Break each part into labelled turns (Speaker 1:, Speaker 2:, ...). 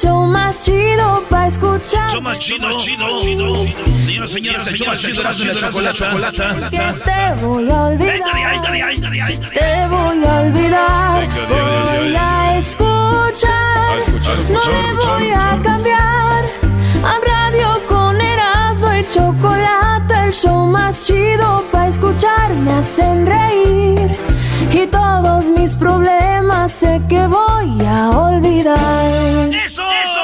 Speaker 1: show más chido para escuchar.
Speaker 2: Show más chido, chido, chido. Señoras, señores, el show más chido, y la chocolata.
Speaker 1: Que te voy a olvidar. Te voy a olvidar. Voy a escuchar. No me voy a cambiar. A radio con Erasmo y chocolate, el show más chido para escuchar. Me hacen reír. Y todos mis problemas sé que voy a olvidar.
Speaker 2: ¡Eso! ¡Eso!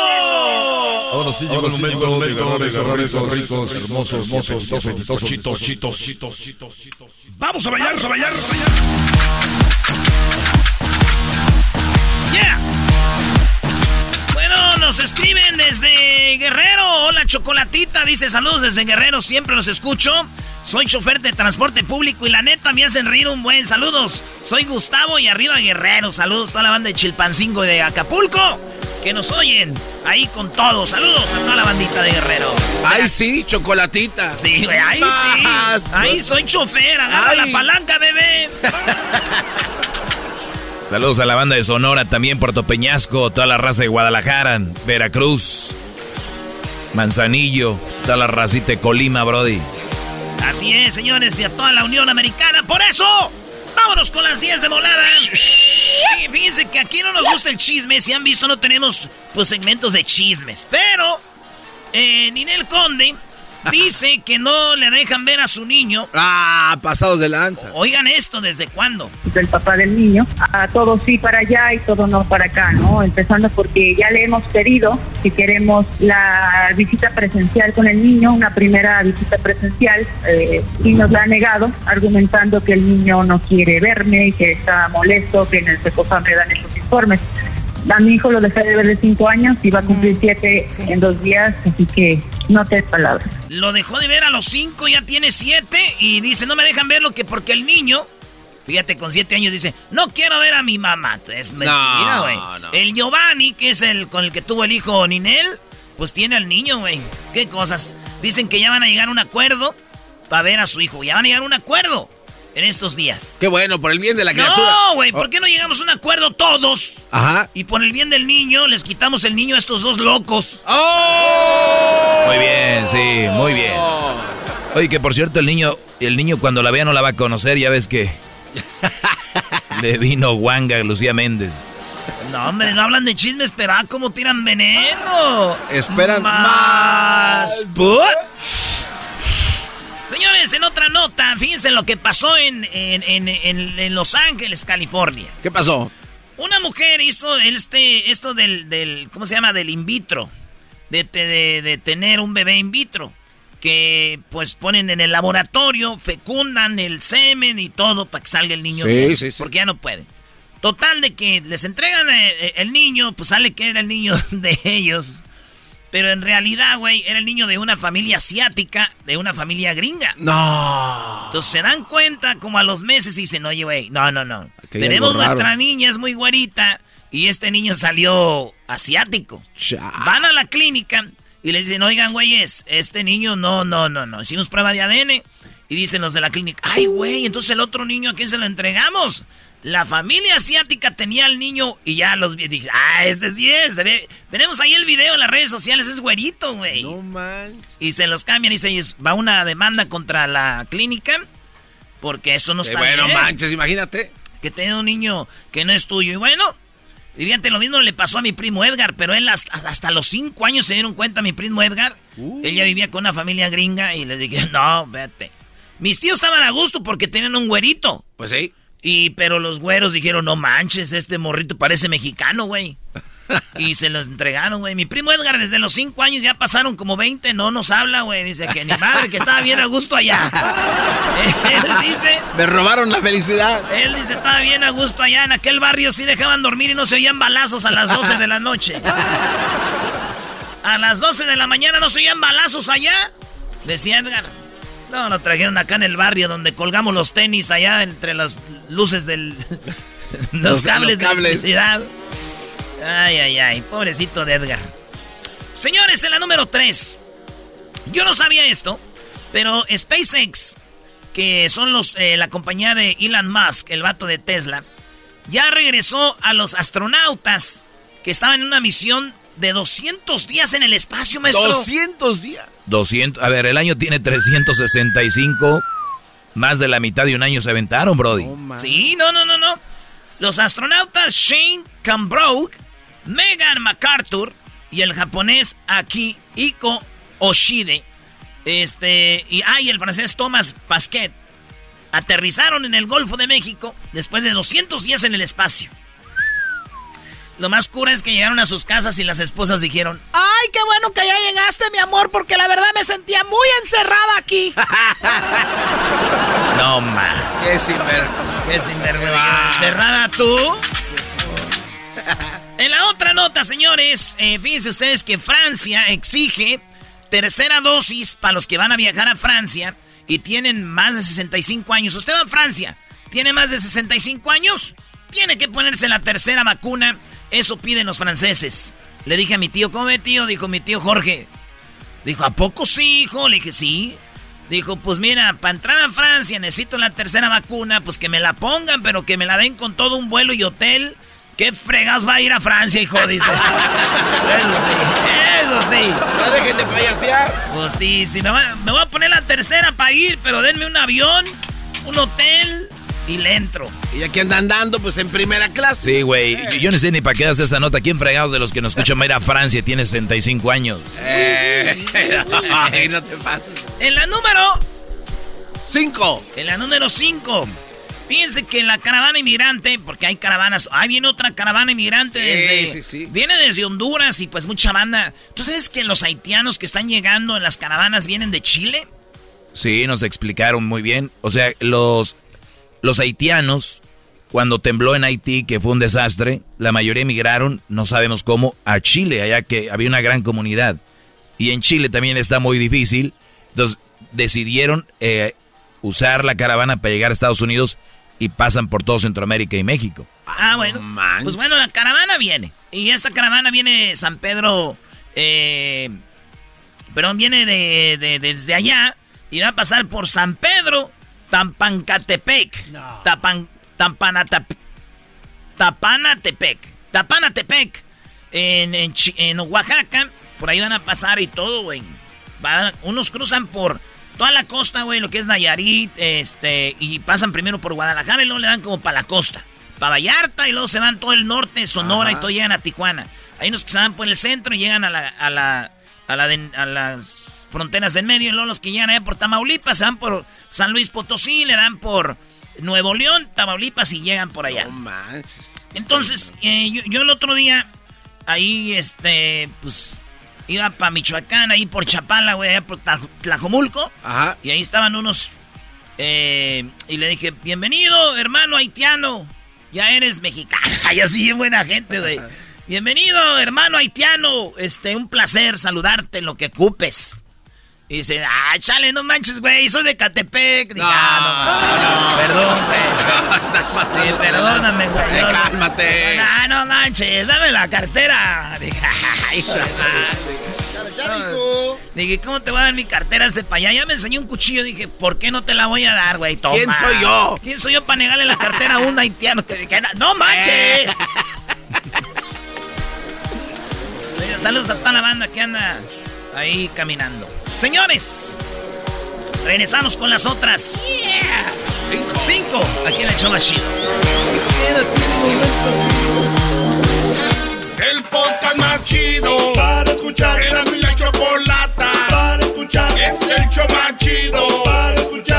Speaker 3: Ahora sí llegó el momento de ganadores, ricos, ricos, hermosos, hermosos, hermosos, chitos, chitos, chitos, chitos.
Speaker 2: Vamos a bailar, vamos a bailar. Escriben desde Guerrero. Hola, Chocolatita. Dice saludos desde Guerrero. Siempre los escucho. Soy chofer de transporte público y la neta me hacen reír un buen. Saludos. Soy Gustavo y arriba Guerrero. Saludos a toda la banda de Chilpancingo y de Acapulco que nos oyen ahí con todo. Saludos a toda la bandita de Guerrero.
Speaker 4: Ay, sí, chocolatita.
Speaker 2: Sí, güey, ahí
Speaker 4: Más.
Speaker 2: sí. Ahí soy chofer. Agarra
Speaker 4: Ay.
Speaker 2: la palanca, bebé.
Speaker 5: Saludos a la banda de Sonora, también Puerto Peñasco, toda la raza de Guadalajara, Veracruz, Manzanillo, toda la racita de Colima, Brody.
Speaker 2: Así es, señores, y a toda la Unión Americana. Por eso, vámonos con las 10 de volada. Sí, fíjense que aquí no nos gusta el chisme. Si han visto, no tenemos pues segmentos de chismes. Pero, eh, Ninel Conde dice que no le dejan ver a su niño.
Speaker 4: Ah, pasados de lanza.
Speaker 2: Oigan esto, ¿desde cuándo?
Speaker 6: del papá del niño, a todo sí para allá y todo no para acá, ¿no? Empezando porque ya le hemos pedido si queremos la visita presencial con el niño, una primera visita presencial, eh, y nos la ha negado, argumentando que el niño no quiere verme y que está molesto, que en el Secofam me dan esos informes. A mi hijo lo dejé de ver de cinco años y va a cumplir siete en dos días, así que no te palabras.
Speaker 2: Lo dejó de ver a los 5, ya tiene 7 y dice, no me dejan verlo que porque el niño, fíjate, con 7 años dice, no quiero ver a mi mamá. Es mentira,
Speaker 4: No,
Speaker 2: güey.
Speaker 4: no.
Speaker 2: El Giovanni, que es el con el que tuvo el hijo Ninel, pues tiene al niño, güey. Qué cosas. Dicen que ya van a llegar a un acuerdo para ver a su hijo. Ya van a llegar a un acuerdo en estos días.
Speaker 4: Qué bueno, por el bien de la criatura.
Speaker 2: No, güey, ¿por qué no llegamos a un acuerdo todos?
Speaker 4: Ajá.
Speaker 2: Y por el bien del niño, les quitamos el niño a estos dos locos.
Speaker 5: Muy bien, sí, muy bien. Oye, que por cierto, el niño, el niño cuando la vea no la va a conocer, ya ves que le vino guanga a Lucía Méndez.
Speaker 2: No, hombre, no hablan de chismes, pero ah, cómo tiran veneno.
Speaker 4: Esperan
Speaker 2: más. ¿What? Señores, en otra nota, fíjense lo que pasó en, en, en- en- Los Ángeles, California.
Speaker 4: ¿Qué pasó?
Speaker 2: Una mujer hizo este, esto del, del, ¿cómo se llama? Del in vitro. De, de- de tener un bebé in vitro. Que pues ponen en el laboratorio, fecundan el semen y todo para que salga el niño
Speaker 4: Sí,
Speaker 2: bien,
Speaker 4: sí, sí.
Speaker 2: Porque ya no pueden. Total de que les entregan eh, eh, el niño, pues sale que era el niño de ellos. Pero en realidad, güey, era el niño de una familia asiática, de una familia gringa.
Speaker 4: No.
Speaker 2: Entonces se dan cuenta como a los meses y dicen, oye, güey, no, no, no. Tenemos nuestra niña, es muy güerita, y este niño salió asiático. Van a la clínica Y le dicen, oigan, güeyes, este niño no, no, no, no. Hicimos prueba de ADN. Y dicen los de la clínica, ay, güey, entonces el otro niño, ¿a quién se lo entregamos? La familia asiática tenía al niño y ya los vi. Dije, ah, este sí es. Tenemos ahí el video en las redes sociales, es güerito, güey. No manches. Y se los cambian y se va una demanda contra la clínica porque eso no está
Speaker 4: bueno, manches, imagínate.
Speaker 2: Que tiene un niño que no es tuyo. Y bueno, y fíjate, lo mismo le pasó a mi primo Edgar, pero él hasta, los cinco años se dieron cuenta, mi primo Edgar. Uh. Ella vivía con una familia gringa y le dije, no, vete. Mis tíos estaban a gusto porque tenían un güerito.
Speaker 4: Pues sí.
Speaker 2: Y, pero los güeros dijeron, no manches, este morrito parece mexicano, güey. y se los entregaron, güey. Mi primo Edgar, desde los 5 años ya pasaron como 20, no nos habla, güey. Dice que ni madre, que estaba bien a gusto allá.
Speaker 4: él dice. Me robaron la felicidad.
Speaker 2: Él dice, estaba bien a gusto allá. En aquel barrio sí dejaban dormir y no se oían balazos a las 12 de la noche. a las 12 de la mañana no se oían balazos allá. Decía Edgar. No, nos trajeron acá en el barrio donde colgamos los tenis allá entre las luces del... los, cables, de electricidad. Ay, ay, ay, pobrecito de Edgar. Señores, en la número 3. Yo no sabía esto, pero SpaceX, que son los, eh, la compañía de Elon Musk, el vato de Tesla, ya regresó a los astronautas que estaban en una misión de 200 días en el espacio, maestro.
Speaker 4: 200 días.
Speaker 5: 200, a ver, el año tiene 365. Más de la mitad de un año se aventaron, Brody.
Speaker 2: sí, no, no, no, no. Los astronautas Shane Cambrough, Megan MacArthur y el japonés Akihiko Oshide, este, y, ah, el francés Thomas Pasquet, aterrizaron en el Golfo de México después de 200 días en el espacio. Lo más cura es que llegaron a sus casas y las esposas dijeron, ¡ay, qué bueno que ya llegaste, mi amor! Porque la verdad me sentía muy encerrada aquí.
Speaker 5: no, ma.
Speaker 4: Qué sinver...
Speaker 2: Qué sinvergüenza. ¿Encerrada tú? en la otra nota, señores, eh, fíjense ustedes que Francia exige tercera dosis para los que van a viajar a Francia y tienen más de 65 años. ¿Usted va a Francia? ¿Tiene más de 65 años? Tiene que ponerse la tercera vacuna eso piden los franceses. Le dije a mi tío, ¿cómo ve, tío? Dijo mi tío Jorge. Dijo, ¿a poco sí, hijo? Le dije, sí. Dijo, pues mira, para entrar a Francia necesito la tercera vacuna, pues que me la pongan, pero que me la den con todo un vuelo y hotel. ¿Qué fregas va a ir a Francia, hijo? Dice. eso sí, eso sí.
Speaker 4: No dejen de payasear.
Speaker 2: Pues sí, sí, me, me voy a poner la tercera para ir, pero denme un avión, un hotel, y le entro.
Speaker 4: Y aquí andan dando, pues en primera clase.
Speaker 5: Sí, güey. Yo no sé ni para qué das esa nota. ¿Quién fregados de los que nos escuchan va a ir a Francia tiene 65 años?
Speaker 4: Eh, no te pases.
Speaker 2: En la número
Speaker 4: 5.
Speaker 2: En la número 5. Fíjense que la caravana inmigrante, porque hay caravanas, ahí viene otra caravana inmigrante desde. Sí, sí. Viene desde Honduras y pues mucha banda. ¿Tú sabes que los haitianos que están llegando en las caravanas vienen de Chile?
Speaker 5: Sí, nos explicaron muy bien. O sea, los los haitianos, cuando tembló en Haití, que fue un desastre, la mayoría emigraron, no sabemos cómo, a Chile, allá que había una gran comunidad. Y en Chile también está muy difícil. Entonces decidieron eh, usar la caravana para llegar a Estados Unidos y pasan por todo Centroamérica y México.
Speaker 2: Ah, bueno. Pues bueno, la caravana viene. Y esta caravana viene San Pedro, eh, perdón, viene de, desde allá y va a pasar por San Pedro, Tampancatepec. Tapan, Tampanatepec. Tapanatepec. Tapanatepec. En, en, Oaxaca. Por ahí van a pasar y todo, güey. Unos cruzan por toda la costa, güey, lo que es Nayarit, este, y pasan primero por Guadalajara y luego le dan como para la costa. Para Vallarta y luego se van todo el norte, Sonora y todo llegan a Tijuana. Hay unos que se van por el centro y llegan a la, a la, a, la a las fronteras del medio y luego los que llegan allá por Tamaulipas se van por San Luis Potosí, le dan por Nuevo León, Tamaulipas y llegan por allá. Entonces, eh, yo, el otro día, ahí, este, pues, iba para Michoacán, ahí por Chapala, güey, allá por Tlajomulco. Ajá. Y ahí estaban unos, eh, y le dije, bienvenido, hermano haitiano, ya eres mexicano. y así, buena gente, güey. Bienvenido, hermano haitiano, este, un placer saludarte en lo que ocupes. Y dice, ah, chale, no manches, güey, soy de Catepec. no, ah, no, perdón, güey. estás fácil. perdóname, güey.
Speaker 4: cálmate.
Speaker 2: No, no manches, dame la cartera.
Speaker 7: hijo.
Speaker 2: Dije, ¿cómo te voy a dar mi cartera este para allá? Ya me enseñó un cuchillo. Dije, ¿por qué no te la voy a dar, güey? Toma.
Speaker 4: ¿Quién soy yo?
Speaker 2: ¿Quién soy yo para negarle la cartera a un haitiano? Que, que- ¡No manches! Saludos a toda la banda que anda ahí caminando. Señores, regresamos con las otras. Cinco. Aquí en el show más chido.
Speaker 7: El podcast más chido para escuchar. Era mi la chocolata para escuchar. Es el show más chido para escuchar.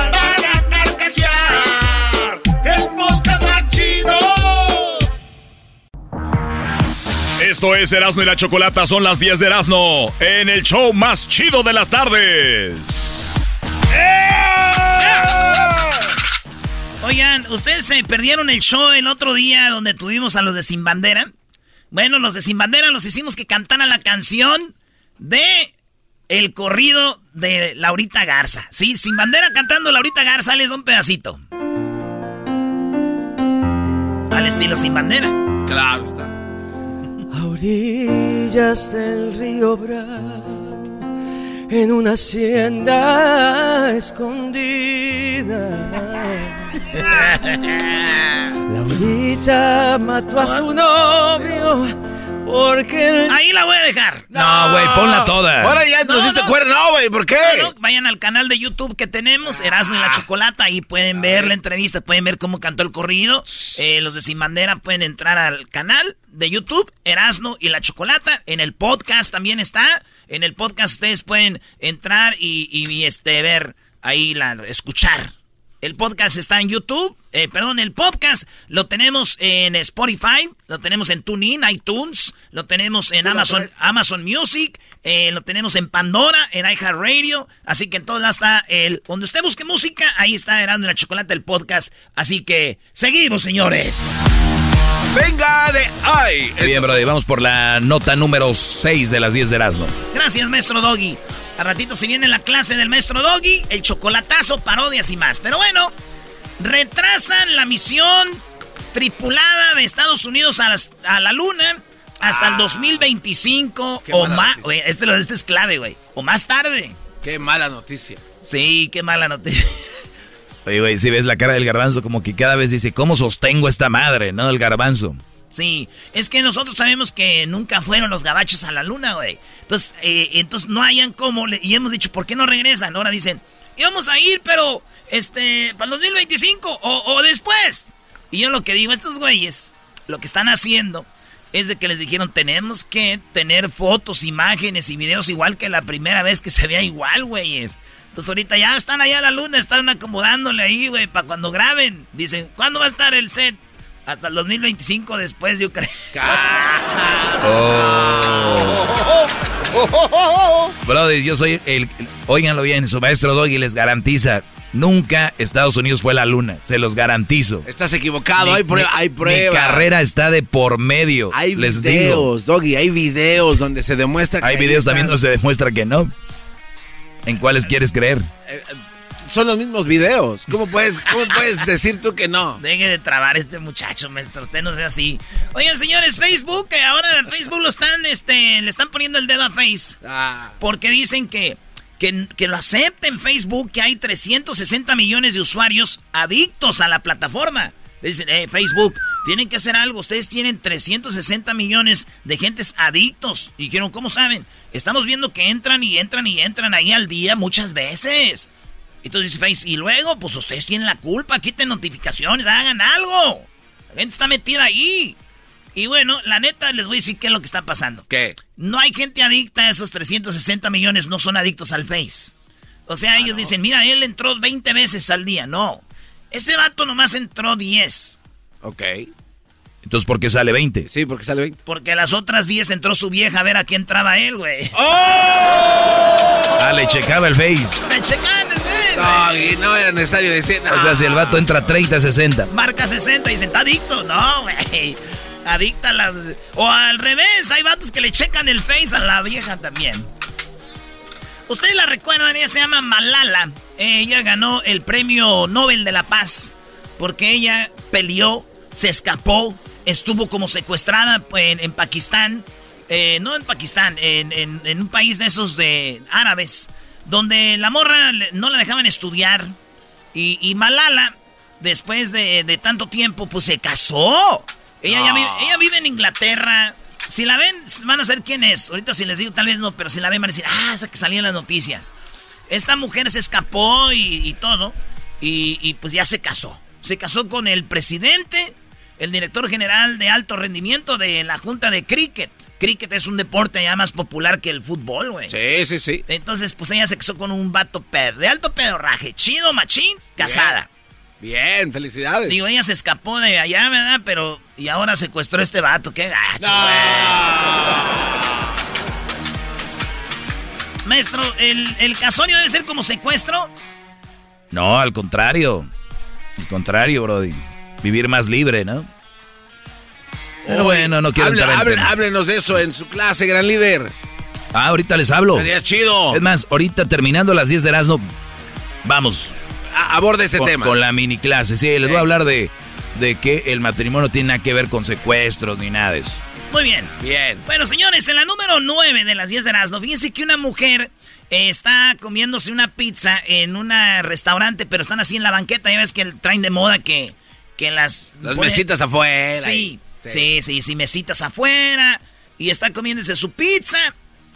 Speaker 3: Esto es Erasmo y la Chocolata, son las 10 de Erasmo, en el show más chido de las tardes.
Speaker 2: Oigan, ¿ustedes se perdieron el show el otro día donde tuvimos a los de Sin Bandera? Bueno, los de Sin Bandera los hicimos que cantaran la canción de el corrido de Laurita Garza. Sí, Sin Bandera cantando Laurita Garza, les da un pedacito. Al estilo Sin Bandera.
Speaker 4: Claro está.
Speaker 1: A orillas del río Bravo, en una hacienda escondida. Laurita mató a su novio porque el...
Speaker 2: Ahí la voy a dejar.
Speaker 5: No, güey, ponla toda.
Speaker 4: Ahora ya nos diste cuerda. No, güey, ¿por qué?
Speaker 2: Vayan al canal de YouTube que tenemos, Erasmo y la Chocolata, ahí pueden ver la entrevista, pueden ver cómo cantó el corrido. Eh, los de Sin Bandera pueden entrar al canal de YouTube, Erasmo y la Chocolata. En el podcast también está. En el podcast ustedes pueden entrar y, y, este ver ahí la escuchar. El podcast está en YouTube, eh, perdón, el podcast lo tenemos en Spotify, lo tenemos en TuneIn, iTunes, lo tenemos en Amazon, Amazon Music, eh, lo tenemos en Pandora, en iHeartRadio, así que en todos lados está el, donde usted busque música, ahí está Erasmo y la Chocolate el podcast, así que seguimos señores.
Speaker 4: Venga de ay.
Speaker 5: Bien, Brody, vamos por la nota número 6 de las 10 de Erasmo.
Speaker 2: Gracias, maestro Doggy. A ratito se viene la clase del maestro Doggy, el chocolatazo, parodias y más. Pero bueno, retrasan la misión tripulada de Estados Unidos a, las- a la luna hasta el 2025
Speaker 4: qué
Speaker 2: o más. Este, este es clave, güey. O más tarde.
Speaker 4: Qué mala noticia.
Speaker 2: Sí, qué mala noticia.
Speaker 5: Oye, güey, si ves la cara del garbanzo, como que cada vez dice, ¿cómo sostengo esta madre, no? El garbanzo.
Speaker 2: Sí, es que nosotros sabemos que nunca fueron los gabachos a la luna, güey. Entonces, eh, entonces no hayan cómo. y hemos dicho, ¿por qué no regresan? Ahora dicen, íbamos a ir, pero, este, para el 2025 o, o después. Y yo lo que digo, estos güeyes, lo que están haciendo es de que les dijeron, tenemos que tener fotos, imágenes y videos igual que la primera vez que se vea igual, güeyes. Entonces ahorita ya están allá a la luna, están acomodándole ahí, güey, para cuando graben. Dicen, ¿cuándo va a estar el set? Hasta el 2025 después, yo creo.
Speaker 5: Brody, yo soy el, Óiganlo bien, su maestro Doggy les garantiza, nunca Estados Unidos fue la luna, se los garantizo.
Speaker 4: Estás equivocado,
Speaker 5: Mi-
Speaker 4: hay, prue-
Speaker 5: mi-
Speaker 4: hay pruebas.
Speaker 5: Mi carrera está de por medio,
Speaker 4: Hay
Speaker 5: les digo.
Speaker 4: videos, Doggy, hay videos donde se demuestra que
Speaker 5: Hay videos también donde se demuestra que no. ¿En cuáles quieres creer?
Speaker 4: Son los mismos videos. ¿Cómo puedes, cómo puedes decir tú que no?
Speaker 2: Deje de trabar este muchacho, maestro. Usted no sea así. Oigan, señores, Facebook, ahora Facebook lo están, este, le están poniendo el dedo a Face.
Speaker 4: Ah,
Speaker 2: Porque dicen que, que, que lo acepten Facebook, que hay 360 millones de usuarios adictos a la plataforma. Dicen, eh, Facebook, tienen que hacer algo. Ustedes tienen 360 millones de gentes adictos. Y dijeron, ¿cómo saben? Estamos viendo que entran y entran y entran ahí al día muchas veces. Entonces dice Face, y luego, pues ustedes tienen la culpa, quiten notificaciones, hagan algo. La gente está metida ahí. Y bueno, la neta, les voy a decir qué es lo que está pasando.
Speaker 4: ¿Qué?
Speaker 2: No hay gente adicta, esos 360 millones no son adictos al Face. O sea, ellos dicen, mira, él entró 20 veces al día. No, ese vato nomás entró 10.
Speaker 4: Ok.
Speaker 5: Entonces, ¿por qué sale 20?
Speaker 4: Sí, porque sale 20.
Speaker 2: Porque a las otras 10 entró su vieja a ver a quién entraba él, güey.
Speaker 5: Ah, le checaba el Face.
Speaker 2: Me checan,
Speaker 4: no era necesario decir nada.
Speaker 5: O sea, si el vato entra 30, 60.
Speaker 2: Marca 60 y dicen, está adicto. No, güey. Adicta a las... O al revés, hay vatos que le checan el Face a la vieja también. Ustedes la recuerdan, ella se llama Malala. Ella ganó el premio Nobel de la Paz porque ella peleó, se escapó, estuvo como secuestrada en, en Pakistán eh, no en Pakistán, en, un país de esos de árabes, donde la morra no la dejaban estudiar. Y, Malala, después de, tanto tiempo, pues se casó. Ella, ella vive en Inglaterra. Si la ven, van a saber quién es. Ahorita si les digo, tal vez no, pero si la ven van a decir, ah, esa que salía en las noticias. Esta mujer se escapó y, todo. Y, pues ya se casó. Se casó con el presidente, el director general de alto rendimiento de la Junta de Cricket. Cricket es un deporte ya más popular que el fútbol, güey.
Speaker 4: Sí, sí, sí.
Speaker 2: Entonces, pues ella se casó con un vato pedo, de alto pedorraje, chido, machín, casada.
Speaker 4: Bien, felicidades.
Speaker 2: Digo, ella se escapó de allá, ¿verdad? Pero, y ahora secuestró a este vato, qué gacho, Maestro, ¿el, ¿el casorio debe ser como secuestro?
Speaker 5: No, al contrario. Al contrario, Brody. Vivir más libre, ¿no?
Speaker 4: Pero bueno, no quiero entrar Háblenos de eso en su clase, gran líder.
Speaker 5: Ah, ahorita les hablo.
Speaker 4: Sería chido.
Speaker 5: Es más, ahorita terminando las 10 de Erasmo, vamos.
Speaker 4: aborde ese tema.
Speaker 5: Con la mini clase. Sí, les voy a hablar de, de que el matrimonio no tiene nada que ver con secuestros ni nada de eso.
Speaker 2: Muy bien.
Speaker 4: Bien.
Speaker 2: Bueno, señores, en la número 9 de las 10 de Erasmo, fíjense que una mujer eh, está comiéndose una pizza en un restaurante, pero están así en la banqueta. Ya ves que traen de moda que, que las...
Speaker 4: Las mesitas afuera.
Speaker 2: Sí, sí, sí, sí, mesitas afuera. Y está comiéndose su pizza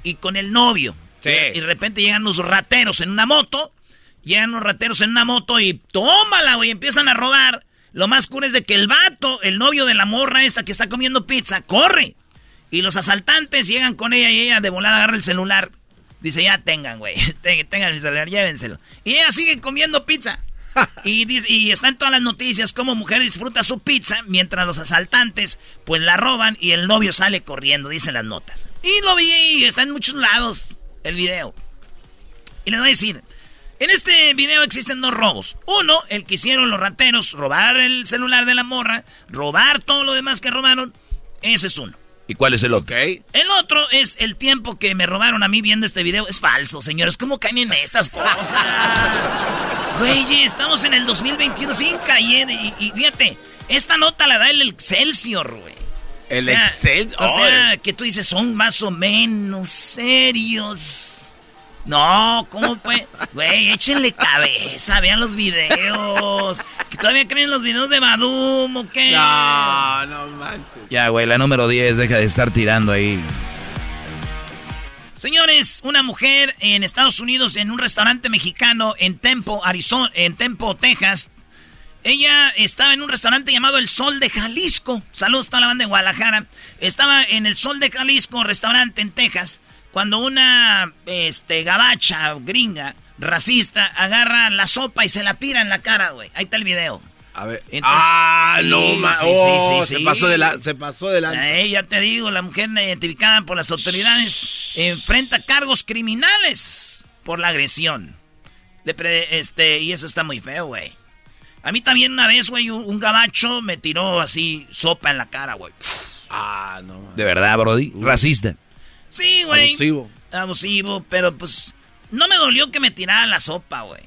Speaker 2: y con el novio. Sí. Y de repente llegan los rateros en una moto. Llegan los rateros en una moto y tómala, güey. Empiezan a robar. Lo más cool es de que el vato, el novio de la morra esta que está comiendo pizza, corre. Y los asaltantes llegan con ella y ella de volada agarra el celular. Dice, ya tengan, güey. Tengan el celular, llévenselo. Y ella sigue comiendo pizza. Y, dice, y está en todas las noticias cómo mujer disfruta su pizza mientras los asaltantes pues la roban y el novio sale corriendo, dicen las notas. Y lo vi y está en muchos lados el video. Y les voy a decir, en este video existen dos robos. Uno, el que hicieron los rateros, robar el celular de la morra, robar todo lo demás que robaron. Ese es uno.
Speaker 5: ¿Y cuál es el otro?
Speaker 2: El otro es el tiempo que me robaron a mí viendo este video. Es falso, señores. ¿Cómo caen en estas cosas? Güey, estamos en el 2021 sin caer. Y, y, fíjate, esta nota la da el Excelsior, güey.
Speaker 4: El Excelsior.
Speaker 2: O sea, que tú dices, son más o menos serios. No, ¿cómo pues? Güey, échenle cabeza, vean los videos. ¿Que todavía creen los videos de Badum o qué?
Speaker 4: No, no manches.
Speaker 5: Ya, güey, la número 10, deja de estar tirando ahí.
Speaker 2: Señores, una mujer en Estados Unidos en un restaurante mexicano en Tempo, Arizona, en Tempo, Texas. Ella estaba en un restaurante llamado El Sol de Jalisco. Saludos a toda la banda de Guadalajara. Estaba en El Sol de Jalisco, restaurante en Texas cuando una este, gabacha gringa racista agarra la sopa y se la tira en la cara, güey. Ahí está el video.
Speaker 4: A ver. ah, no, ma sí, oh, se pasó de la, se pasó de la.
Speaker 2: Eh, ya te digo, la mujer identificada por las autoridades enfrenta cargos criminales por la agresión. este, y eso está muy feo, güey. A mí también una vez, güey, un, gabacho me tiró así sopa en la cara, güey.
Speaker 4: Ah, no.
Speaker 5: De verdad, Brody. Racista.
Speaker 2: Sí, güey.
Speaker 4: Abusivo.
Speaker 2: Abusivo, pero pues no me dolió que me tirara la sopa, güey.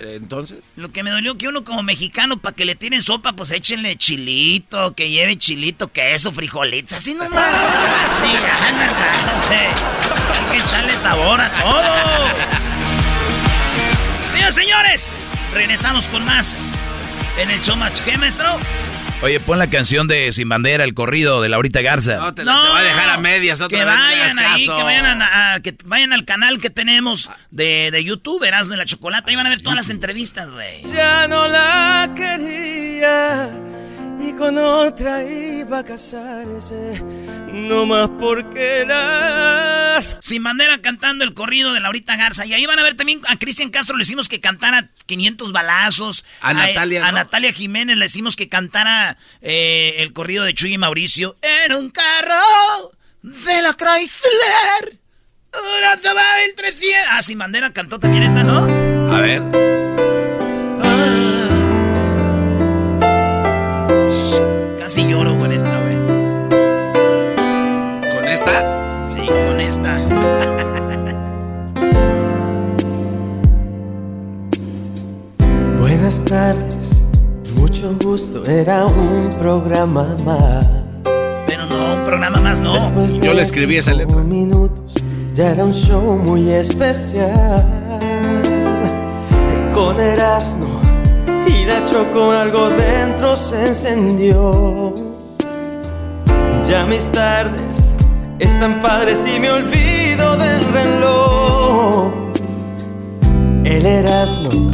Speaker 4: Eh, Entonces.
Speaker 2: Lo que me dolió que uno como mexicano, para que le tiren sopa, pues échenle chilito, que lleve chilito, queso, frijolitos, así nomás. Hay que echarle sabor a todo. Señores, señores, regresamos con más en el show más. ¿Qué, maestro?
Speaker 5: Oye, pon la canción de Sin Bandera, el corrido de Laurita Garza.
Speaker 4: No, te, va a dejar a medias.
Speaker 2: Otra que vayan ahí, que vayan, a, que vayan al canal que tenemos de, de YouTube, Erasmo y la Chocolata. Ahí van a ver todas las entrevistas, güey.
Speaker 8: Ya no la quería y con otra iba a casarse, no más porque las...
Speaker 2: Sin bandera cantando el corrido de Laurita Garza. Y ahí van a ver también a Cristian Castro le hicimos que cantara 500 balazos.
Speaker 4: A, Natalia,
Speaker 2: A Natalia Jiménez le hicimos que cantara eh, el corrido de Chuy y Mauricio. En un carro de la Chrysler. Una el 300. Ah, Sin bandera cantó también esta, ¿no?
Speaker 4: A ver.
Speaker 2: Con esta, güey.
Speaker 4: ¿Con esta?
Speaker 2: Sí, con esta.
Speaker 8: Buenas tardes, mucho gusto, era un programa más.
Speaker 2: Pero no, un programa más no.
Speaker 4: Yo le escribí esa letra.
Speaker 8: Minutos, ya era un show muy especial. Con Erasmo y la Choco algo dentro se encendió. Ya mis tardes están padres y me olvido del reloj. El Erasmo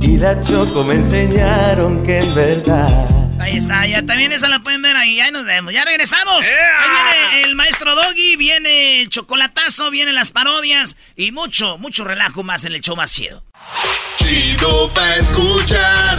Speaker 8: y la Choco me enseñaron que en verdad.
Speaker 2: Ahí está, ya también esa la pueden ver ahí, ahí nos vemos. Ya regresamos. Ahí viene el maestro Doggy, viene el chocolatazo, vienen las parodias y mucho, mucho relajo más en el show más chido.
Speaker 7: Chido pa' escuchar,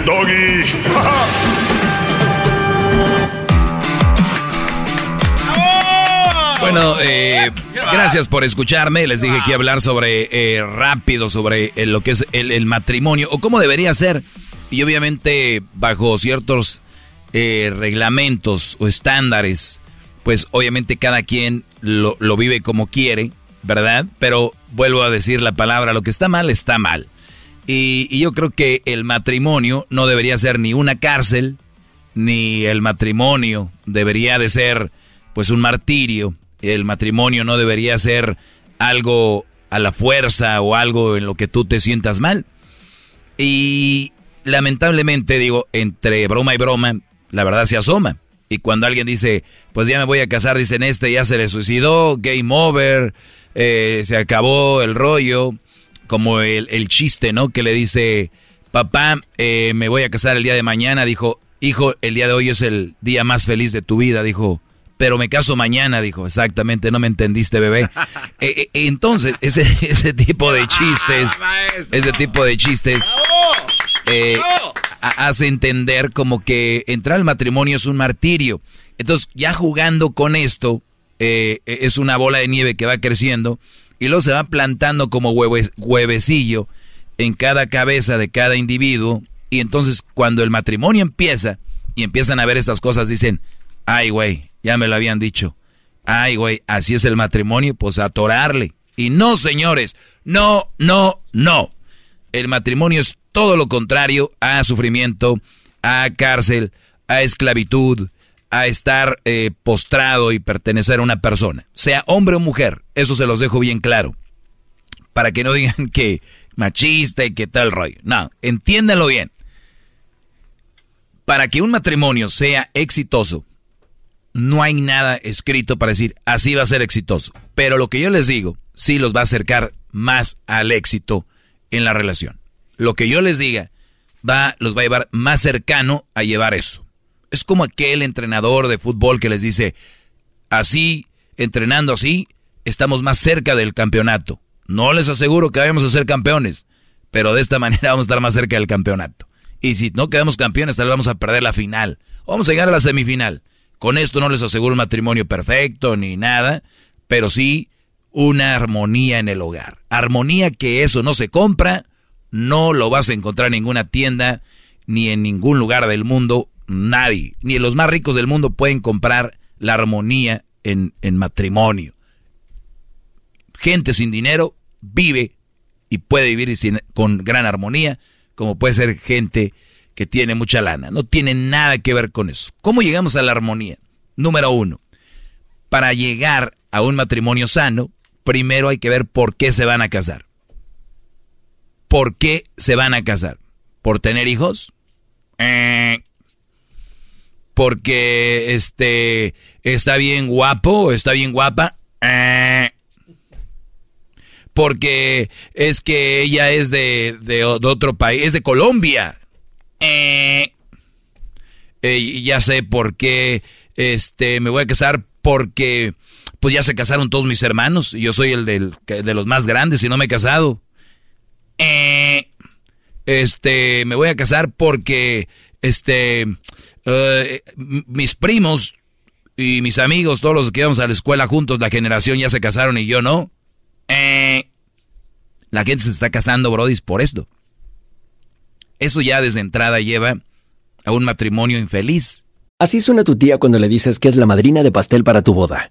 Speaker 3: el doggy.
Speaker 5: Bueno, eh, gracias por escucharme. Les dije que iba a hablar sobre eh, rápido, sobre eh, lo que es el, el matrimonio o cómo debería ser. Y obviamente bajo ciertos eh, reglamentos o estándares, pues obviamente cada quien lo, lo, vive como quiere, ¿verdad? Pero vuelvo a decir la palabra, lo que está mal está mal. Y, y yo creo que el matrimonio no debería ser ni una cárcel, ni el matrimonio debería de ser pues un martirio, el matrimonio no debería ser algo a la fuerza o algo en lo que tú te sientas mal. Y lamentablemente, digo, entre broma y broma, la verdad se asoma. Y cuando alguien dice, pues ya me voy a casar, dicen, este ya se le suicidó, game over, eh, se acabó el rollo, como el, el, chiste, ¿no? Que le dice, papá, eh, me voy a casar el día de mañana, dijo, hijo, el día de hoy es el día más feliz de tu vida, dijo, pero me caso mañana, dijo, exactamente, no me entendiste, bebé. eh, entonces, ese, ese tipo de chistes, ese tipo de chistes eh, hace entender como que entrar al matrimonio es un martirio. Entonces, ya jugando con esto, eh, es una bola de nieve que va creciendo y luego se va plantando como huevecillo en cada cabeza de cada individuo. Y entonces, cuando el matrimonio empieza y empiezan a ver estas cosas, dicen, ay, güey, ya me lo habían dicho. Ay, güey, así es el matrimonio, pues atorarle. Y no, señores, no, no, no. El matrimonio es todo lo contrario a sufrimiento, a cárcel, a esclavitud, a estar eh, postrado y pertenecer a una persona, sea hombre o mujer. Eso se los dejo bien claro. Para que no digan que machista y que tal rollo. No, entiéndanlo bien. Para que un matrimonio sea exitoso, no hay nada escrito para decir así va a ser exitoso. Pero lo que yo les digo, sí los va a acercar más al éxito en la relación. Lo que yo les diga va, los va a llevar más cercano a llevar eso. Es como aquel entrenador de fútbol que les dice, así, entrenando así, estamos más cerca del campeonato. No les aseguro que vayamos a ser campeones, pero de esta manera vamos a estar más cerca del campeonato. Y si no quedamos campeones, tal vez vamos a perder la final. Vamos a llegar a la semifinal. Con esto no les aseguro un matrimonio perfecto ni nada, pero sí una armonía en el hogar. Armonía que eso no se compra, no lo vas a encontrar en ninguna tienda, ni en ningún lugar del mundo. Nadie, ni los más ricos del mundo pueden comprar la armonía en, en matrimonio. Gente sin dinero vive y puede vivir con gran armonía, como puede ser gente que tiene mucha lana. No tiene nada que ver con eso. ¿Cómo llegamos a la armonía? Número uno, para llegar a un matrimonio sano, primero hay que ver por qué se van a casar. ¿Por qué se van a casar? ¿Por tener hijos? Eh, porque este está bien guapo, está bien guapa. Eh, porque es que ella es de, de, otro país, es de Colombia. Eh, eh, ya sé por qué este, me voy a casar porque pues ya se casaron todos mis hermanos y yo soy el del, de los más grandes y no me he casado. Eh, este, me voy a casar porque este, uh, mis primos Y mis amigos, todos los que íbamos a la escuela juntos, la generación ya se casaron y yo no. Eh, la gente se está casando, Brody, por esto. Eso ya desde entrada lleva a un matrimonio infeliz.
Speaker 9: Así suena tu tía cuando le dices que es la madrina de pastel para tu boda.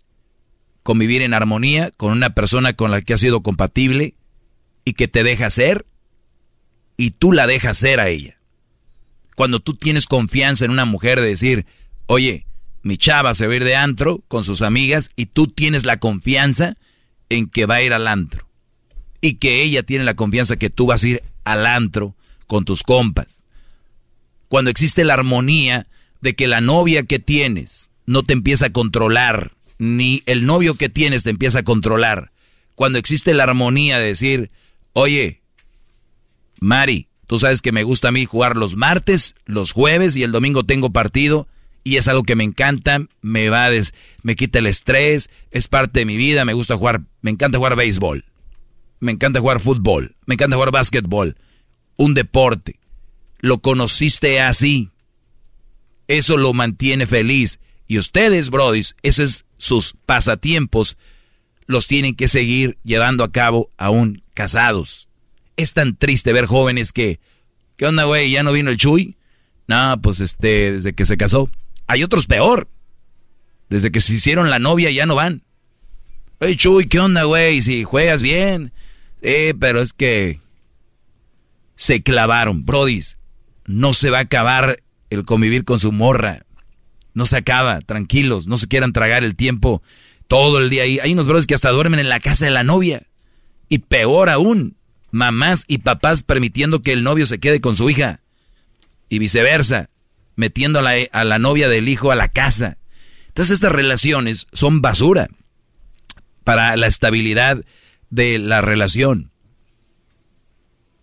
Speaker 5: convivir en armonía con una persona con la que has sido compatible y que te deja ser y tú la dejas ser a ella. Cuando tú tienes confianza en una mujer de decir, oye, mi chava se va a ir de antro con sus amigas y tú tienes la confianza en que va a ir al antro. Y que ella tiene la confianza que tú vas a ir al antro con tus compas. Cuando existe la armonía de que la novia que tienes no te empieza a controlar, ni el novio que tienes te empieza a controlar. Cuando existe la armonía de decir, oye, Mari, tú sabes que me gusta a mí jugar los martes, los jueves y el domingo tengo partido y es algo que me encanta, me va me quita el estrés, es parte de mi vida, me gusta jugar, me encanta jugar béisbol, me encanta jugar fútbol, me encanta jugar básquetbol, un deporte. Lo conociste así. Eso lo mantiene feliz. Y ustedes, brodis, ese es sus pasatiempos los tienen que seguir llevando a cabo aún casados. Es tan triste ver jóvenes que, ¿qué onda, güey? ¿Ya no vino el Chuy? No, pues este, desde que se casó. Hay otros peor. Desde que se hicieron la novia ya no van. Oye, Chuy, ¿qué onda, güey? Si juegas bien. Eh, pero es que se clavaron. Brodis, no se va a acabar el convivir con su morra. No se acaba, tranquilos, no se quieran tragar el tiempo todo el día ahí. Hay unos brothers que hasta duermen en la casa de la novia. Y peor aún, mamás y papás permitiendo que el novio se quede con su hija. Y viceversa, metiendo a la, a la novia del hijo a la casa. Entonces estas relaciones son basura para la estabilidad de la relación.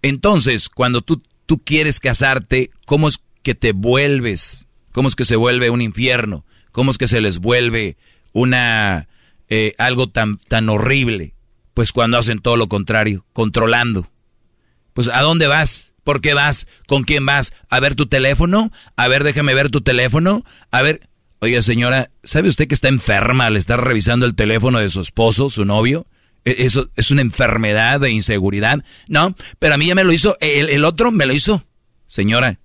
Speaker 5: Entonces, cuando tú, tú quieres casarte, ¿cómo es que te vuelves ¿Cómo es que se vuelve un infierno? ¿Cómo es que se les vuelve una eh, algo tan, tan horrible? Pues cuando hacen todo lo contrario, controlando. Pues ¿a dónde vas? ¿Por qué vas? ¿Con quién vas? ¿A ver tu teléfono? A ver, déjame ver tu teléfono. A ver, oiga señora, ¿sabe usted que está enferma al estar revisando el teléfono de su esposo, su novio? ¿E-, ¿Eso es una enfermedad de inseguridad? No, pero a mí ya me lo hizo, el, el otro me lo hizo. Señora,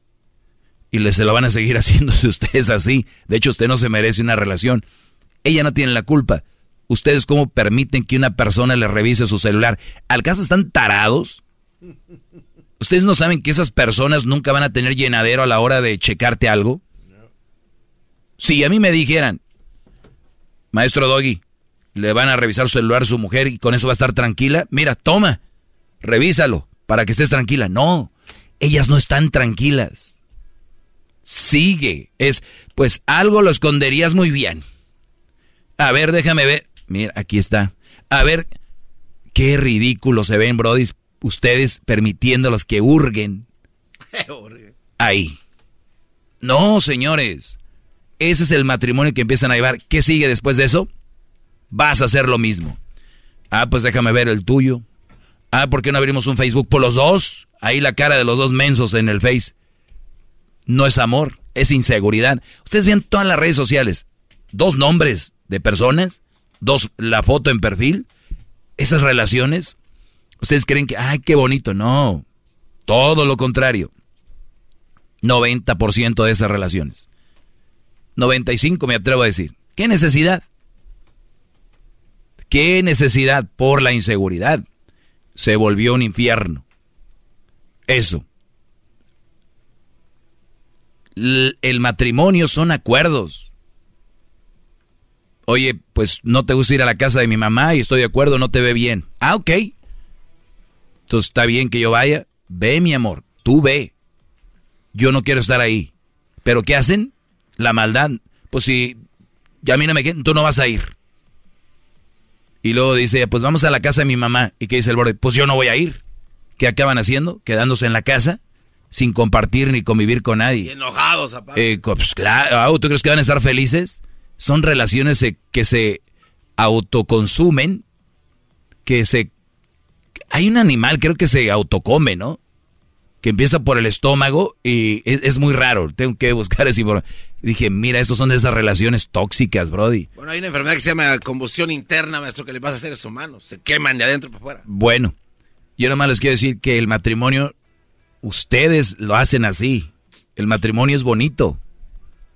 Speaker 5: y le, se lo van a seguir haciendo si usted es así. De hecho, usted no se merece una relación. Ella no tiene la culpa. ¿Ustedes cómo permiten que una persona le revise su celular? ¿Al caso están tarados? ¿Ustedes no saben que esas personas nunca van a tener llenadero a la hora de checarte algo? Si a mí me dijeran, maestro Doggy, le van a revisar su celular a su mujer y con eso va a estar tranquila, mira, toma, revísalo para que estés tranquila. No, ellas no están tranquilas sigue. Es, pues algo lo esconderías muy bien. A ver, déjame ver. Mira, aquí está. A ver, qué ridículo se ven, Brody, ustedes permitiéndolos que hurguen. Ahí. No, señores. Ese es el matrimonio que empiezan a llevar. ¿Qué sigue después de eso? vas a hacer lo mismo. Ah, pues déjame ver el tuyo. Ah, ¿por qué no abrimos un Facebook por los dos? Ahí la cara de los dos mensos en el Face. No es amor, es inseguridad. Ustedes ven todas las redes sociales. Dos nombres de personas, dos, la foto en perfil. Esas relaciones, ustedes creen que, ay, qué bonito. No, todo lo contrario. 90% de esas relaciones. 95 me atrevo a decir. ¿Qué necesidad? ¿Qué necesidad por la inseguridad? Se volvió un infierno. Eso. El matrimonio son acuerdos. Oye, pues no te gusta ir a la casa de mi mamá y estoy de acuerdo, no te ve bien. Ah, ok. Entonces está bien que yo vaya. Ve, mi amor, tú ve. Yo no quiero estar ahí. Pero ¿qué hacen? La maldad. Pues si ya a mí no me tú no vas a ir. Y luego dice, pues vamos a la casa de mi mamá. ¿Y qué dice el borde? Pues yo no voy a ir. ¿Qué acaban haciendo? Quedándose en la casa sin compartir ni convivir con nadie. Y
Speaker 4: enojados,
Speaker 5: eh, pues claro, ah, ¿tú crees que van a estar felices? Son relaciones que se autoconsumen, que se... Hay un animal, creo que se autocome, ¿no? Que empieza por el estómago y es, muy raro. Tengo que buscar ese Dije, mira, estos son de esas relaciones tóxicas, Brody.
Speaker 4: Bueno, hay una enfermedad que se llama combustión interna, maestro, que le pasa a seres humanos. Se queman de adentro para afuera.
Speaker 5: Bueno, yo nomás les quiero decir que el matrimonio, ustedes lo hacen así. El matrimonio es bonito.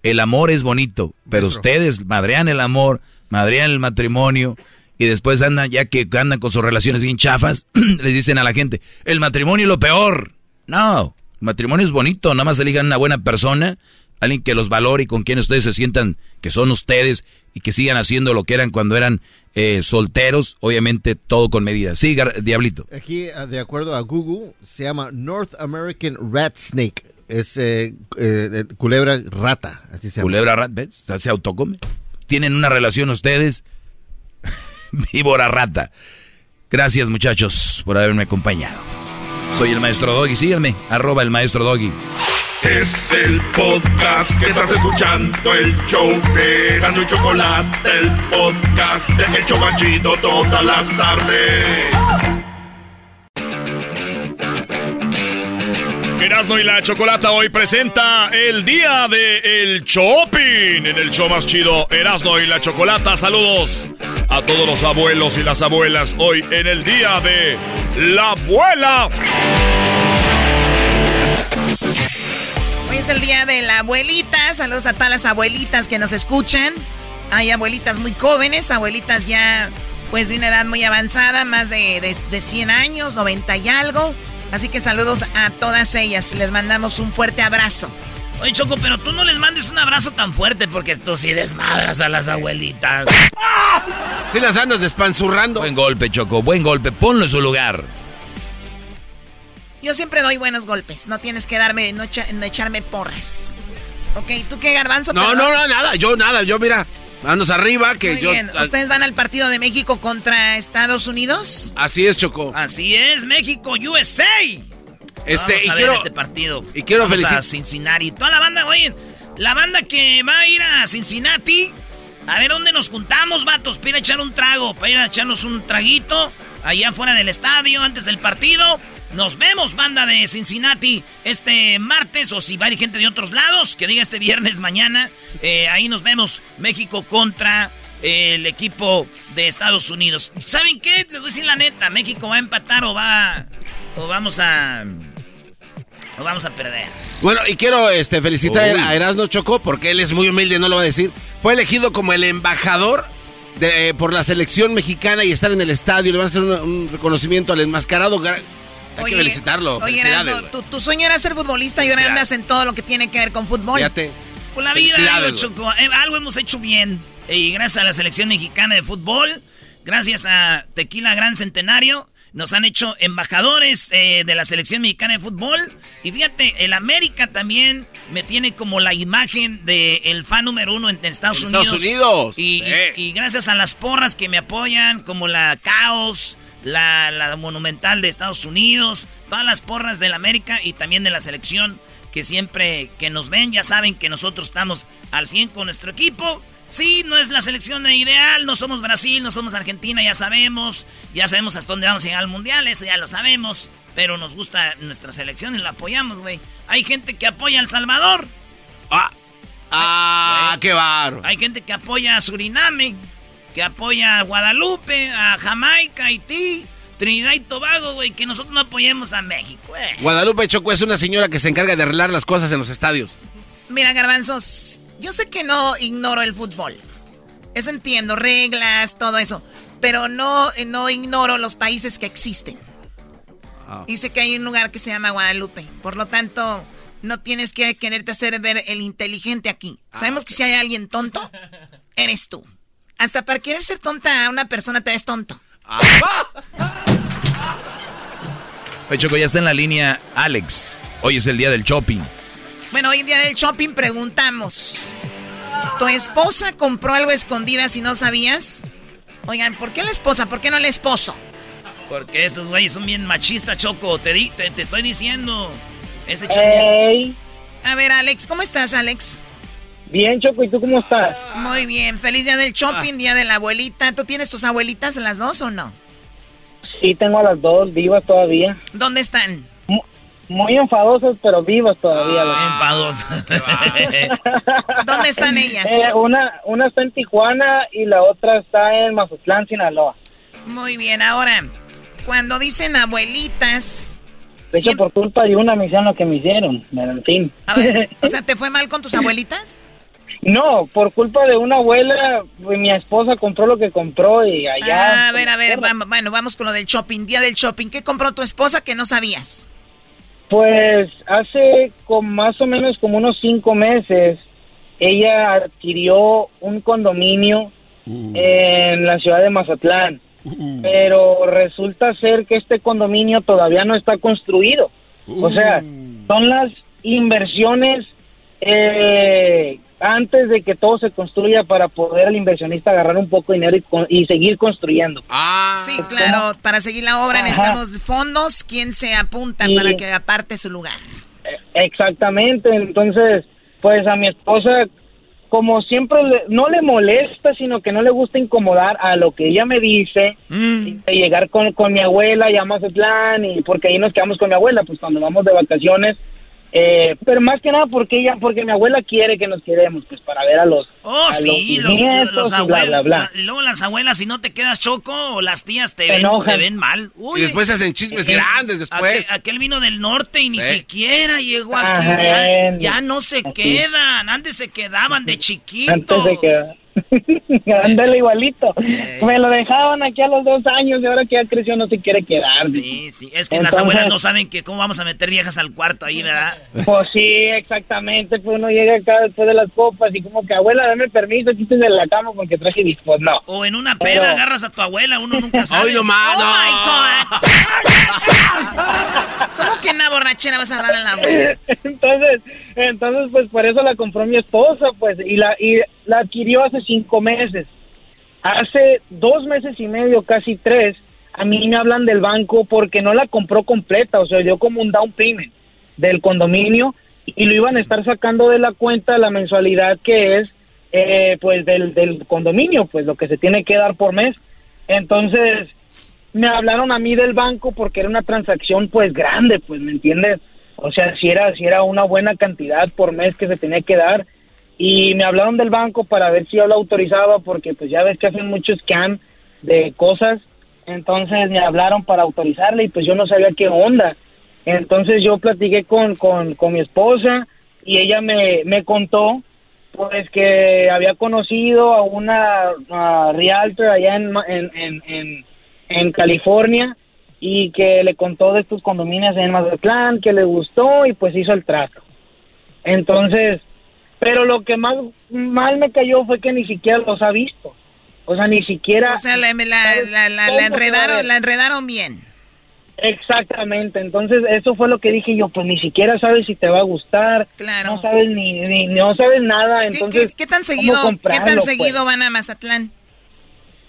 Speaker 5: El amor es bonito. Pero ustedes madrean el amor, madrean el matrimonio. Y después andan, ya que andan con sus relaciones bien chafas, les dicen a la gente, el matrimonio es lo peor. No, el matrimonio es bonito, nada más elijan una buena persona alguien que los valore y con quien ustedes se sientan que son ustedes y que sigan haciendo lo que eran cuando eran eh, solteros, obviamente todo con medida. Sí, Diablito.
Speaker 10: Aquí, ah, de acuerdo a Google, se llama North American Rat Snake. Es eh, eh, culebra rata, así se llama.
Speaker 5: Culebra rata, ¿ves? Se autocome. Tienen una relación ustedes, víbora rata. Gracias muchachos por haberme acompañado. Soy el maestro Doggy, síganme, arroba el maestro Doggy.
Speaker 7: Es el podcast que estás escuchando, el show de Gano y Chocolate, el podcast de Hecho Chocachito todas las tardes.
Speaker 3: Erasmo y la Chocolata hoy presenta el día de el shopping en el show más chido Erasmo y la Chocolata. Saludos a todos los abuelos y las abuelas hoy en el día de la abuela.
Speaker 2: es el día de la abuelita. Saludos a todas las abuelitas que nos escuchan. Hay abuelitas muy jóvenes, abuelitas ya pues de una edad muy avanzada, más de, de, 100 años, 90 y algo. Así que saludos a todas ellas. Les mandamos un fuerte abrazo. Oye, Choco, pero tú no les mandes un abrazo tan fuerte porque tú sí desmadras a las abuelitas.
Speaker 4: Sí las andas despanzurrando.
Speaker 5: Buen golpe, Choco, buen golpe. Ponlo en su lugar.
Speaker 2: Yo siempre doy buenos golpes. No tienes que darme, no, echarme porras. Ok, ¿tú qué, Garbanzo?
Speaker 4: No, no, no, nada. Yo nada. Yo, mira, manos arriba que
Speaker 2: Muy
Speaker 4: yo...
Speaker 2: Bien. ¿Ustedes van al partido de México contra Estados Unidos?
Speaker 4: Así es, Choco.
Speaker 2: Así es, México, USA.
Speaker 4: Este,
Speaker 2: y
Speaker 4: quiero...
Speaker 2: este partido.
Speaker 4: Y quiero felicitar...
Speaker 2: a Cincinnati. Toda la banda, oye, la banda que va a ir a Cincinnati... A ver dónde nos juntamos, vatos, para ir a echar un trago, para ir a echarnos un traguito allá fuera del estadio antes del partido. Nos vemos, banda de Cincinnati, este martes, o si va a ir gente de otros lados, que diga este viernes mañana. Eh, ahí nos vemos, México contra el equipo de Estados Unidos. ¿Saben qué? Les voy a decir la neta, México va a empatar o va... o vamos a... o vamos a perder.
Speaker 4: Bueno, y quiero este, felicitar a Erasno Chocó, porque él es muy humilde, no lo va a decir. Fue elegido como el embajador de, por la selección mexicana y estar en el estadio. Le van a hacer un reconocimiento al enmascarado hay que felicitarlo.
Speaker 2: Oye, tu, sueño era ser futbolista y ahora andas en todo lo que tiene que ver con fútbol.
Speaker 4: Fíjate.
Speaker 2: Con la vida, eh, algo hemos hecho bien. Y gracias a la selección mexicana de fútbol, gracias a Tequila Gran Centenario, nos han hecho embajadores eh, de la selección mexicana de fútbol. Y fíjate, el América también me tiene como la imagen del el fan número uno en, Estados Unidos.
Speaker 4: Estados Unidos.
Speaker 2: y, gracias a las porras que me apoyan, como la Caos la, Monumental de Estados Unidos, todas las porras del América y también de la selección que siempre que nos ven ya saben que nosotros estamos al 100 con nuestro equipo Sí, no es la selección ideal, no somos Brasil, no somos Argentina, ya sabemos, ya sabemos hasta dónde vamos a llegar al Mundial, eso ya lo sabemos, pero nos gusta nuestra selección y la apoyamos, güey. Hay gente que apoya a El Salvador.
Speaker 4: Ah, ah qué barro.
Speaker 2: Hay gente que apoya a Suriname, que apoya a Guadalupe, a Jamaica, Haití. Trinidad y Tobago, güey, que nosotros no apoyemos a México, güey.
Speaker 4: Guadalupe Choco es una señora que se encarga de arreglar las cosas en los estadios.
Speaker 2: Mira, garbanzos, yo sé que no ignoro el fútbol. Eso entiendo, reglas, todo eso. Pero no, no ignoro los países que existen. Ah. Dice que hay un lugar que se llama Guadalupe. Por lo tanto, no tienes que quererte hacer ver el inteligente aquí. Ah, Sabemos que si hay alguien tonto, eres tú. Hasta para querer ser tonta a una persona te ves tonto.
Speaker 5: Oye, Choco, ya está en la línea Alex. Hoy es el día del shopping.
Speaker 2: Bueno, hoy día del shopping preguntamos. ¿Tu esposa compró algo escondida si no sabías? Oigan, ¿por qué la esposa? ¿Por qué no el esposo? Porque estos güeyes son bien machistas, Choco. Te, di, te, estoy diciendo. Ese hey. A ver, Alex, ¿cómo estás, Alex?
Speaker 11: Bien, Choco, ¿y tú cómo estás?
Speaker 2: Muy bien, feliz día del shopping, día de la abuelita. ¿Tú tienes tus abuelitas las dos o no?
Speaker 11: Sí, tengo a las dos vivas todavía.
Speaker 2: ¿Dónde están?
Speaker 11: Muy enfadosas, pero vivas todavía.
Speaker 2: Ah, enfadosas. ¿Dónde están ellas?
Speaker 11: Eh, una, una está en Tijuana y la otra está en Mazatlán, Sinaloa.
Speaker 2: Muy bien, ahora, cuando dicen abuelitas...
Speaker 11: De hecho, por culpa de una misión lo que me hicieron, en fin.
Speaker 2: A ver, o sea, ¿te fue mal con tus abuelitas?
Speaker 11: No, por culpa de una abuela, pues, mi esposa compró lo que compró y allá...
Speaker 2: Ah, a ver, a ver, bueno, vamos con lo del shopping, día del shopping. ¿Qué compró tu esposa que no sabías?
Speaker 11: Pues hace con más o menos como unos cinco meses, ella adquirió un condominio uh. en la ciudad de Mazatlán, uh. pero resulta ser que este condominio todavía no está construido. O sea, uh. son las inversiones eh, antes de que todo se construya para poder el inversionista agarrar un poco de dinero y, seguir construyendo.
Speaker 2: Ah, sí, claro, para seguir la obra necesitamos fondos, ¿quién se apunta para que aparte su lugar?
Speaker 11: E, exactamente, entonces, pues a mi esposa, como siempre, no le molesta, sino que no le gusta incomodar a lo que ella me dice, mm. de llegar con, con mi abuela, ya a plan y porque ahí nos quedamos con mi abuela, pues cuando vamos de vacaciones, eh, pero más que nada porque ella, porque mi abuela quiere que nos quedemos, pues para ver a los,
Speaker 2: oh, sí, los, los, abuelos, bla, luego las abuelas, si no te quedas choco, o las tías te, ven, te ven mal.
Speaker 4: y después se hacen chismes grandes después.
Speaker 2: Aquel, vino del norte y ni siquiera llegó aquí. Ya, ya, no se quedan, antes se quedaban de chiquitos. Antes se quedaban.
Speaker 11: Ándale igualito. Me lo dejaban aquí a los dos años y ahora que ya creció no se quiere quedar.
Speaker 2: Sí, sí. Es que las abuelas no saben que cómo vamos a meter viejas al cuarto ahí, ¿verdad?
Speaker 11: Pues sí, exactamente. Pues uno llega acá después de las copas y como que, abuela, dame permiso, quítese de la cama porque traje discos. No.
Speaker 2: O en una peda agarras a tu abuela, uno nunca sabe.
Speaker 4: ¡Ay, no más!
Speaker 2: ¡Oh, my God! ¿Cómo que en una borrachera vas a agarrar a la abuela?
Speaker 11: Entonces, entonces, pues por eso la compró mi esposa, pues, y la, y la adquirió hace cinco meses. Hace dos meses y medio, casi tres, a mí me hablan del banco porque no la compró completa, o sea, dio como un down payment del condominio y lo iban a estar sacando de la cuenta la mensualidad que es, eh, pues, del, del condominio, pues, lo que se tiene que dar por mes. Entonces, me hablaron a mí del banco porque era una transacción, pues, grande, pues, ¿me entiendes? O sea, si era, si era una buena cantidad por mes que se tenía que dar y me hablaron del banco para ver si yo lo autorizaba porque pues ya ves que hacen mucho scan de cosas, entonces me hablaron para autorizarle y pues yo no sabía qué onda. Entonces yo platiqué con, con, con mi esposa y ella me, me contó pues que había conocido a una realtor allá en, en, en, en, California y que le contó de estos condominios en Mazatlán, que le gustó y pues hizo el trato. Entonces, pero lo que más mal me cayó fue que ni siquiera los ha visto. O sea, ni siquiera...
Speaker 2: O sea, la, enredaron, la enredaron bien.
Speaker 11: Exactamente, entonces eso fue lo que dije yo, pues ni siquiera sabes si te va a gustar, claro. no sabes ni, no sabes nada, entonces
Speaker 2: ¿Qué, tan seguido, ¿qué tan seguido pues? van a Mazatlán?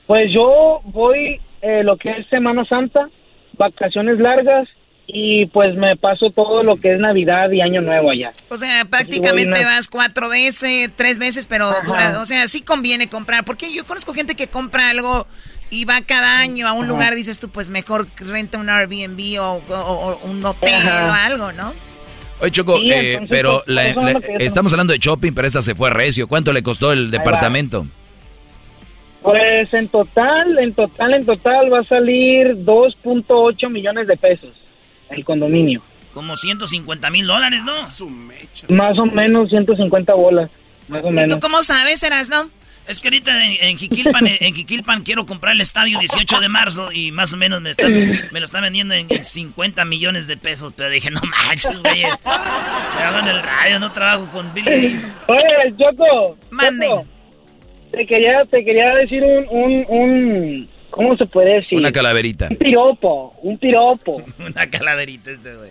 Speaker 11: Pues yo voy eh, lo que es Semana Santa, vacaciones largas y pues me paso todo lo que es Navidad y Año Nuevo allá.
Speaker 2: O sea, prácticamente vas cuatro veces, tres veces, pero dura, o sea, sí conviene comprar, porque yo conozco gente que compra algo y va cada año a un lugar, dices tú, pues mejor renta un Airbnb o, un hotel o algo, ¿no?
Speaker 5: Oye, Choco, eh, pero pues, estamos hablando de shopping, pero esta se fue recio. ¿Cuánto le costó el departamento?
Speaker 11: Pues en total, en total, en total va a salir 2.8 millones de pesos el condominio.
Speaker 2: Como 150 mil dólares, ¿no?
Speaker 11: Más o menos 150 bolas, más o menos.
Speaker 2: ¿Y tú cómo sabes, Eras, no? Es que ahorita en, en en, quiero comprar el estadio 18 de marzo y más o menos me, me lo están vendiendo en 50 millones de pesos. Pero dije, no manches, güey. Trabajo en el radio, no trabajo con Billy
Speaker 11: Oye, Choco. Mande. te, quería, te quería decir un, un, un, ¿Cómo se puede decir?
Speaker 5: Una calaverita.
Speaker 11: Un piropo, un piropo.
Speaker 2: Una calaverita este, güey.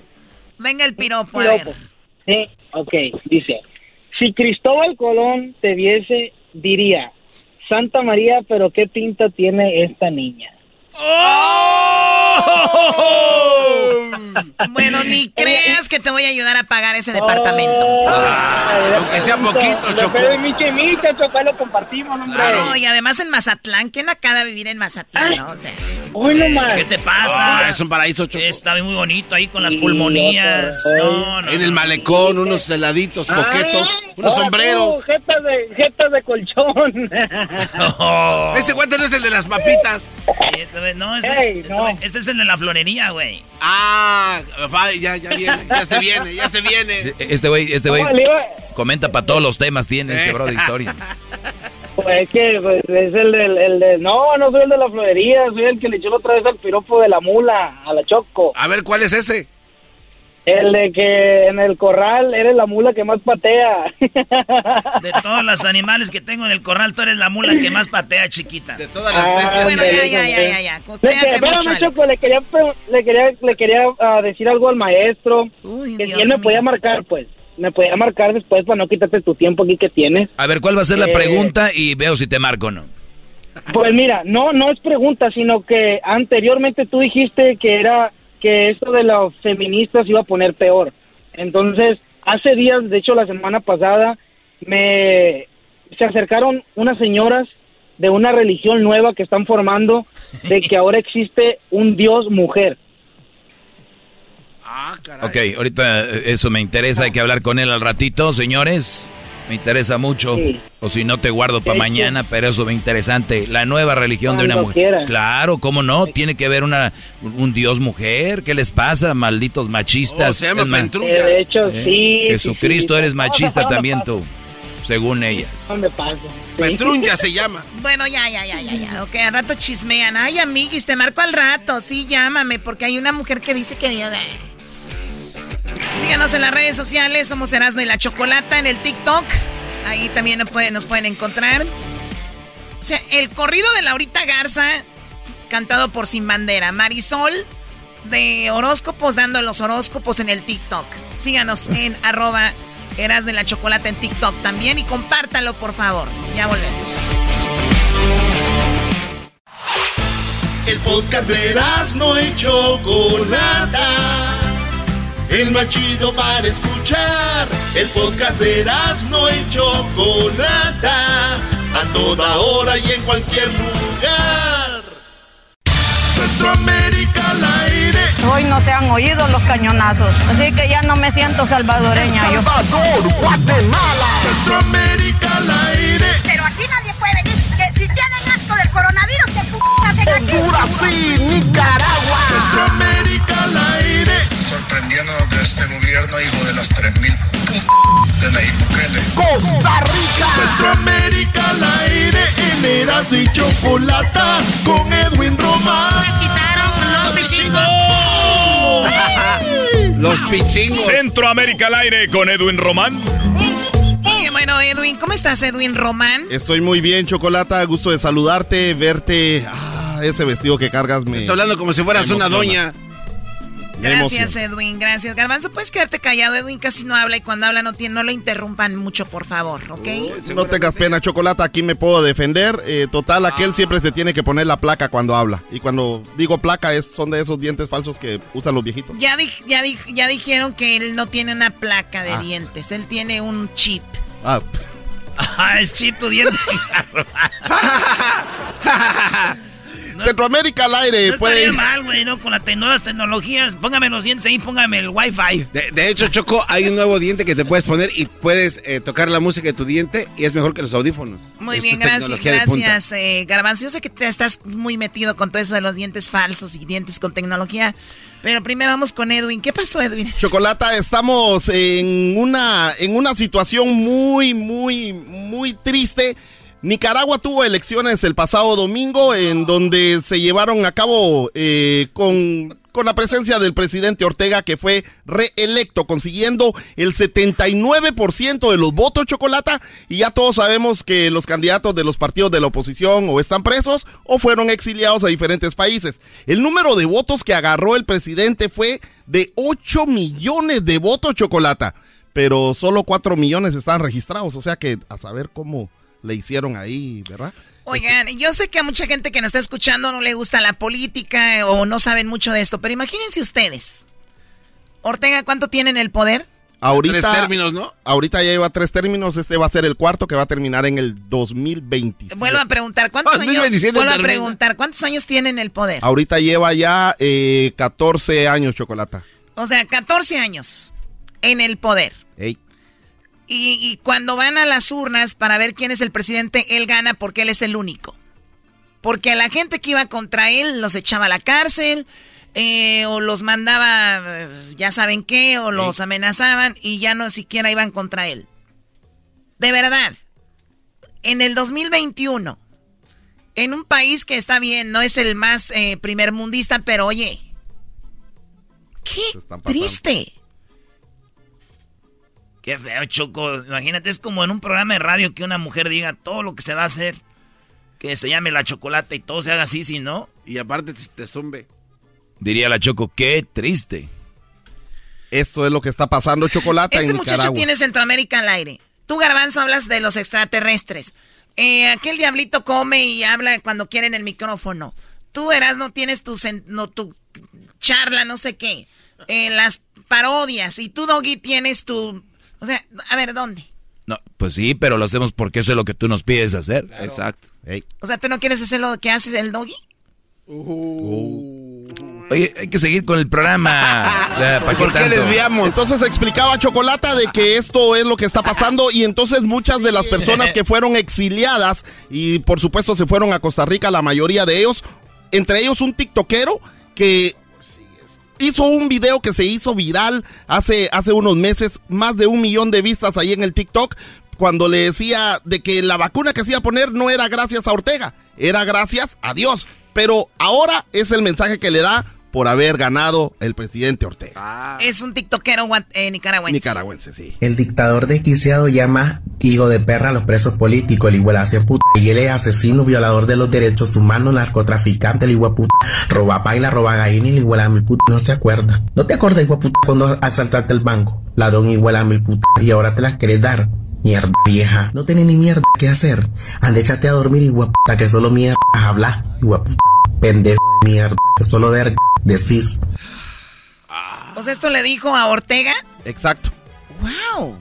Speaker 2: Venga el piropo, a ver.
Speaker 11: Sí, ok, dice. Si Cristóbal Colón te viese diría, Santa María, pero qué pinta tiene esta niña.
Speaker 2: ¡Oh! Bueno, ni creas que te voy a ayudar a pagar ese departamento.
Speaker 4: aunque sea poquito, Choco.
Speaker 11: lo compartimos, hombre.
Speaker 2: Claro. y además en Mazatlán, ¿quién acaba de vivir en Mazatlán, no? O sea,
Speaker 11: Uy, no más.
Speaker 2: ¿Qué te pasa?
Speaker 4: Ah, es un paraíso, Choco.
Speaker 2: Está muy bonito ahí con las pulmonías. No,
Speaker 4: en el malecón, unos heladitos coquetos, unos sombreros.
Speaker 11: jetas de, jetas de colchón.
Speaker 4: Ese guante no es el de las papitas.
Speaker 2: no, ese, ese es el de la florería, güey.
Speaker 4: Ah, ya, ya viene, ya se viene, ya se viene.
Speaker 5: Este güey, este güey comenta para todos los temas, tiene este bro de historia.
Speaker 11: Pues es que pues, es el, del, el de... No, no soy el de la florería, soy el que le echó otra vez al piropo de la mula, a la choco.
Speaker 4: A ver, ¿cuál es ese?
Speaker 11: El de que en el corral eres la mula que más patea.
Speaker 2: De todos los animales que tengo en el corral, tú eres la mula que más patea, chiquita.
Speaker 4: De todas las ah,
Speaker 2: Bueno, ya, ya, ya, ya, ya.
Speaker 11: Le, le quería, le quería, le quería uh, decir algo al maestro. que si él me podía marcar, pues. Me podía marcar después para no quitarte tu tiempo aquí que tienes.
Speaker 5: A ver, ¿cuál va a ser la eh, pregunta? Y veo si te marco o no.
Speaker 11: Pues mira, no, no es pregunta, sino que anteriormente tú dijiste que era que esto de los feministas iba a poner peor. Entonces, hace días, de hecho la semana pasada, me se acercaron unas señoras de una religión nueva que están formando de que ahora existe un dios mujer.
Speaker 5: Ah, caray. Ok, ahorita eso me interesa, hay que hablar con él al ratito, señores. Me interesa mucho. O si no, te guardo para mañana, pero eso es interesante. La nueva religión de una mujer. Claro, ¿cómo no? Tiene que haber una, un dios mujer. ¿Qué les pasa, malditos machistas?
Speaker 4: Oh, se llama
Speaker 11: Pentrulla. De hecho, ¿Eh? sí.
Speaker 5: Jesucristo, eres machista también tú, según ellas.
Speaker 11: ¿Dónde pasa?
Speaker 4: Petrulla se llama.
Speaker 2: Bueno, ya, ya, ya, ya, ya. Ok, al rato chismean. Ay, amiguis, te marco al rato. Sí, llámame, porque hay una mujer que dice que Dios... Síganos en las redes sociales, somos Erasmo y la Chocolata en el TikTok. Ahí también nos pueden, nos pueden encontrar. O sea, el corrido de Laurita Garza, cantado por Sin Bandera. Marisol, de horóscopos, dando los horóscopos en el TikTok. Síganos en arroba Erasmo y la Chocolata en TikTok también y compártalo, por favor. Ya volvemos.
Speaker 7: El podcast de Erasmo y Chocolata el más chido para escuchar. El podcast de no y Chocolata, a toda hora y en cualquier lugar. Centroamérica al aire.
Speaker 12: Hoy no se han oído los cañonazos, así que ya no me siento salvadoreña.
Speaker 7: Salvador, Guatemala. Centroamérica al aire.
Speaker 13: Pero aquí nadie puede venir, que si tienen asco del coronavirus, ¿qué p hacen
Speaker 7: aquí? Honduras y Nicaragua. Centroamérica
Speaker 14: sorprendiéndonos de este gobierno, hijo de las 3.000 de Nayib Bukele.
Speaker 7: Costa Rica, Centroamérica al aire, en Eras y Chocolata, con Edwin Román.
Speaker 2: Me quitaron los pichingos.
Speaker 4: los pichingos.
Speaker 3: Centroamérica al aire con Edwin Román.
Speaker 2: Bueno, Edwin, ¿cómo estás, Edwin Román?
Speaker 10: Estoy muy bien, Chocolata. Gusto de saludarte, verte. Ah, ese vestido que cargas me.
Speaker 4: Está hablando como si fueras una doña.
Speaker 2: Gracias, Edwin, gracias. Garbanzo, puedes quedarte callado. Edwin casi no habla y cuando habla no, tiene, no lo interrumpan mucho, por favor, ¿ok?
Speaker 15: no tengas pena, Chocolata, aquí me puedo defender. Eh, total, aquel siempre se tiene que poner la placa cuando habla. Y cuando digo placa, es, son de esos dientes falsos que usan los viejitos.
Speaker 2: Ya, ya, ya dijeron que él no tiene una placa de
Speaker 15: Ah.
Speaker 2: dientes, él tiene un chip.
Speaker 15: Ah,
Speaker 2: Ah, es chip tu diente.
Speaker 15: Centroamérica al aire,
Speaker 2: No
Speaker 15: puede
Speaker 2: estaría mal, güey, ¿no? Con las te- nuevas tecnologías. Póngame los dientes ahí, póngame el Wi-Fi.
Speaker 4: De, de hecho, Choco, hay un nuevo diente que te puedes poner y puedes eh, tocar la música de tu diente y es mejor que los audífonos.
Speaker 2: Muy
Speaker 4: Esto
Speaker 2: bien, gracias, gracias, eh, Garbanzo. Yo sé que te estás muy metido con todo eso de los dientes falsos y dientes con tecnología. Pero primero vamos con Edwin. ¿Qué pasó, Edwin?
Speaker 15: Chocolata, estamos en una, en una situación muy, muy, muy triste. Nicaragua tuvo elecciones el pasado domingo en donde se llevaron a cabo eh, con, con la presencia del presidente Ortega que fue reelecto consiguiendo el 79% de los votos Chocolata y ya todos sabemos que los candidatos de los partidos de la oposición o están presos o fueron exiliados a diferentes países. El número de votos que agarró el presidente fue de 8 millones de votos Chocolata, pero solo 4 millones están registrados, o sea que a saber cómo le hicieron ahí, ¿verdad?
Speaker 2: Oigan, yo sé que a mucha gente que nos está escuchando no le gusta la política o no saben mucho de esto, pero imagínense ustedes. Ortega, ¿cuánto tiene en el poder?
Speaker 15: Ahorita,
Speaker 4: Tres términos, ¿no?
Speaker 15: Ahorita ya lleva tres términos, este va a ser el cuarto que va a terminar en el 2027.
Speaker 2: Vuelvo a preguntar, ¿cuántos años?
Speaker 4: 2027
Speaker 2: Vuelvo a preguntar, ¿cuántos años tiene en el poder?
Speaker 15: Ahorita lleva ya eh, 14 años Chocolata.
Speaker 2: O sea, 14 años en el poder.
Speaker 15: Ey.
Speaker 2: Y, y cuando van a las urnas para ver quién es el presidente, él gana porque él es el único. Porque a la gente que iba contra él los echaba a la cárcel, eh, o los mandaba, eh, ya saben qué, o los amenazaban y ya no siquiera iban contra él. De verdad, en el 2021, en un país que está bien, no es el más eh, primermundista, pero oye, qué triste. Qué feo, Choco. Imagínate, es como en un programa de radio que una mujer diga todo lo que se va a hacer. Que se llame la chocolate y todo se haga así, si no.
Speaker 4: Y aparte te, te zumbe.
Speaker 5: Diría la Choco, qué triste.
Speaker 15: Esto es lo que está pasando Chocolata
Speaker 2: Este
Speaker 15: en
Speaker 2: muchacho
Speaker 15: Nicaragua.
Speaker 2: tiene Centroamérica al aire. Tú, Garbanzo, hablas de los extraterrestres. Eh, aquel diablito come y habla cuando quiere en el micrófono. Tú, Eras, no tienes tu, cen- no, tu charla, no sé qué. Eh, las parodias. Y tú, Doggy, tienes tu... O sea, a ver, ¿dónde?
Speaker 5: No, pues sí, pero lo hacemos porque eso es lo que tú nos pides hacer.
Speaker 4: Exacto.
Speaker 2: O sea, ¿tú no quieres hacer lo que haces el Doggy?
Speaker 5: Oye, hay que seguir con el programa. O sea, ¿para
Speaker 15: ¿Por qué
Speaker 5: tanto?
Speaker 15: desviamos? Entonces explicaba Chocolata de que esto es lo que está pasando y entonces muchas de las personas que fueron exiliadas y por supuesto se fueron a Costa Rica, la mayoría de ellos, entre ellos un tiktokero que hizo un video que se hizo viral hace, hace unos meses, más de un millón de vistas ahí en el TikTok, cuando le decía de que la vacuna que se iba a poner no era gracias a Ortega, era gracias a Dios. Pero ahora es el mensaje que le da por haber ganado el presidente Ortega.
Speaker 2: Es un tiktokero eh, nicaragüense.
Speaker 15: Nicaragüense, sí.
Speaker 16: El dictador desquiciado llama hijo de perra a los presos políticos, el igualación puta. Y él es asesino, violador de los derechos humanos, narcotraficante, el igual puta. Roba paila, roba gallina el igual a mil puta. No se acuerda. ¿No te acuerdas, igual puta, cuando asaltaste el banco? Ladrón igual a mil puta. Y ahora te las querés dar. Mierda vieja. No tenés ni mierda que hacer. Ande, échate a dormir, igual puta, que solo mierda hablar. Igual puta. Pendejo de mierda. Que solo verga decís.
Speaker 2: O sea, esto le dijo a Ortega.
Speaker 15: Exacto.
Speaker 2: ¡Wow!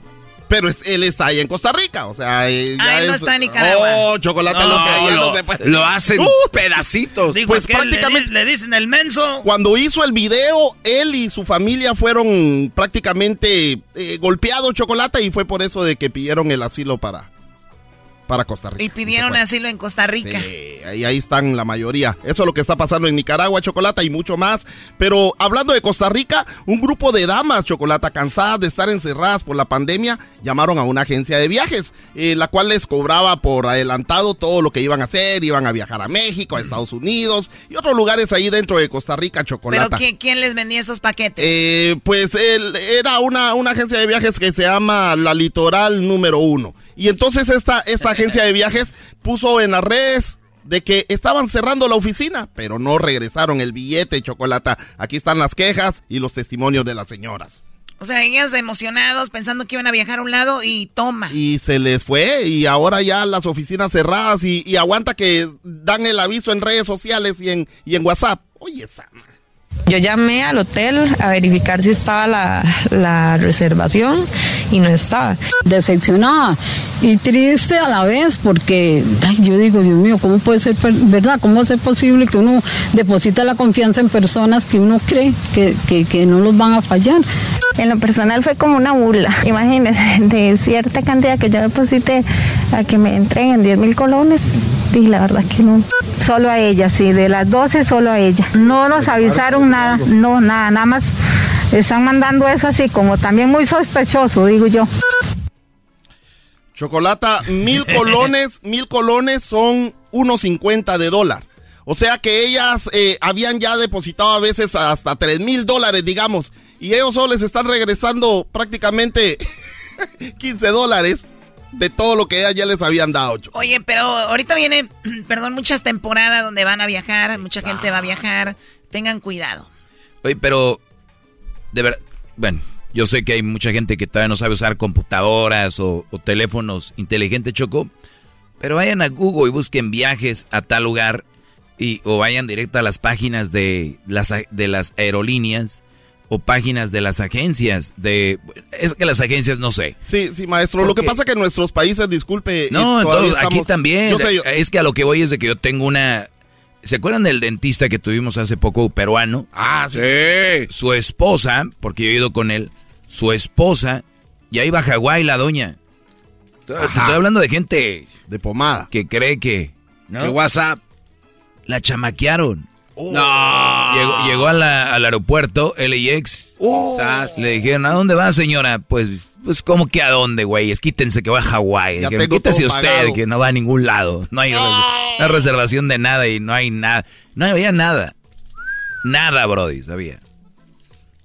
Speaker 15: Pero es, él está ahí en Costa Rica, o sea, ya
Speaker 2: Ah, él no
Speaker 15: es-
Speaker 2: está en Nicaragua.
Speaker 15: Oh, chocolate
Speaker 5: No,
Speaker 15: lo que
Speaker 5: lo-
Speaker 15: no se puede.
Speaker 5: lo hacen
Speaker 15: pedacitos.
Speaker 2: Dijo
Speaker 15: pues prácticamente
Speaker 2: le dicen el menso.
Speaker 15: Cuando hizo el video, él y su familia fueron prácticamente eh, golpeados chocolate y fue por eso de que pidieron el asilo para, para Costa Rica.
Speaker 2: Y pidieron asilo en Costa Rica.
Speaker 15: Sí, ahí, ahí están la mayoría. Eso es lo que está pasando en Nicaragua, Chocolata, y mucho más. Pero hablando de Costa Rica, un grupo de damas, Chocolata, cansadas de estar encerradas por la pandemia, llamaron a una agencia de viajes, eh, la cual les cobraba por adelantado todo lo que iban a hacer. Iban a viajar a México, a Estados Unidos y otros lugares ahí dentro de Costa Rica,
Speaker 2: ¿Pero
Speaker 15: Chocolata.
Speaker 2: ¿quién, quién les vendía estos paquetes?
Speaker 15: Eh, pues él, era una, una agencia de viajes que se llama La Litoral Número Uno. Y entonces esta, esta agencia de viajes puso en las redes de que estaban cerrando la oficina, pero no regresaron el billete, Chocolata. Aquí están las quejas y los testimonios de las señoras.
Speaker 2: O sea, ellas emocionados pensando que iban a viajar a un lado y toma.
Speaker 15: Y se les fue y ahora ya las oficinas cerradas y, y aguanta que dan el aviso en redes sociales y en, y en WhatsApp. Oye, esa...
Speaker 17: Yo llamé al hotel a verificar si estaba la, la, reservación y no estaba.
Speaker 18: Decepcionada y triste a la vez porque ay, yo digo, Dios mío, ¿cómo puede ser verdad? ¿Cómo es posible que uno deposita la confianza en personas que uno cree que, que, que no los van a fallar?
Speaker 19: En lo personal fue como una burla. Imagínense, de cierta cantidad que yo deposité a que me entreguen 10 mil colones, y la verdad que no.
Speaker 20: Solo a ella, sí, de las 12 solo a ella. No nos avisaron nada, no, nada, nada más están mandando eso así como también muy sospechoso, digo yo.
Speaker 15: Chocolata, mil colones, mil colones son 1.50 de dólar. O sea que ellas eh, habían ya depositado a veces hasta 3 mil dólares, digamos. Y ellos solo les están regresando prácticamente 15 dólares de todo lo que ellas ya les habían dado.
Speaker 2: Oye, pero ahorita viene, perdón, muchas temporadas donde van a viajar, mucha gente va a viajar. Tengan cuidado.
Speaker 5: Oye, pero, de verdad, bueno, yo sé que hay mucha gente que todavía no sabe usar computadoras o, o teléfonos inteligentes, Choco. Pero vayan a Google y busquen viajes a tal lugar y, o vayan directo a las páginas de las, de las aerolíneas o páginas de las agencias de es que las agencias no sé
Speaker 15: sí sí maestro lo que pasa que en nuestros países disculpe
Speaker 5: no entonces aquí también es que a lo que voy es de que yo tengo una ¿Se acuerdan del dentista que tuvimos hace poco peruano?
Speaker 15: Ah, sí.
Speaker 5: Su esposa, porque yo he ido con él, su esposa, ya iba a Hawái la doña. Estoy, estoy hablando de gente...
Speaker 15: De pomada.
Speaker 5: Que cree que...
Speaker 4: ¿no? Que WhatsApp.
Speaker 5: La chamaquearon.
Speaker 4: Oh. No.
Speaker 5: Llegó, llegó a la, al aeropuerto, LAX.
Speaker 4: Oh.
Speaker 5: Le dijeron, ¿a dónde va, señora? Pues, pues ¿cómo que a dónde, güey? Quítense que va a Hawái. Quítese usted, pagado. que no va a ningún lado. No hay una reservación de nada y no hay nada. No había nada. Nada, Brody, sabía.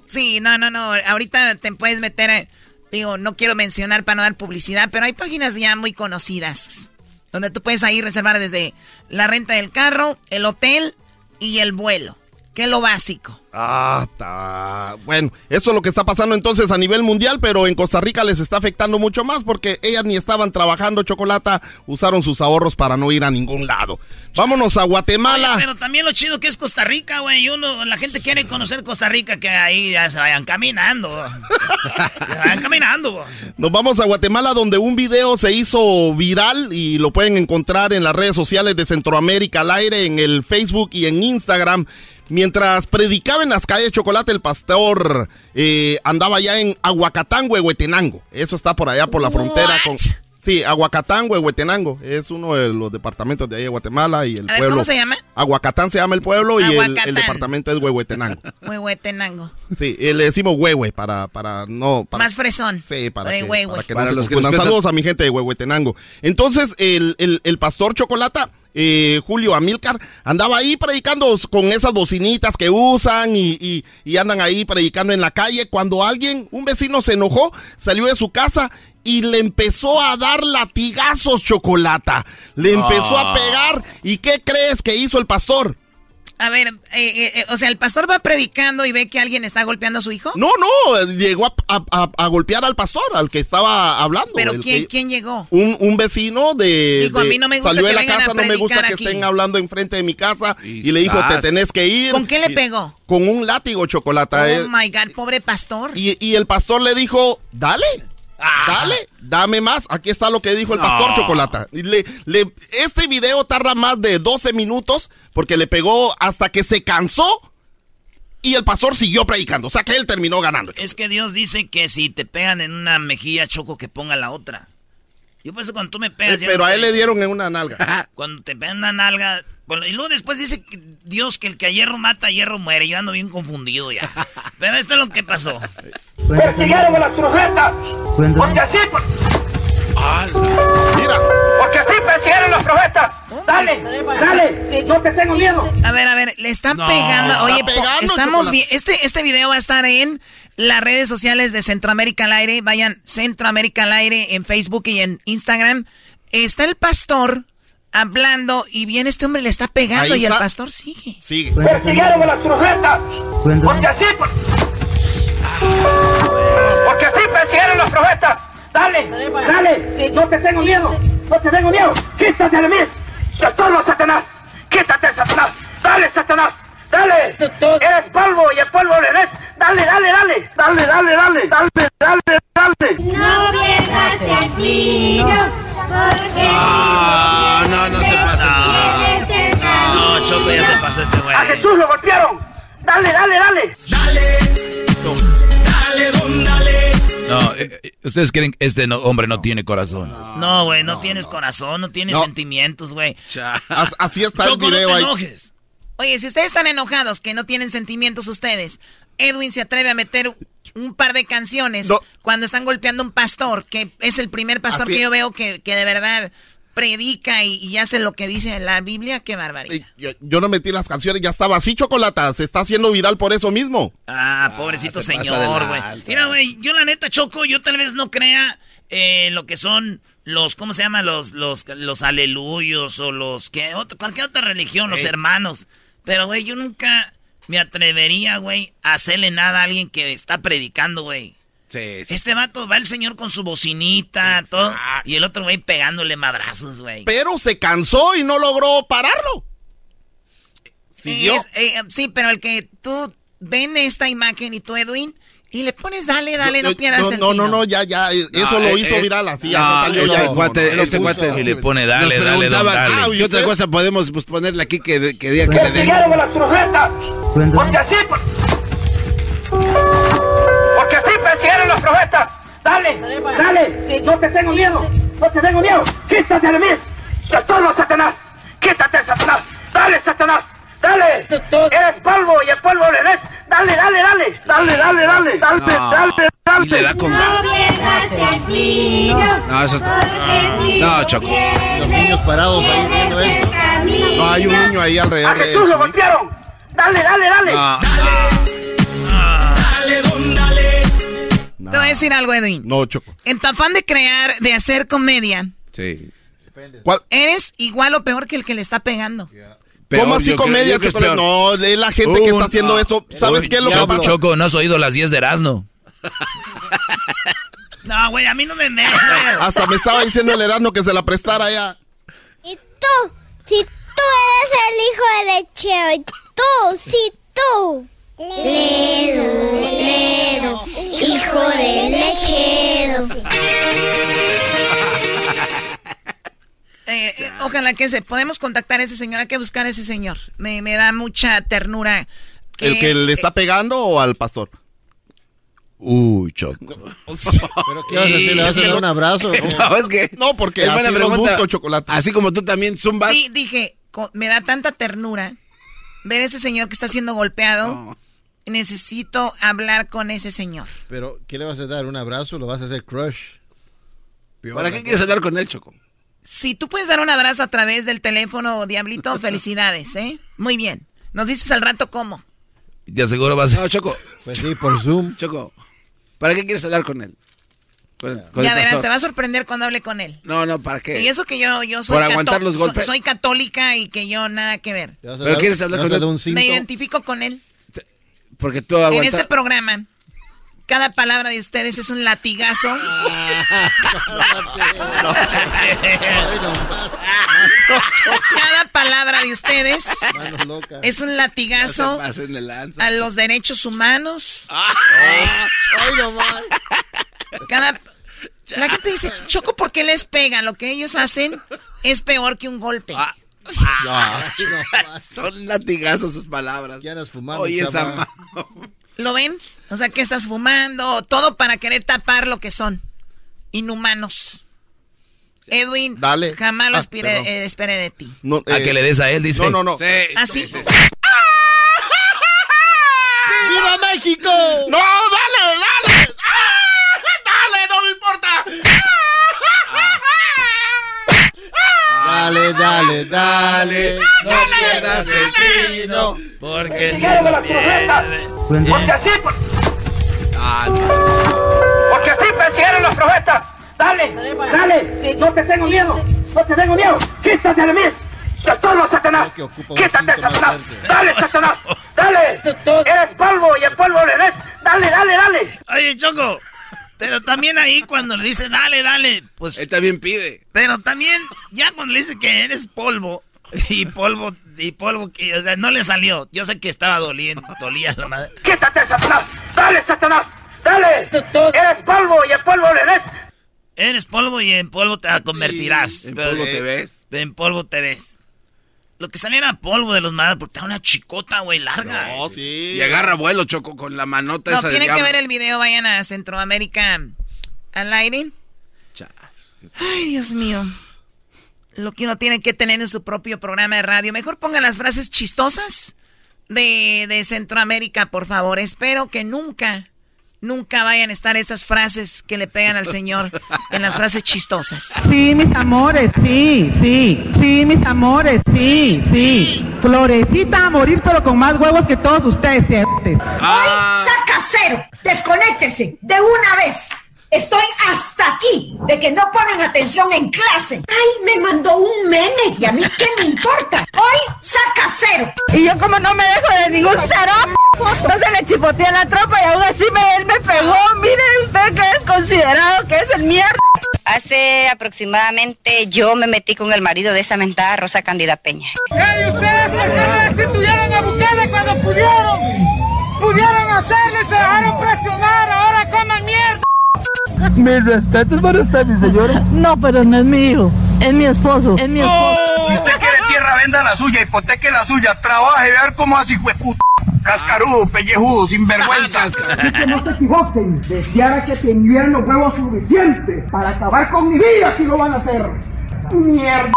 Speaker 2: Sí, no, no, no. Ahorita te puedes meter, a, digo, no quiero mencionar para no dar publicidad, pero hay páginas ya muy conocidas. Donde tú puedes ahí reservar desde la renta del carro, el hotel y el vuelo, que lo básico.
Speaker 15: Ah, está. Bueno, eso es lo que está pasando entonces a nivel mundial, pero en Costa Rica les está afectando mucho más porque ellas ni estaban trabajando chocolata, usaron sus ahorros para no ir a ningún lado. Vámonos a Guatemala.
Speaker 2: Oye, pero también lo chido que es Costa Rica, güey. Uno, la gente quiere conocer Costa Rica, que ahí ya se vayan caminando. se vayan caminando.
Speaker 15: Nos vamos a Guatemala, donde un video se hizo viral y lo pueden encontrar en las redes sociales de Centroamérica al aire, en el Facebook y en Instagram. Mientras predicaba en las calles Chocolate, el pastor eh, andaba ya en Aguacatán, Huehuetenango. Eso está por allá por la frontera con. Sí, Aguacatán, Huehuetenango. Es uno de los departamentos de ahí de Guatemala y el
Speaker 2: A ver,
Speaker 15: pueblo.
Speaker 2: ¿Cómo se llama?
Speaker 15: Aguacatán se llama el pueblo y el, departamento es Huehuetenango.
Speaker 2: Huehuetenango.
Speaker 15: Sí, le decimos Huehue para, para no. Para,
Speaker 2: Más fresón.
Speaker 15: Sí, para
Speaker 2: De
Speaker 15: que,
Speaker 2: Huehue.
Speaker 15: para que
Speaker 4: Para
Speaker 15: no se
Speaker 4: los que
Speaker 15: confundan.
Speaker 4: nos
Speaker 15: Saludos a mi gente de Huehuetenango. Entonces, el, el, el pastor Chocolata, eh, Julio Amilcar, andaba ahí predicando con esas bocinitas que usan y, y, y andan ahí predicando en la calle. Cuando alguien, un vecino se enojó, salió de su casa y le empezó a dar latigazos Chocolata. Le empezó a
Speaker 2: Ah.
Speaker 15: pegar. ¿Y qué crees que hizo el pastor?
Speaker 2: A ver, eh, eh, eh, o sea, el pastor va predicando y ve que alguien está golpeando a su hijo.
Speaker 15: No, no, llegó a, a- a- a golpear al pastor, al que estaba hablando.
Speaker 2: Pero
Speaker 15: el
Speaker 2: ¿quién,
Speaker 15: que-
Speaker 2: quién llegó?
Speaker 15: un, un vecino de,
Speaker 2: Dijo, a
Speaker 15: de-
Speaker 2: mí no me gusta
Speaker 15: salió de
Speaker 2: que
Speaker 15: la casa,
Speaker 2: a
Speaker 15: no me gusta que
Speaker 2: aquí.
Speaker 15: estén hablando enfrente de mi casa y, le dijo, te tenés que ir.
Speaker 2: ¿Con qué le
Speaker 15: Y-
Speaker 2: pegó?
Speaker 15: Con un látigo, chocolata.
Speaker 2: Oh
Speaker 15: eh.
Speaker 2: my God, pobre pastor.
Speaker 15: y, y el pastor le dijo, dale. Dale, dame más. Aquí está lo que dijo el pastor
Speaker 4: No.
Speaker 15: Chocolata. Y le- le- este video tarda más de 12 minutos porque le pegó hasta que se cansó y el pastor siguió predicando. O sea que él terminó ganando.
Speaker 2: Es que Dios dice que si te pegan en una mejilla, Choco, que ponga la otra. Yo pienso cuando tú me pegas... yo
Speaker 15: Eh, Pero
Speaker 2: no
Speaker 15: a él le dieron en una nalga.
Speaker 2: Cuando te pegan una nalga... bueno, y luego después dice que Dios que el que a hierro mata, a hierro muere. Yo ando bien confundido ya. Pero esto es lo que pasó.
Speaker 21: Persiguieron a las profetas. Porque así, por-
Speaker 15: Mira.
Speaker 21: porque así persiguieron a los profetas. Dale, dale, no te tengo miedo.
Speaker 2: A ver, a ver, le están
Speaker 21: No,
Speaker 2: pegando.
Speaker 21: está
Speaker 2: Oye,
Speaker 21: pegando,
Speaker 2: estamos bien. Este, este video va a estar en las redes sociales de Centroamérica al aire. Vayan Centroamérica al aire en Facebook y en Instagram. Está el pastor hablando y viene este hombre le está pegando y el pastor sigue.
Speaker 10: Sigue.
Speaker 21: Persiguieron a las profetas. Porque así. Porque así persiguieron los profetas. Dale, dale. No te tengo miedo. No te tengo miedo. Quítate de mí. Estorbo, Satanás. Quítate, Satanás. Dale, Satanás. Dale. Eres polvo y el polvo le des. Dale, dale, dale. Dale, dale, dale. Dale, dale, dale.
Speaker 13: No pierdas el brillo, porque
Speaker 4: Ah, no, no se pasa.
Speaker 2: No, Choco, ya se pasó este güey.
Speaker 21: A Jesús lo golpearon. Dale, dale, dale.
Speaker 22: Dale, don, dale.
Speaker 5: No, eh, eh, ustedes creen que este no- hombre no tiene corazón.
Speaker 2: No, güey, no, tienes corazón, no tienes
Speaker 5: No.
Speaker 2: sentimientos, güey.
Speaker 10: As- Así está el
Speaker 2: no
Speaker 10: video
Speaker 2: te
Speaker 10: ahí.
Speaker 2: enojes. Oye, si ustedes están enojados, que no tienen sentimientos ustedes, Edwin se atreve a meter un par de canciones cuando están golpeando a un pastor, que es el primer pastor
Speaker 10: Así-
Speaker 2: que yo veo que, que de verdad predica y, y hace lo que dice la Biblia, qué barbaridad.
Speaker 10: Yo, yo no metí las canciones, ya estaba así, Chocolata. Se está haciendo viral por eso mismo.
Speaker 2: Ah, pobrecito
Speaker 10: se pasa
Speaker 2: señor, güey. Mira, güey, yo la neta choco, yo tal vez no crea eh, lo que son los, ¿cómo se llama? Los, los, los aleluyos o los que cualquier otra religión, los hermanos. Pero, güey, yo nunca me atrevería, güey, a hacerle nada a alguien que está predicando, güey. Este vato va el señor con su bocinita, todo, y el otro güey pegándole madrazos, güey.
Speaker 10: Pero se cansó y no logró pararlo. Siguió.
Speaker 2: Es- eh, sí, pero el que tú ven esta imagen y tú, Edwin, y le pones dale, dale, no,
Speaker 10: Yo-
Speaker 2: pierdas
Speaker 10: no,
Speaker 2: el
Speaker 10: no, no, no, ya, ya. eh, Eso
Speaker 4: No,
Speaker 10: lo
Speaker 4: eh,
Speaker 10: hizo
Speaker 4: eh,
Speaker 10: viral así.
Speaker 4: no,
Speaker 10: ya salió
Speaker 4: este cuate,
Speaker 10: No,
Speaker 4: este cuate.
Speaker 5: Y le pone dale,
Speaker 4: Nos
Speaker 5: dale, don,
Speaker 4: preguntaba,
Speaker 5: dale.
Speaker 4: ah, ¿qué otra cosa podemos pues, ponerle aquí que, que diga que le den?
Speaker 21: Las profetas. Porque así. Porque a los profetas. Dale, dale. No te tengo miedo. No te tengo miedo. Quítate de mí. Estorbo, Satanás. Quítate, Satanás. Dale, Satanás. Dale. Eres polvo y el polvo le des. Dale, dale, dale. Dale, dale, dale. Dale,
Speaker 4: No.
Speaker 10: dale, dale.
Speaker 4: Y le da con...
Speaker 13: no
Speaker 4: eso No, Choco.
Speaker 10: Los niños parados ahí viendo esto. No, hay un niño ahí
Speaker 21: A
Speaker 10: alrededor de
Speaker 21: Jesús lo golpearon. Dale, dale, dale.
Speaker 22: Dale, dale.
Speaker 2: Te voy a decir algo, Edwin.
Speaker 10: No, Choco.
Speaker 2: En tu afán de crear, de hacer comedia,
Speaker 4: Sí.
Speaker 10: ¿Cuál?
Speaker 2: eres igual o peor que el que le está pegando.
Speaker 4: Peor,
Speaker 10: ¿Cómo así comedia,
Speaker 4: que peor.
Speaker 10: No, es la gente que está haciendo
Speaker 5: no.
Speaker 10: eso. ¿Sabes
Speaker 5: Uy,
Speaker 10: qué es lo que
Speaker 5: Choco,
Speaker 10: pasa?
Speaker 5: Choco, ¿no has oído las 10 de Erasmo?
Speaker 2: No, güey, a mí no me me.
Speaker 10: Hasta me estaba diciendo el Erasmo que se la prestara ya.
Speaker 13: Y tú, si tú eres el hijo de Lechero, y tú, si tú. Ledo, Ledo, hijo de Lechero.
Speaker 2: Eh, eh, ojalá que se podemos contactar a ese señor, hay que buscar a ese señor. Me, me da mucha ternura.
Speaker 10: ¿El que le está pegando o al pastor?
Speaker 4: Uy, Choco.
Speaker 10: ¿Pero
Speaker 4: qué vas a hacer? ¿Le vas a dar un
Speaker 10: abrazo?
Speaker 4: No, es que...
Speaker 10: No, porque
Speaker 4: es
Speaker 10: así
Speaker 4: buena pregunta.
Speaker 10: busco, chocolate.
Speaker 4: Así como tú también zumbas.
Speaker 2: Sí, dije, me da tanta ternura ver a ese señor que está siendo golpeado. Necesito hablar con ese señor.
Speaker 10: Pero, ¿qué le vas a dar? ¿Un abrazo? ¿Lo vas a hacer crush?
Speaker 4: ¿Para qué quieres hablar con él, Choco?
Speaker 2: Si tú puedes dar un abrazo a través del teléfono, Diablito, felicidades, ¿eh? Muy bien. Nos dices al rato cómo.
Speaker 5: Te aseguro vas a...
Speaker 4: No, Choco.
Speaker 10: Pues sí, por Zoom.
Speaker 4: Choco, ¿para qué quieres hablar con él? Con, con
Speaker 2: ya verás, te va a sorprender cuando hable con él.
Speaker 4: No, no, ¿para qué?
Speaker 2: Y eso que yo, yo soy,
Speaker 4: Por
Speaker 2: cató-
Speaker 4: aguantar los
Speaker 2: so-
Speaker 4: golpes.
Speaker 2: soy católica y que yo nada que ver.
Speaker 4: ¿Pero quieres hablar con él?
Speaker 2: Me identifico con él.
Speaker 4: Porque tú
Speaker 2: En
Speaker 4: aguantas...
Speaker 2: este programa, cada palabra de ustedes es un latigazo. cada palabra de ustedes es un latigazo a los derechos humanos. Cada... La gente dice, Choco, ¿por qué les pegan? Lo que ellos hacen es peor que un golpe.
Speaker 4: Son latigazos sus palabras.
Speaker 10: ¿Qué andas fumando,
Speaker 4: Oye, esa
Speaker 2: ¿Lo ven? O sea, que estás fumando, todo para querer tapar lo que son. Inhumanos. Edwin,
Speaker 10: Dale.
Speaker 2: jamás lo
Speaker 10: Ah,
Speaker 2: aspiré-
Speaker 10: perdón.
Speaker 2: eh, esperé de ti.
Speaker 10: No,
Speaker 5: A
Speaker 10: eh,
Speaker 5: que le des a él, dice.
Speaker 10: No, no, no.
Speaker 2: Así.
Speaker 10: ¡Viva México! ¡No, dale, dale! ¡Ah! ¡Dale, no me importa! Dale, dale, dale. No pierdas el tino.
Speaker 5: Porque
Speaker 21: las profetas. Porque así. Porque así persiguieron los profetas. Dale, dale. No te tengo miedo. No te tengo miedo. Quítate de mí. ¡Te estorbo, Satanás! ¡Quítate, Satanás! ¡Dale, Satanás! ¡Dale! ¡Eres polvo y el polvo le des! ¡Dale, dale, dale!
Speaker 2: Oye, Choco, pero también ahí cuando le dice dale, dale, pues...
Speaker 4: Él también pide.
Speaker 2: Pero también, ya cuando le dice que eres polvo, y polvo, y polvo, que o sea, no le salió. Yo sé que estaba doliendo, dolía la madre.
Speaker 21: ¡Quítate, Satanás! ¡Dale, Satanás! ¡Dale! ¡Eres polvo y el polvo le des!
Speaker 2: Eres polvo y en polvo te convertirás.
Speaker 4: en polvo te ves.
Speaker 2: En polvo te ves. Lo que sale era polvo de los madres porque está una chicota, güey, larga.
Speaker 4: No, sí. Y agarra vuelo, Choco, con la manota
Speaker 2: No,
Speaker 4: esa de
Speaker 2: tienen que ver el video, vayan a Centroamérica al aire. Ay, Dios mío. Lo que uno tiene que tener en su propio programa de radio. Mejor pongan las frases chistosas de, de Centroamérica, por favor. Espero que nunca, nunca vayan a estar esas frases que le pegan al señor en las frases chistosas.
Speaker 23: Sí, mis amores, sí, sí, sí, mis amores, sí, sí. Florecita a morir, pero con más huevos que todos ustedes.
Speaker 24: Hoy saca cero. Desconéctese de una vez. Estoy hasta aquí de que no ponen atención en clase. Ay, me mandó un meme y a mí qué me importa. Hoy saca cero.
Speaker 25: Y yo como no me dejo de ningún cero, entonces le chipoteé a la tropa y aún así me, él me pegó. Mire usted que es considerado que es el mierda.
Speaker 26: Hace aproximadamente yo me metí con el marido de esa mentada Rosa Cándida Peña.
Speaker 21: ¡Ey, ustedes por qué no destituyeron a Bukele cuando pudieron! ¡Pudieron hacerlo y se dejaron presionar! ¡Ahora coman mierda!
Speaker 23: Mis respetos para usted, mi señora. No, pero no es mi hijo, es mi esposo, es mi esposo.
Speaker 21: Si usted quiere tierra, venda la suya, hipoteque la suya, trabaje, y ver cómo así fue puta. Cascarudo, pellejudo, sinvergüenza.
Speaker 23: que no se equivoquen. Deseara que tuvieran los huevos suficientes para acabar con mi vida si lo van a hacer. Mierda.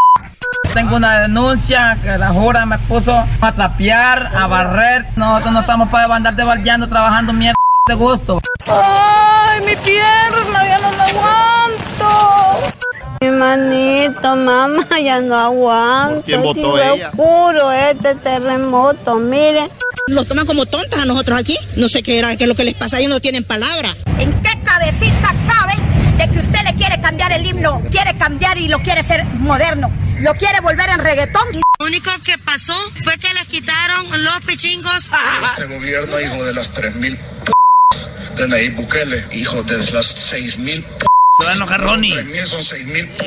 Speaker 27: Tengo una denuncia que la jura me puso a trapear, a barrer. Nosotros no estamos para andar debaldeando, trabajando mierda de gusto.
Speaker 25: ¡Ay, mi pierna! ¡Ya no la aguanto! Mi manito, mamá, ya no aguanto.
Speaker 7: quién votó
Speaker 25: fue
Speaker 7: ella?
Speaker 25: oscuro este terremoto, mire.
Speaker 28: Nos toman como tontas a nosotros aquí. No sé qué era, qué es lo que les pasa, ellos no tienen palabra.
Speaker 24: ¿En qué cabecita cabe de que usted le quiere cambiar el himno? Quiere cambiar y lo quiere hacer moderno. Lo quiere volver en reggaetón.
Speaker 28: Lo único que pasó fue que les quitaron los pichingos.
Speaker 14: Este gobierno, hijo de las 3.000 p de Nayib Bukele, hijo de las 6.000 p
Speaker 2: Se va a enojar Ronnie.
Speaker 14: 3.000 son 6.000 p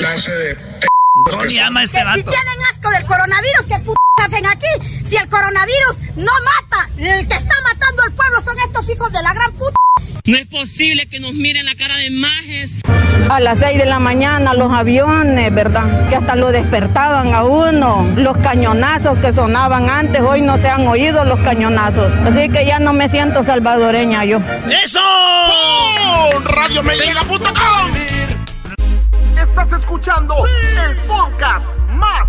Speaker 14: clase de p
Speaker 2: Ronnie ama a este
Speaker 24: Si
Speaker 2: vato.
Speaker 24: tienen asco del coronavirus, ¿qué p hacen aquí? Si el coronavirus no mata, el que está matando al pueblo son estos hijos de la gran puta.
Speaker 28: No es posible que nos miren la cara de majes.
Speaker 25: A las 6 de la mañana los aviones, ¿verdad? Que hasta lo despertaban a uno. Los cañonazos que sonaban antes, hoy no se han oído los cañonazos. Así que ya no me siento salvadoreña yo.
Speaker 2: ¡Eso!
Speaker 7: ¡RadioMediaLiga.com! Estás escuchando el podcast más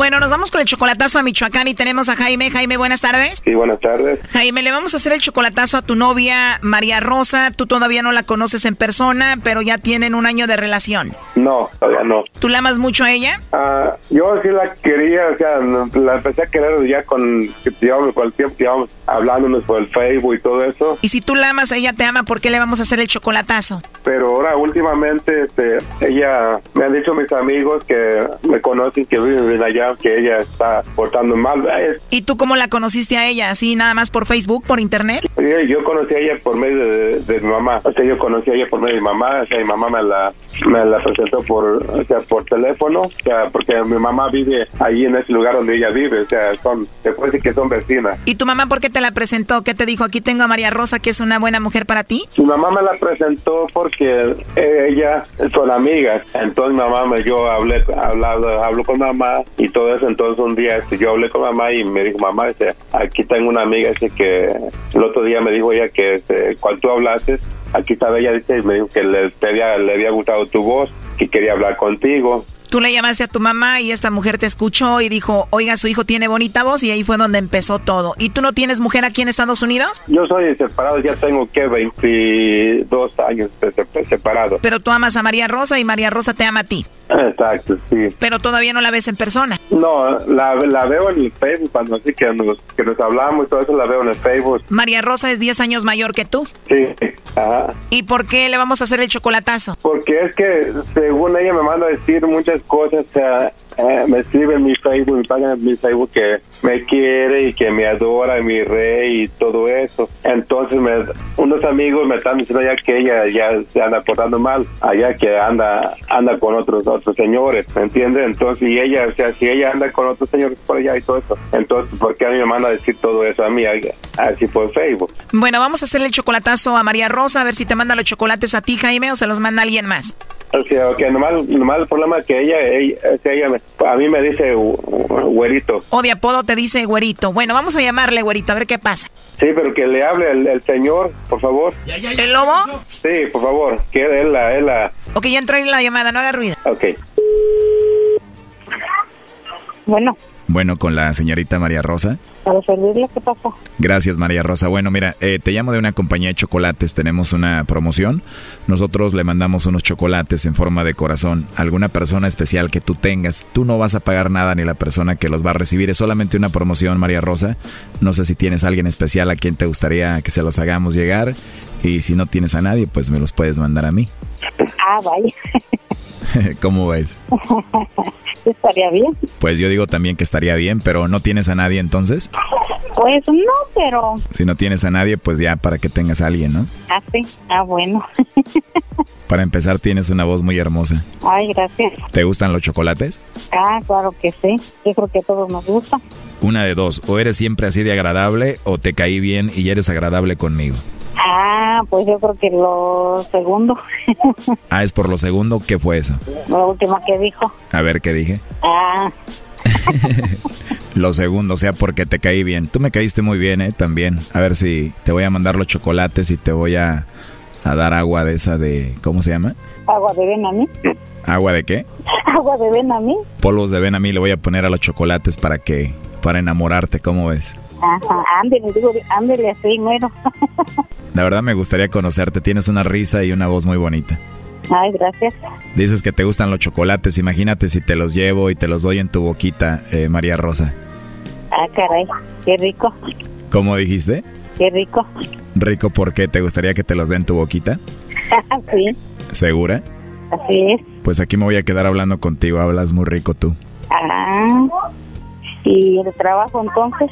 Speaker 2: Bueno, nos vamos con el chocolatazo a Michoacán y tenemos a Jaime. Jaime, buenas tardes.
Speaker 29: Sí, buenas tardes.
Speaker 2: Jaime, le vamos a hacer el chocolatazo a tu novia María Rosa. Tú todavía no la conoces en persona, pero ya tienen un año de relación.
Speaker 29: No, todavía no.
Speaker 2: ¿Tú la amas mucho a ella?
Speaker 29: Ah, yo sí la quería, o sea, la empecé a querer ya con, llevamos, con el tiempo que hablándonos por el Facebook y todo eso.
Speaker 2: Y si tú la amas, ella te ama, ¿por qué le vamos a hacer el chocolatazo?
Speaker 29: Pero ahora últimamente, este, ella, me han dicho mis amigos que me conocen, que viven allá que ella está portando mal.
Speaker 30: ¿Y tú cómo la conociste a ella? ¿Así nada más por Facebook, por internet?
Speaker 29: Yo, yo conocí a ella por medio de, de mi mamá. O sea, yo conocí a ella por medio de mi mamá. O sea, mi mamá me la, me la presentó por, o sea, por teléfono. O sea, porque mi mamá vive ahí en ese lugar donde ella vive. O sea, son, se puede decir que son vecinas.
Speaker 30: ¿Y tu mamá por qué te la presentó? ¿Qué te dijo? Aquí tengo a María Rosa, que es una buena mujer para ti.
Speaker 29: Mi mamá me la presentó porque ella son amigas. Entonces mi mamá me, yo hablé, hablado, hablo con mamá y todo eso. Entonces un día este, yo hablé con mamá y me dijo, mamá, este, aquí tengo una amiga dice que el otro día me dijo ella que este, cuando tú hablaste, aquí estaba ella dice, y me dijo que le, te había, le había gustado tu voz, que quería hablar contigo.
Speaker 30: Tú le llamaste a tu mamá y esta mujer te escuchó y dijo, oiga, su hijo tiene bonita voz y ahí fue donde empezó todo. ¿Y tú no tienes mujer aquí en Estados Unidos?
Speaker 29: Yo soy separado, ya tengo que 22 años separado.
Speaker 30: Pero tú amas a María Rosa y María Rosa te ama a ti.
Speaker 29: Exacto, sí.
Speaker 30: Pero todavía no la ves en persona.
Speaker 29: No, la, la veo en el Facebook cuando así que nos, que nos hablamos y todo eso la veo en el Facebook.
Speaker 30: María Rosa es 10 años mayor que tú.
Speaker 29: Sí, ajá.
Speaker 30: ¿Y por qué le vamos a hacer el chocolatazo?
Speaker 29: Porque es que según ella me manda a decir muchas cosas, o sea, eh, me escribe en mi Facebook, me paga en mi Facebook que me quiere y que me adora, mi rey y todo eso. Entonces me, unos amigos me están diciendo ya que ella ya se anda portando mal, allá que anda anda con otros otros señores, ¿me entiendes? Entonces, y ella, o sea, si ella anda con otros señores por allá y todo eso, entonces, ¿por qué a mí me manda a decir todo eso a mí, así por Facebook?
Speaker 30: Bueno, vamos a hacerle el chocolatazo a María Rosa, a ver si te manda los chocolates a ti, Jaime, o se los manda alguien más.
Speaker 29: O sea, que nomás, nomás el problema es que ella, ella, que ella me- a mí me dice "Gu- güerito.
Speaker 30: O de apodo te dice güerito. Bueno, vamos a llamarle güerito, a ver qué pasa.
Speaker 29: Sí, pero que le hable el, el señor, por favor.
Speaker 30: ¿El lobo?
Speaker 29: Sí, por favor, que él la, él la...
Speaker 30: Ok, ya entró en la llamada, no haga ruido.
Speaker 29: Ok.
Speaker 31: Bueno,
Speaker 5: Bueno, con la señorita María Rosa.
Speaker 31: para servirle, ¿qué pasó?
Speaker 5: Gracias, María Rosa. Bueno, mira, eh, te llamo de una compañía de chocolates. Tenemos una promoción. Nosotros le mandamos unos chocolates en forma de corazón a alguna persona especial que tú tengas. Tú no vas a pagar nada ni la persona que los va a recibir. Es solamente una promoción, María Rosa. No sé si tienes a alguien especial a quien te gustaría que se los hagamos llegar. Y si no tienes a nadie, pues me los puedes mandar a mí.
Speaker 31: Ah, vaya.
Speaker 5: ¿Cómo ves?
Speaker 31: Estaría bien.
Speaker 5: Pues yo digo también que estaría bien, pero no tienes a nadie entonces.
Speaker 31: Pues no, pero
Speaker 5: Si no tienes a nadie, pues ya para que tengas a alguien, ¿no?
Speaker 31: así. Ah, bueno.
Speaker 5: Para empezar, tienes una voz muy hermosa.
Speaker 31: Ay, gracias.
Speaker 5: ¿Te gustan los chocolates?
Speaker 31: Ah, claro que sí. Yo creo que a todos nos gusta.
Speaker 5: Una de dos, o eres siempre así de agradable o te caí bien y eres agradable conmigo.
Speaker 31: Ah, pues yo creo que lo segundo.
Speaker 5: Ah, es por lo segundo, ¿qué fue eso?
Speaker 31: Lo último que dijo.
Speaker 5: A ver, ¿qué dije?
Speaker 31: Ah,
Speaker 5: Lo segundo, o sea, porque te caí bien. Tú me caíste muy bien, ¿eh? También. A ver si te voy a mandar los chocolates y te voy a, a dar agua de esa de... ¿Cómo se llama?
Speaker 31: agua de ven a mí.
Speaker 5: ¿Agua de qué?
Speaker 31: Agua de ven a mí.
Speaker 5: Polvos de ven a mí le voy a poner a los chocolates para que... Para enamorarte, ¿cómo ves?
Speaker 31: Ajá, ándele, digo, ándele así, mero.
Speaker 5: La verdad me gustaría conocerte. Tienes una risa y una voz muy bonita.
Speaker 31: Ay, gracias.
Speaker 5: Dices que te gustan los chocolates. Imagínate si te los llevo y te los doy en tu boquita, eh, María Rosa.
Speaker 31: Ah, caray, qué rico,
Speaker 5: ¿Cómo dijiste?
Speaker 31: qué rico.
Speaker 5: Rico, ¿por qué? ¿Te gustaría que te los dé en tu boquita?
Speaker 31: sí,
Speaker 5: ¿Segura?
Speaker 31: así es.
Speaker 5: Pues aquí me voy a quedar hablando contigo. Hablas muy rico tú.
Speaker 31: Ah, y el trabajo entonces.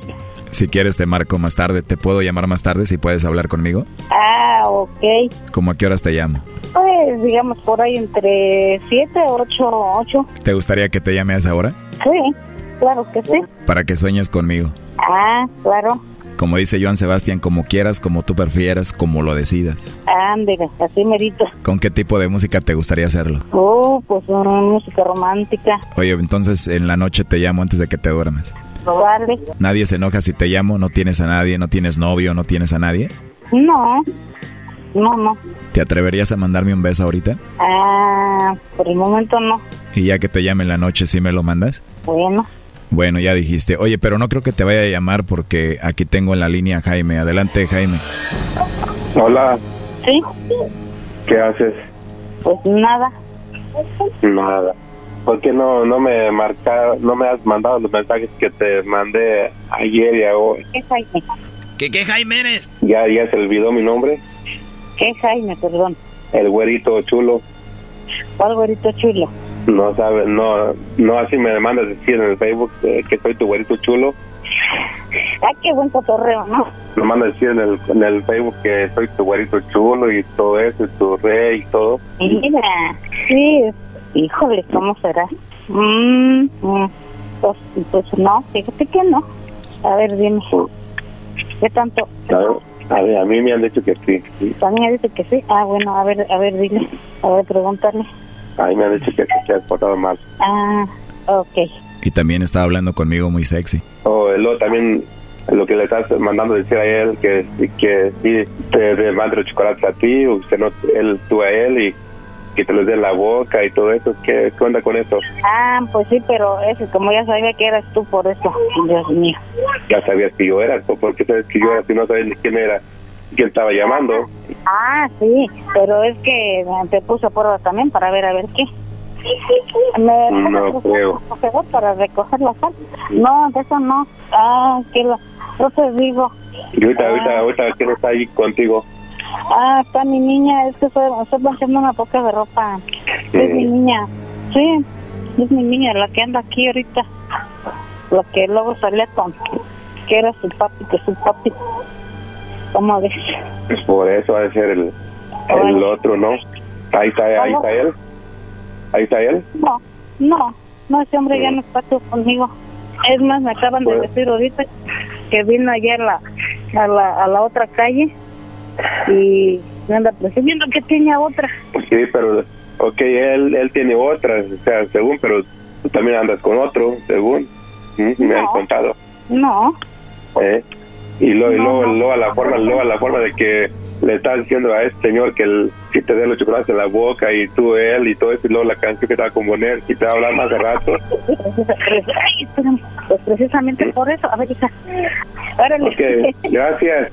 Speaker 5: Si quieres te marco más tarde. ¿Te puedo llamar más tarde si puedes hablar conmigo?
Speaker 31: Ah, ok.
Speaker 5: ¿Cómo a qué horas te llamo?
Speaker 31: Pues digamos por ahí entre 7, 8, 8.
Speaker 5: ¿Te gustaría que te llame a esa hora?
Speaker 31: Sí, claro que sí.
Speaker 5: Para que sueñes conmigo.
Speaker 31: Ah, claro.
Speaker 5: Como dice Joan Sebastián, como quieras, como tú prefieras, como lo decidas.
Speaker 31: Ándale, así merito.
Speaker 5: ¿Con qué tipo de música te gustaría hacerlo?
Speaker 31: Oh, pues una música romántica.
Speaker 5: Oye, entonces en la noche te llamo antes de que te duermas. Nadie se enoja si te llamo, no tienes a nadie, no tienes novio, no tienes a nadie.
Speaker 31: No, no, no.
Speaker 5: ¿Te atreverías a mandarme un beso ahorita?
Speaker 31: Ah, por el momento no.
Speaker 5: Y ya que te llame en la noche, ¿sí me lo mandas?
Speaker 31: Bueno,
Speaker 5: Bueno, ya dijiste. Oye, pero no creo que te vaya a llamar porque aquí tengo en la línea a Jaime. Adelante, Jaime.
Speaker 29: Hola,
Speaker 31: sí,
Speaker 29: ¿qué haces?
Speaker 31: pues nada.
Speaker 29: Nada. ¿Por qué no, no me marca, no me has mandado los mensajes que te mandé ayer y hoy?
Speaker 31: ¿Qué Jaime?
Speaker 2: ¿Qué, qué Jaime eres?
Speaker 29: Ya, ya se olvidó mi nombre,
Speaker 31: ¿Qué Jaime, perdón?
Speaker 29: el güerito chulo.
Speaker 31: ¿Cuál güerito chulo?
Speaker 29: No sabes, no, no así me mandas decir en el Facebook eh, que soy tu güerito chulo.
Speaker 31: Ay, qué buen cotorreo, ¿no?
Speaker 29: Me mandas decir en el, en el Facebook que soy tu güerito chulo y todo eso, y tu rey y todo.
Speaker 31: Mira, sí, híjole, ¿cómo será? Mm, mm, pues, pues no, fíjate que no. A ver, dime. ¿Qué tanto?
Speaker 29: A ver, a, ver, a mí me han dicho que sí.
Speaker 31: También dice que sí. Ah, bueno, a ver, a ver, dile. A ver, pregúntale.
Speaker 29: A mí me han dicho que sí, que has portado mal.
Speaker 31: Ah, ok.
Speaker 5: Y también estaba hablando conmigo muy sexy.
Speaker 29: O luego también lo que le estás mandando decir a él que, que sí te, mande chocolate a ti, o usted no, él, tú a él y que te los dé la boca y todo eso. ¿Qué, qué onda con eso?
Speaker 31: Ah, pues sí, pero eso, como ya sabía que eras tú por eso, Dios mío.
Speaker 29: Ya sabías que yo era, ¿por qué sabes que yo era si no sabes ni quién era? ¿Quién estaba llamando?
Speaker 31: Ah, sí, pero es que te puse a prueba también para ver a ver qué. Me
Speaker 29: No creo.
Speaker 31: para recoger la sal. No, de eso no. Ah, que la, yo te digo.
Speaker 29: Y ahorita, ahorita, ahorita, ¿quién está ahí contigo?
Speaker 31: Ah, está mi niña, es que estoy, estoy planchando una poca de ropa. Es mi niña. Sí, es mi niña, la que anda aquí ahorita. La que luego salía con, que era su papi, que su papi. ¿Cómo ves?
Speaker 29: Pues por eso ha de ser el, el otro, ¿no? Ahí está, ahí está él. Ahí está él.
Speaker 31: No, no, no, ese hombre ya no está conmigo. Es más, me acaban de decir ahorita que vino ayer la, a la, a la otra calle y me anda presumiendo que tiene otra.
Speaker 29: Sí, pero, ok, él, él tiene otra, o sea, según, pero tú también andas con otro, según. ¿Mm? Me han contado.
Speaker 31: No,
Speaker 29: ¿eh? Y luego, y luego, luego a la forma, luego a la forma de que le estás diciendo a este señor que el, si te dé los chocolates en la boca y tú él y todo eso y luego la canción que te va a componer y te va a hablar más de rato.
Speaker 31: Ay. Pues precisamente por eso. A ver, hija. Órale.
Speaker 29: Ok, gracias.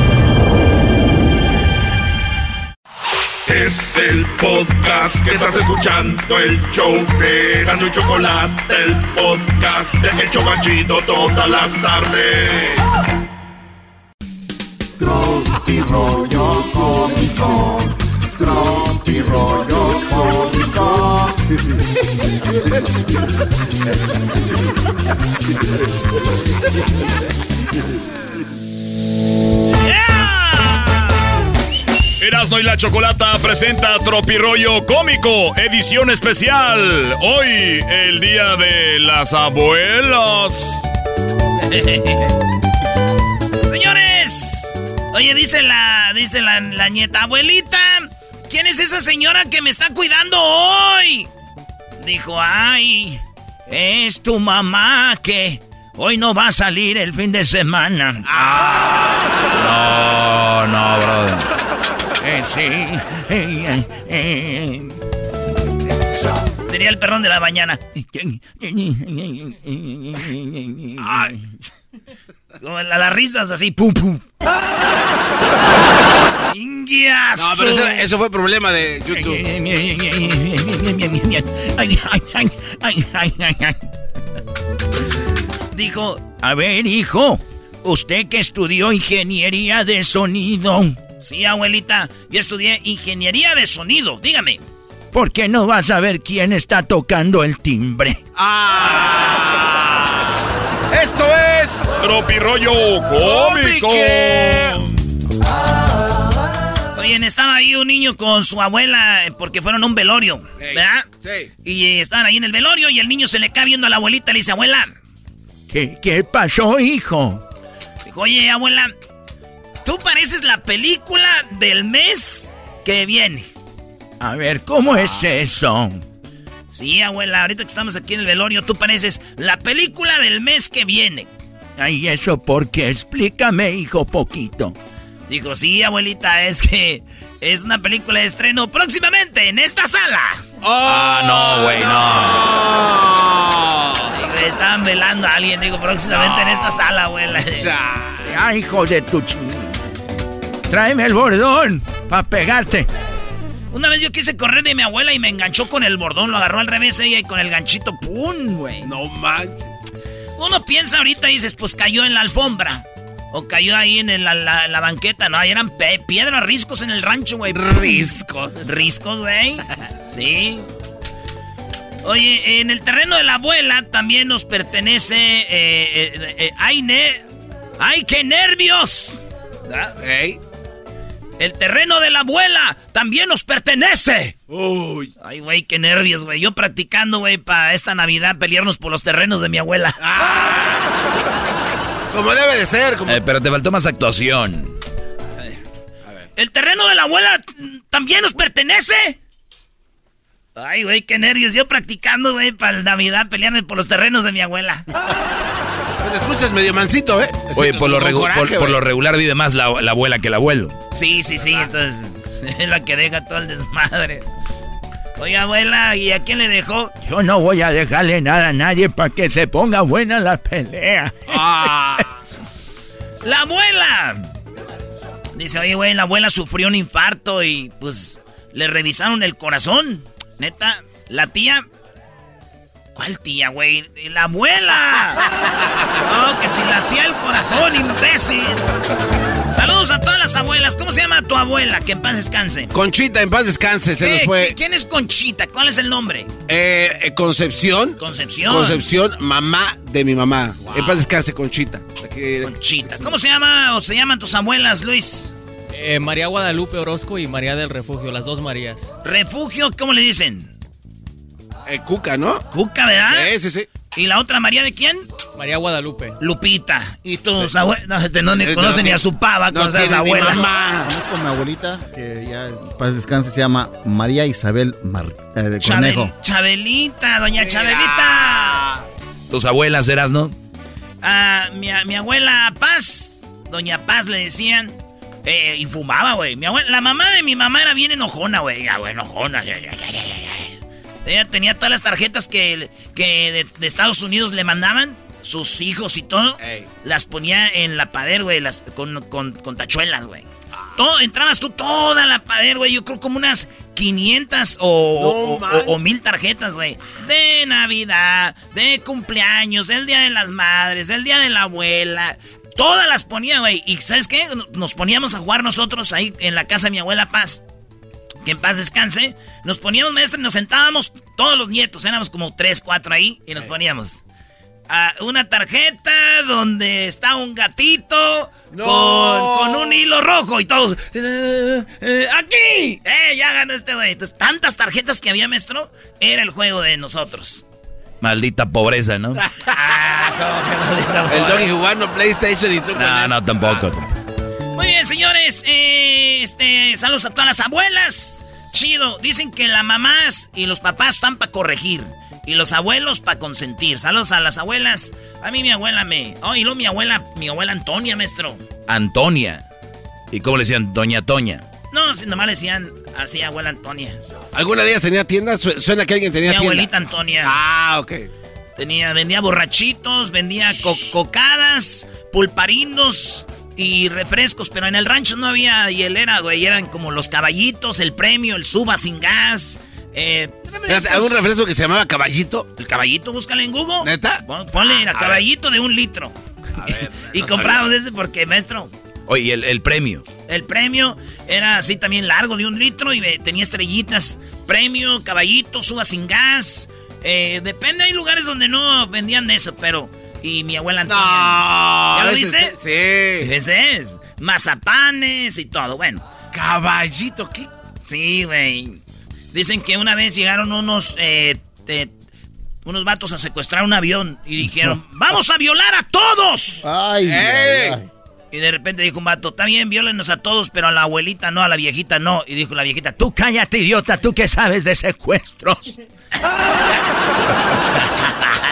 Speaker 7: Es el podcast que estás escuchando, el show de Gano y Chocolate, el podcast de El Chobachito todas las tardes.
Speaker 32: Tropi rollo cómico. Tropi rollo cómico.
Speaker 3: Erasno y la Chocolata presenta Tropirollo Cómico, edición especial. Hoy, el día de las abuelas.
Speaker 2: Señores, oye, dice la, dice la, la nieta, abuelita, ¿quién es esa señora que me está cuidando hoy? Dijo, ay, es tu mamá que hoy no va a salir el fin de semana.
Speaker 5: No, no, brother.
Speaker 2: Eh, sí. Eh, eh, eh. Tenía el perrón de la mañana. Ay. Como la- las risas así, pum, pum. Ingias.
Speaker 4: No, pero eso, eso fue problema de YouTube.
Speaker 2: Dijo, a ver, hijo, usted que estudió ingeniería de sonido. Sí, abuelita, yo estudié ingeniería de sonido, dígame. ¿Por qué no vas a ver quién está tocando el timbre?
Speaker 4: Esto es
Speaker 3: Tropirollo Cómico.
Speaker 2: Oye, estaba ahí un niño con su abuela eh, porque fueron a un velorio, ¿verdad?
Speaker 4: Sí.
Speaker 2: Y eh, estaban ahí en el velorio y el niño se le cae viendo a la abuelita y le dice, abuela. ¿Qué, qué pasó, hijo? Dijo, oye, abuela, tú pareces la película del mes que viene. A ver, ¿cómo es eso? Sí, abuela, ahorita que estamos aquí en el velorio, tú pareces la película del mes que viene. Ay, ¿eso por qué? Explícame, hijo, poquito. Dijo, sí, abuelita, es que es una película de estreno próximamente en esta sala.
Speaker 5: Ah, no, güey, no.
Speaker 2: Digo, estaban velando a alguien, digo, próximamente en esta sala, abuela. Ay, hijo de tu ching.
Speaker 5: Tráeme el bordón para pegarte.
Speaker 2: Una vez yo quise correr de mi abuela y me enganchó con el bordón, lo agarró al revés ella y con el ganchito, ¡pum, güey!
Speaker 4: No manches.
Speaker 2: Uno piensa ahorita y dices, pues cayó en la alfombra. O cayó ahí en la, la, banqueta, ¿no? Ahí eran piedras, riscos en el rancho, güey.
Speaker 4: Riscos.
Speaker 2: Riscos, güey. Sí. Oye, en el terreno de la abuela también nos pertenece. Eh, eh, eh, ¡Ay, ne ¡Ay, qué nervios! El terreno de la abuela también nos pertenece.
Speaker 4: Uy.
Speaker 2: Ay, güey, qué nervios, güey. Yo practicando, güey, para esta Navidad pelearnos por los terrenos de mi abuela.
Speaker 4: Ah. Como debe de ser. Como...
Speaker 5: Eh, pero te faltó más actuación.
Speaker 2: ¿El terreno de la abuela también nos pertenece? Ay, güey, qué nervios. Yo practicando, güey, para la Navidad pelearme por los terrenos de mi abuela.
Speaker 4: Te escuchas medio mansito, ¿eh?
Speaker 5: Oye, por lo, por, lo, regular vive más la, abuela que el abuelo.
Speaker 2: Sí, sí, sí. Entonces, es la que deja todo el desmadre. Oye, abuela, ¿y a quién le dejó?
Speaker 5: Yo no voy a dejarle nada a nadie para que se ponga buena la pelea.
Speaker 2: Ah. ¡La abuela! Dice, oye, güey, la abuela sufrió un infarto y pues le revisaron el corazón. Neta, la tía ¿Cuál tía, güey? ¡La abuela! No, que si la tía el corazón, imbécil. Saludos a todas las abuelas. ¿Cómo se llama tu abuela? Que en paz descanse.
Speaker 4: Conchita, en paz descanse, se nos fue.
Speaker 2: ¿Quién es Conchita? ¿Cuál es el nombre?
Speaker 4: Eh, eh, Concepción.
Speaker 2: Concepción.
Speaker 4: Concepción, mamá de mi mamá. En paz descanse, Conchita.
Speaker 2: Conchita. ¿Cómo se llama o se llaman tus abuelas, Luis?
Speaker 33: Eh, María Guadalupe Orozco y María del Refugio, las dos Marías.
Speaker 2: ¿Refugio? ¿Cómo le dicen?
Speaker 4: Eh, Cuca, ¿no?
Speaker 2: Cuca, ¿verdad?
Speaker 4: Sí, sí, sí.
Speaker 2: ¿Y la otra María de quién?
Speaker 33: María Guadalupe.
Speaker 2: Lupita. Y tus abuelos. No, este no ni este conocen ni a su pava con esa abuela.
Speaker 10: Mamá. con mi abuelita, que ya paz descanse, se llama María Isabel eh, de Conejo.
Speaker 2: Chabelita, doña Chabelita.
Speaker 5: ¿Tus abuelas eras, no?
Speaker 2: Ah, mi, mi abuela Paz, doña Paz le decían. Eh, y fumaba, güey. Mi abuela, la mamá de mi mamá era bien enojona, güey. Ya, güey, enojona. Ya, ya, ya, ella tenía todas las tarjetas que, que de, Estados Unidos le mandaban, sus hijos y todo. Las ponía en la pader, güey, con, con, tachuelas, güey. Todo, entrabas tú toda la pader, güey. Yo creo como unas 500 o, o, mil tarjetas, güey. De Navidad, de cumpleaños, del Día de las Madres, del Día de la Abuela. Todas las ponía, güey. Y ¿sabes qué? Nos poníamos a jugar nosotros ahí en la casa de mi abuela Paz que en paz descanse, nos poníamos maestro y nos sentábamos todos los nietos, éramos como tres, cuatro ahí, y nos poníamos a una tarjeta donde está un gatito con, un hilo rojo y todos, eh, eh, aquí, eh, ya ganó este güey. Entonces, tantas tarjetas que había, maestro, era el juego de nosotros.
Speaker 5: Maldita pobreza, ¿no?
Speaker 4: ah, el Doggy jugando PlayStation y tú.
Speaker 5: No, no, tampoco.
Speaker 2: Muy bien, señores. Eh, este, saludos a todas las abuelas. Chido. Dicen que las mamás y los papás están para corregir. Y los abuelos para consentir. Saludos a las abuelas. A mí mi abuela me... Oh, y luego mi abuela, mi abuela Antonia, maestro.
Speaker 5: Antonia. ¿Y cómo le decían? Doña Toña.
Speaker 2: No, si nomás le decían así, abuela Antonia.
Speaker 4: ¿Alguna de ellas tenía tienda? Suena que alguien tenía
Speaker 2: mi
Speaker 4: tienda.
Speaker 2: abuelita Antonia.
Speaker 4: Ah, ok.
Speaker 2: Tenía, vendía borrachitos, vendía cocadas, pulparindos, y refrescos, pero en el rancho no había hielera, güey. Eran como los caballitos, el premio, el suba sin gas. Eh,
Speaker 4: ¿Algún refresco que se llamaba caballito?
Speaker 2: El caballito, búscale en Google.
Speaker 4: ¿Neta?
Speaker 2: Ponle a caballito de un litro. A ver, y compramos ese porque, maestro.
Speaker 5: Oye, el, el, premio.
Speaker 2: El premio era así también largo de un litro y tenía estrellitas. Premio, caballito, suba sin gas. Eh, depende, hay lugares donde no vendían eso, pero y mi abuela Antonia. ¿Ya lo viste?
Speaker 4: sí.
Speaker 2: Ese es. Mazapanes y todo. Bueno.
Speaker 4: Caballito, ¿qué?
Speaker 2: Sí, güey. Dicen que una vez llegaron unos, eh, unos vatos a secuestrar un avión y dijeron, ¡vamos a violar a todos!
Speaker 10: Ay,
Speaker 2: Y de repente dijo un vato, está bien, violenos a todos, pero a la abuelita no, a la viejita no. Y dijo la viejita, tú cállate, idiota, tú qué sabes de secuestros.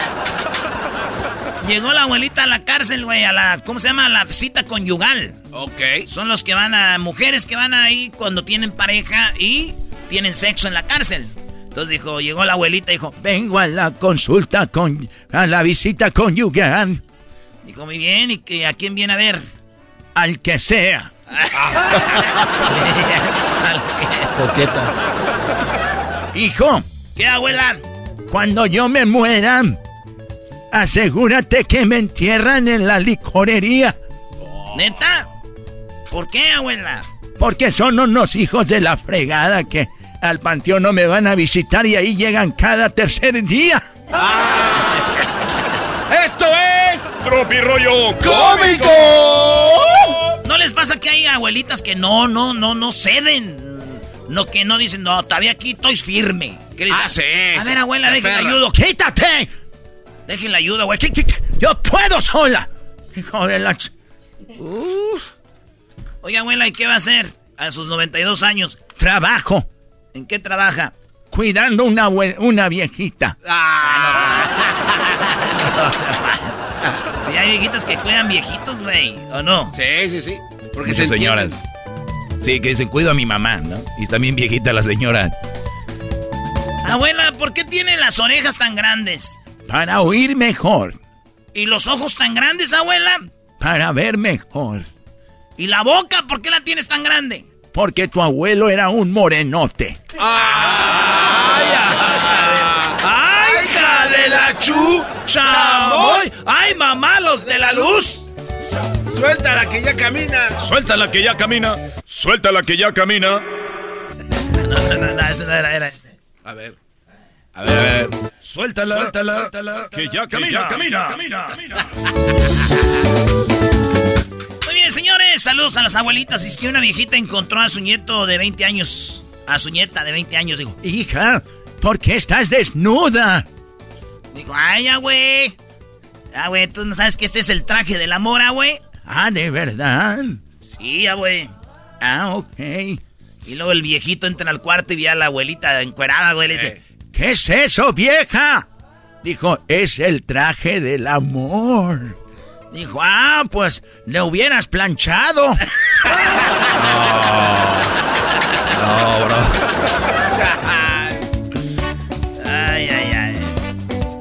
Speaker 2: Llegó la abuelita a la cárcel, güey, a la, ¿cómo se llama? A la cita conyugal.
Speaker 4: Ok.
Speaker 2: Son los que van a, mujeres que van ahí cuando tienen pareja y tienen sexo en la cárcel. Entonces dijo, llegó la abuelita y dijo, vengo a la consulta con, a la visita conyugal. Dijo, muy bien, ¿y que, a quién viene a ver? Al que sea.
Speaker 10: Coqueta.
Speaker 5: Hijo.
Speaker 2: ¿Qué, abuela?
Speaker 5: Cuando yo me muera, asegúrate que me entierran en la licorería.
Speaker 2: ¿Neta? ¿Por qué, abuela?
Speaker 5: Porque son unos hijos de la fregada que al panteón no me van a visitar y ahí llegan cada tercer día.
Speaker 4: ¡Esto es
Speaker 3: Tropi Rollo
Speaker 4: Cómico!
Speaker 2: ¿No les pasa que hay abuelitas que no, no, no, no ceden? No, que no dicen, no, todavía aquí estoy firme. ¿Qué les
Speaker 4: Ah,
Speaker 2: hace?
Speaker 4: sí,
Speaker 2: A
Speaker 4: sí.
Speaker 2: ver, abuela,
Speaker 4: aferra.
Speaker 2: ayudo. ¡Quítate! Déjenla ayuda, güey.
Speaker 5: Yo puedo sola. Hijo de la... ch-
Speaker 2: Uf. Oiga, abuela, ¿y qué va a hacer a sus 92 años?
Speaker 5: Trabajo.
Speaker 2: ¿En qué trabaja?
Speaker 5: Cuidando una, una viejita.
Speaker 2: Si hay viejitas que cuidan viejitos, güey, ¿o no?
Speaker 4: Sí, sí, sí. Porque
Speaker 5: Muchas
Speaker 4: se
Speaker 5: señoras. Sí, que dicen, cuido a mi mamá, ¿no? Y está bien viejita la señora.
Speaker 2: Abuela, ¿por qué tiene las orejas tan grandes?
Speaker 5: Para oír mejor.
Speaker 2: ¿Y los ojos tan grandes, abuela?
Speaker 5: Para ver mejor.
Speaker 2: ¿Y la boca? ¿Por qué la tienes tan grande?
Speaker 5: Porque tu abuelo era un morenote.
Speaker 2: ¡Ay, hija de la chu! ¡Chamoy! ¡Ay, mamá, los de la luz!
Speaker 4: Suéltala que ya camina.
Speaker 3: Suéltala que ya camina. Suéltala que ya camina.
Speaker 2: No, no, no, no, eso no era, era.
Speaker 4: A ver.
Speaker 5: A ver, a ver.
Speaker 3: Suéltala, suéltala, que ya camina, camina, camina.
Speaker 2: Muy bien, señores, saludos a las abuelitas. Es que una viejita encontró a su nieto de 20 años. A su nieta de 20 años, dijo.
Speaker 5: Hija, ¿por qué estás desnuda?
Speaker 2: Dijo, ay, ya, güey. Ah, güey, tú no sabes que este es el traje del amor, ah, güey.
Speaker 5: Ah, ¿de verdad?
Speaker 2: Sí, ya, güey.
Speaker 5: Ah, ok.
Speaker 2: Y luego el viejito entra al cuarto y ve a la abuelita encuerada, güey. Le dice,
Speaker 5: ¿Qué es eso, vieja? Dijo, es el traje del amor. Dijo, ah, pues le hubieras planchado.
Speaker 4: No, bro.
Speaker 2: ay, ay, ay.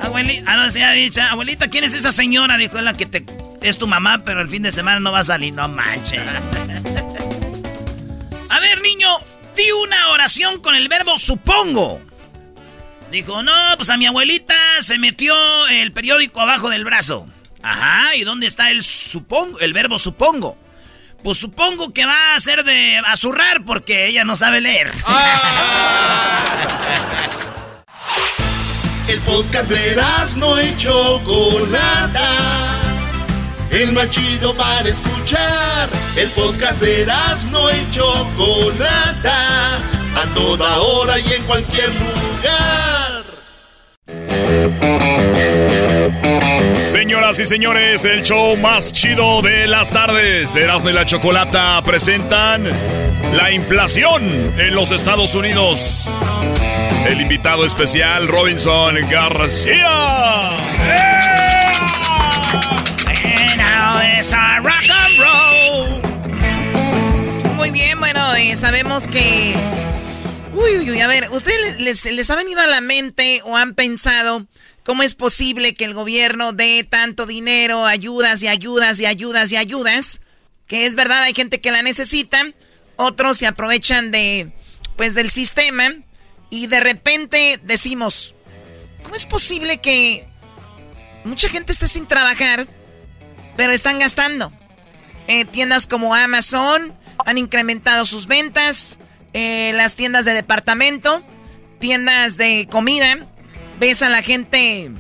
Speaker 2: Abuelita, ah, no, sí, ya dicho, abuelita, ¿quién es esa señora? Dijo, es la que te, es tu mamá, pero el fin de semana no va a salir. No manches. a ver, niño, di una oración con el verbo supongo. Dijo, no, pues a mi abuelita se metió el periódico abajo del brazo. Ajá, ¿y dónde está el supongo, el verbo supongo? Pues supongo que va a ser de azurrar porque ella no sabe leer.
Speaker 7: El podcast de no y Chocolata. El más chido para escuchar. El podcast de no y Chocolata. A toda hora y en cualquier lugar.
Speaker 3: Señoras y señores, el show más chido de las tardes. Erasmo y la Chocolata presentan la inflación en los Estados Unidos. El invitado especial, Robinson García.
Speaker 30: And now it's a rock and roll. Muy bien, bueno, eh, sabemos que. Uy, uy, uy, a ver, ¿ustedes les, ha venido a la mente o han pensado cómo es posible que el gobierno dé tanto dinero, ayudas y ayudas y ayudas y ayudas? Que es verdad, hay gente que la necesita, otros se aprovechan de, pues, del sistema y de repente decimos, ¿cómo es posible que mucha gente esté sin trabajar, pero están gastando? Eh, tiendas como Amazon han incrementado sus ventas, eh, las tiendas de departamento, tiendas de comida, ves a la gente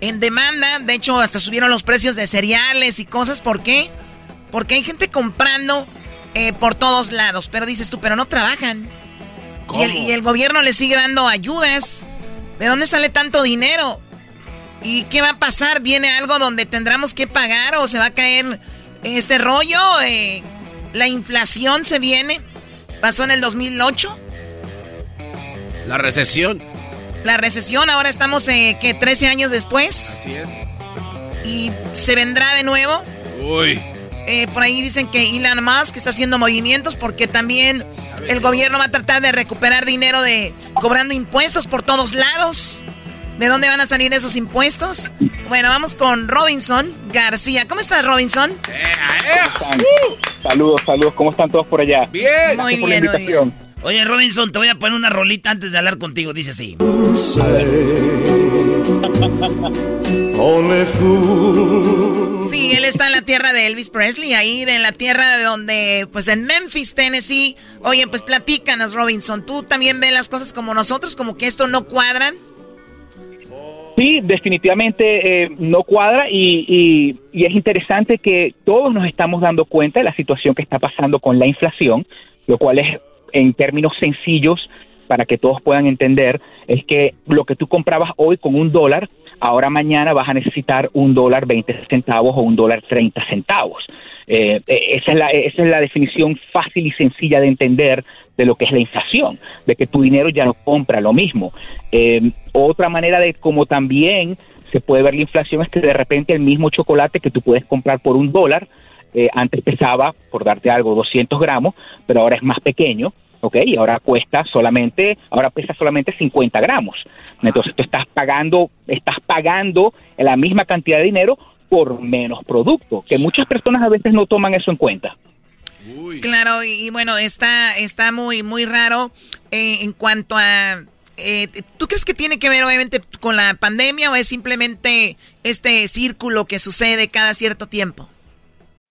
Speaker 30: en demanda, de hecho hasta subieron los precios de cereales y cosas, ¿por qué? Porque hay gente comprando eh, por todos lados, pero dices tú, pero no trabajan. Y el, y el gobierno le sigue dando ayudas. ¿De dónde sale tanto dinero? ¿Y qué va a pasar? ¿Viene algo donde tendremos que pagar o se va a caer este rollo? Eh, ¿La inflación se viene? ¿Pasó en el 2008?
Speaker 4: La recesión.
Speaker 30: La recesión, ahora estamos, eh, ¿qué? 13 años después.
Speaker 4: Así es.
Speaker 30: ¿Y se vendrá de nuevo?
Speaker 4: Uy.
Speaker 30: Eh, por ahí dicen que Elon Musk está haciendo movimientos porque también el gobierno va a tratar de recuperar dinero de cobrando impuestos por todos lados. ¿De dónde van a salir esos impuestos? Bueno, vamos con Robinson García. ¿Cómo estás, Robinson?
Speaker 34: Saludos, saludos. ¿Cómo están todos por allá?
Speaker 4: Bien.
Speaker 30: Muy bien, muy bien.
Speaker 2: Oye, Robinson, te voy a poner una rolita antes de hablar contigo. Dice así.
Speaker 30: Sí, él está en la tierra de Elvis Presley, ahí en la tierra de donde, pues en Memphis, Tennessee. Oye, pues platícanos, Robinson, ¿tú también ves las cosas como nosotros, como que esto no cuadran?
Speaker 34: Sí, definitivamente eh, no cuadra y, y, es interesante que todos nos estamos dando cuenta de la situación que está pasando con la inflación, lo cual es en términos sencillos para que todos puedan entender, es que lo que tú comprabas hoy con un dólar, ahora mañana vas a necesitar un dólar 20 centavos o un dólar 30 centavos. Eh, esa, es la, esa es la definición fácil y sencilla de entender de lo que es la inflación, de que tu dinero ya no compra lo mismo. Eh, otra manera de como también se puede ver la inflación es que de repente el mismo chocolate que tú puedes comprar por un dólar, eh, antes pesaba, por darte algo, 200 gramos, pero ahora es más pequeño, ¿ok? Y ahora cuesta solamente, ahora pesa solamente 50 gramos. Entonces tú estás pagando, estás pagando la misma cantidad de dinero por menos producto, que muchas personas a veces no toman eso en cuenta.
Speaker 30: Claro, y, bueno, está, está muy, muy raro eh, en cuanto a... Eh, ¿Tú crees que tiene que ver obviamente con la pandemia o es simplemente este círculo que sucede cada cierto tiempo?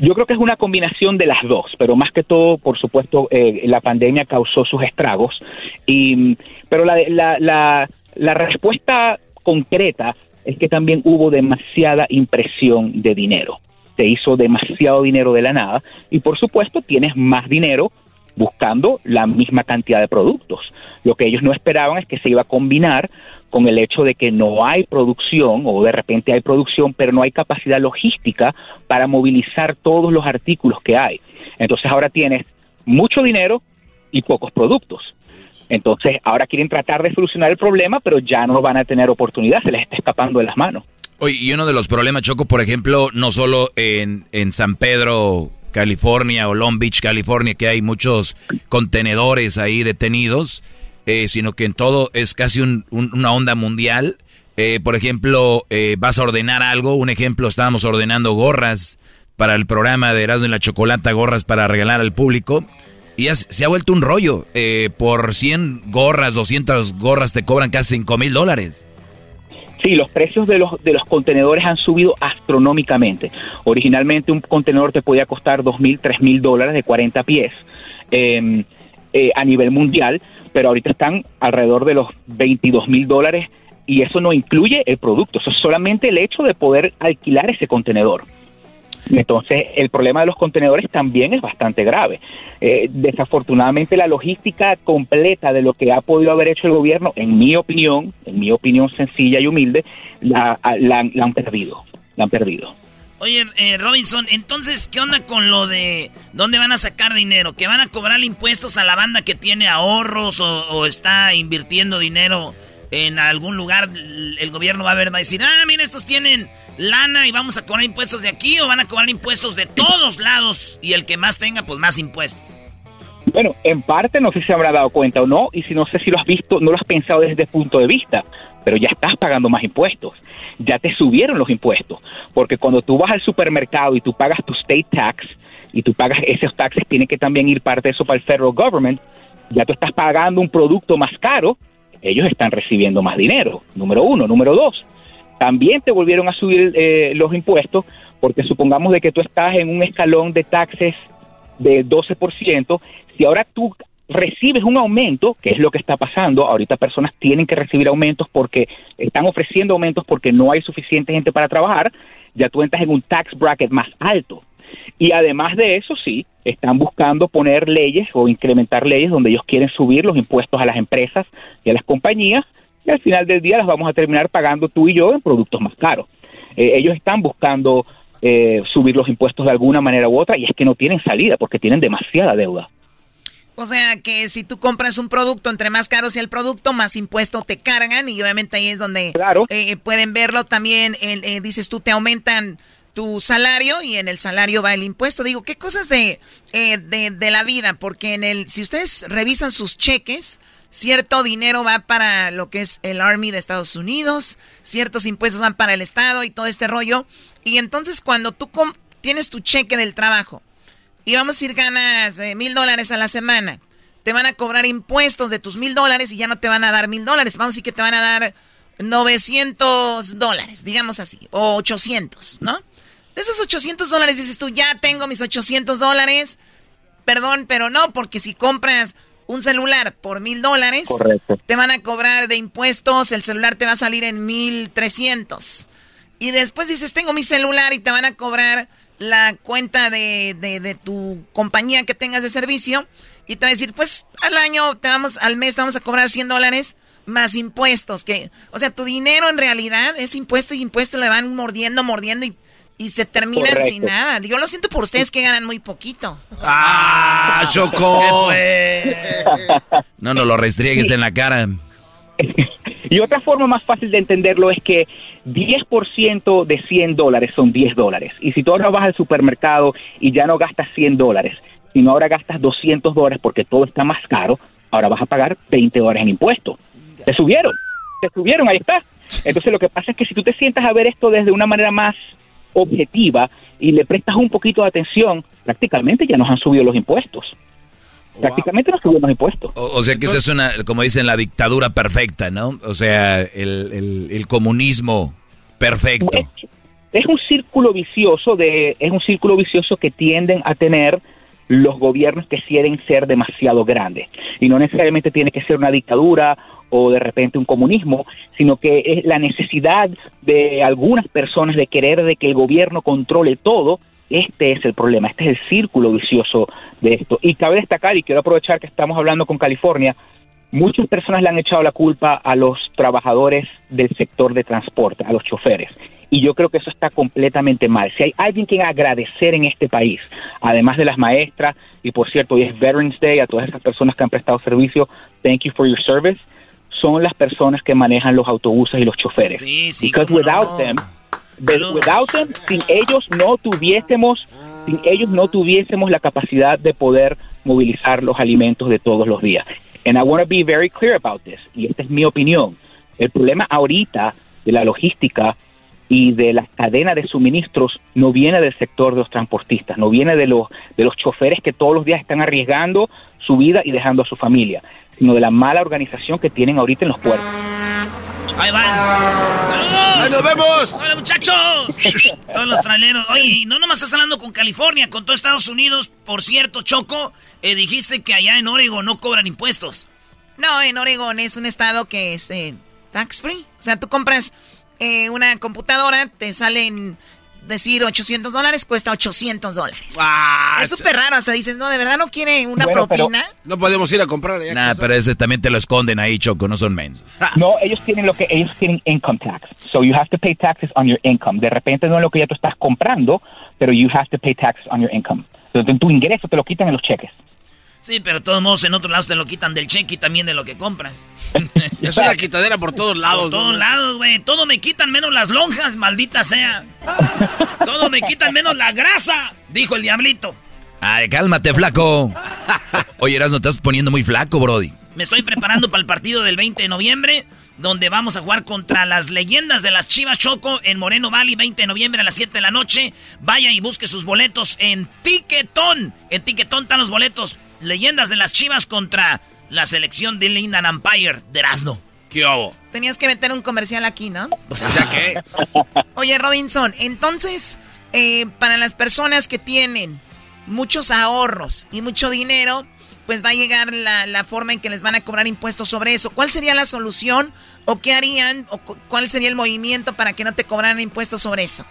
Speaker 34: Yo creo que es una combinación de las dos, pero más que todo, por supuesto, eh, la pandemia causó sus estragos. Y, pero la, la, la, la respuesta concreta es que también hubo demasiada impresión de dinero. Se hizo demasiado dinero de la nada y, por supuesto, tienes más dinero buscando la misma cantidad de productos. Lo que ellos no esperaban es que se iba a combinar con el hecho de que no hay producción o de repente hay producción, pero no hay capacidad logística para movilizar todos los artículos que hay. Entonces ahora tienes mucho dinero y pocos productos. Entonces ahora quieren tratar de solucionar el problema, pero ya no van a tener oportunidad, se les está escapando de las manos.
Speaker 5: Oye, y uno de los problemas, Choco, por ejemplo, no solo en, en San Pedro, California o Long Beach, California, que hay muchos contenedores ahí detenidos, eh, sino que en todo es casi una onda mundial. Eh, por ejemplo, eh, vas a ordenar algo, un ejemplo, estábamos ordenando gorras para el programa de Erasmo y la Chocolata, gorras para regalar al público. Y se ha vuelto un rollo. por 100 gorras, 200 gorras te cobran casi 5 mil dólares.
Speaker 34: Sí, los precios de los, de los contenedores han subido astronómicamente. Originalmente un contenedor te podía costar 2.000, 3.000 dólares de 40 pies em, a nivel mundial pero ahorita están alrededor de los 22 mil dólares y eso no incluye el producto, eso es solamente el hecho de poder alquilar ese contenedor. Entonces, el problema de los contenedores también es bastante grave. Eh, desafortunadamente, la logística completa de lo que ha podido haber hecho el gobierno, en mi opinión, en mi opinión sencilla y humilde, la, han perdido. La han perdido.
Speaker 2: Oye, eh, Robinson, entonces, ¿qué onda con lo de dónde van a sacar dinero? ¿Que van a cobrar impuestos a la banda que tiene ahorros o, está invirtiendo dinero
Speaker 35: en algún lugar el gobierno va a ver, va a decir, ah, mira, estos tienen lana y vamos a cobrar impuestos de aquí o van a cobrar impuestos de todos lados y el que más tenga, pues más impuestos.
Speaker 34: Bueno, en parte no sé si se habrá dado cuenta o no, y si no sé si lo has visto, no lo has pensado desde ese punto de vista, pero ya estás pagando más impuestos, ya te subieron los impuestos, porque cuando tú vas al supermercado y tú pagas tu state tax y tú pagas esos taxes, tiene que también ir parte de eso para el federal government, ya tú estás pagando un producto más caro, ellos están recibiendo más dinero, número uno, número dos, también te volvieron a subir eh, los impuestos, porque supongamos de que tú estás en un escalón de taxes de 12%, si ahora tú recibes un aumento, que es lo que está pasando, ahorita personas tienen que recibir aumentos porque están ofreciendo aumentos porque no hay suficiente gente para trabajar, ya tú entras en un tax bracket más alto. Y además de eso, sí, están buscando poner leyes o incrementar leyes donde ellos quieren subir los impuestos a las empresas y a las compañías y al final del día las vamos a terminar pagando tú y yo en productos más caros. Eh, ellos están buscando eh, subir los impuestos de alguna manera u otra y es que no tienen salida porque tienen demasiada deuda.
Speaker 2: O sea que si tú compras un producto, entre más caro sea el producto, más impuesto te cargan y obviamente ahí es donde eh, pueden verlo también. Eh, dices tú, te aumentan tu salario y en el salario va el impuesto. Digo, ¿qué cosas de, de, de, la vida? Porque en el, si ustedes revisan sus cheques, cierto dinero va para lo que es el Army de Estados Unidos, ciertos impuestos van para el Estado y todo este rollo. Y entonces cuando tú tienes tu cheque del trabajo y vamos a ir ganas eh, mil dólares a la semana, te van a cobrar impuestos de tus mil dólares y ya no te van a dar mil dólares. Vamos a decir que te van a dar 900 dólares, digamos así, o 800, ¿no? De esos 800 dólares dices tú, ya tengo mis 800 dólares. Perdón, pero no, porque si compras un celular por mil dólares, te van a cobrar de impuestos, el celular te va a salir en mil trescientos. Y después dices, tengo mi celular y te van a cobrar la cuenta de, de, tu compañía que tengas de servicio. Y te va a decir, pues al año, te vamos, al mes te vamos a cobrar 100 dólares más impuestos. Que, o sea, tu dinero en realidad es impuesto y impuesto le van mordiendo, mordiendo y, y se terminan sin nada. Yo lo siento por ustedes que ganan muy poquito.
Speaker 5: ¡Ah, Chocó! no, no lo restriegues en la cara.
Speaker 34: y otra forma más fácil de entenderlo es que 10% de 100 dólares son 10 dólares. Y si tú ahora vas al supermercado y ya no gastas 100 dólares, sino ahora gastas 200 dólares porque todo está más caro, ahora vas a pagar 20 dólares en impuestos. Te subieron, te subieron, ahí está. Entonces lo que pasa es que si tú te sientas a ver esto desde una manera más objetiva y le prestas un poquito de atención, prácticamente ya nos han subido los impuestos. Prácticamente nos subimos los impuestos.
Speaker 5: O, sea que eso es una, como dicen, la dictadura perfecta, ¿no? O sea, el, comunismo perfecto.
Speaker 34: Es, un círculo vicioso de, es un círculo vicioso que tienden a tener los gobiernos que quieren ser demasiado grandes. Y no necesariamente tiene que ser una dictadura o de repente un comunismo, sino que es la necesidad de algunas personas de querer de que el gobierno controle todo este es el problema, este es el círculo vicioso de esto. Y cabe destacar, y quiero aprovechar que estamos hablando con California, muchas personas le han echado la culpa a los trabajadores del sector de transporte, a los choferes. Y yo creo que eso está completamente mal. Si hay alguien que agradecer en este país, además de las maestras, y por cierto, hoy es Veterans Day, a todas esas personas que han prestado servicio, thank you for your service, son las personas que manejan los autobuses y los choferes.
Speaker 35: Sí, sí,
Speaker 34: Because without them, without them, sin ellos no tuviésemos, sin ellos no tuviésemos la capacidad de poder movilizar los alimentos de todos los días. And I want to be very clear about this, y esta es mi opinión. El problema ahorita de la logística y de la cadena de suministros no viene del sector de los transportistas, no viene de los, de los choferes que todos los días están arriesgando su vida y dejando a su familia, sino de la mala organización que tienen ahorita en los puertos.
Speaker 35: Ahí van. ¡Saludos!
Speaker 4: nos vemos!
Speaker 35: ¡Hola, muchachos! Todos los traileros. Oye, no nomás estás hablando con California, con todo Estados Unidos. Por cierto, Choco, eh, dijiste que allá en Oregon no cobran impuestos.
Speaker 2: No, en Oregon es un estado que es eh, tax free. O sea, tú compras eh, una computadora, te salen decir 800 dólares cuesta 800 dólares. Es súper raro, hasta dices, no, de verdad no quiere una propina.
Speaker 4: No podemos ir a comprar.
Speaker 5: Nah, pero ese también te lo esconden ahí, Choco, no son mensos.
Speaker 34: No, ellos tienen lo que ellos tienen income tax. So you have to pay taxes on your income. De repente no es lo que ya tú estás comprando, pero you have to pay taxes on your income. Entonces tu ingreso te lo quitan en los cheques.
Speaker 2: Sí, pero de todos modos en otros lados te lo quitan del cheque y también de lo que compras.
Speaker 4: es una quitadera por todos lados.
Speaker 2: Por todos lados, güey. Todo me quitan menos las lonjas, maldita sea. Todo me quitan menos la grasa, dijo el diablito.
Speaker 5: Ay, cálmate, flaco. Oye, Eras, no estás poniendo muy flaco, Brody.
Speaker 2: Me estoy preparando para el partido del 20 de noviembre, donde vamos a jugar contra las leyendas de las Chivas Choco en Moreno Valley, 20 de noviembre a las 7 de la noche. Vaya y busque sus boletos en Tiquetón. En Tiquetón están los boletos. Leyendas de las Chivas contra la selección de Lindan Empire de Erasmo.
Speaker 4: ¿Qué hago?
Speaker 30: Tenías que meter un comercial aquí, ¿no?
Speaker 4: O sea, ¿qué?
Speaker 30: Oye, Robinson, entonces, eh, para las personas que tienen muchos ahorros y mucho dinero, pues va a llegar la, la, forma en que les van a cobrar impuestos sobre eso. ¿Cuál sería la solución o qué harían o cuál sería el movimiento para que no te cobraran impuestos sobre eso?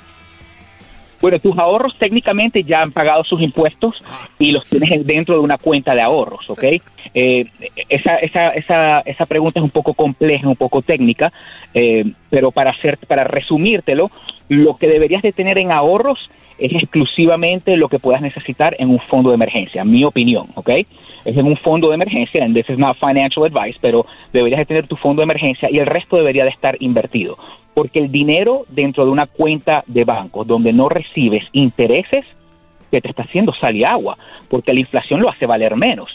Speaker 34: Bueno, tus ahorros técnicamente ya han pagado sus impuestos y los tienes dentro de una cuenta de ahorros, ¿ok? Eh, esa, esa, esa, esa pregunta es un poco compleja, un poco técnica, eh, pero para, hacer, para resumírtelo, lo que deberías de tener en ahorros es exclusivamente lo que puedas necesitar en un fondo de emergencia, mi opinión, ¿ok? Es en un fondo de emergencia, and this is not financial advice, pero deberías de tener tu fondo de emergencia y el resto debería de estar invertido porque el dinero dentro de una cuenta de banco donde no recibes intereses, que te está haciendo sal y agua, porque la inflación lo hace valer menos.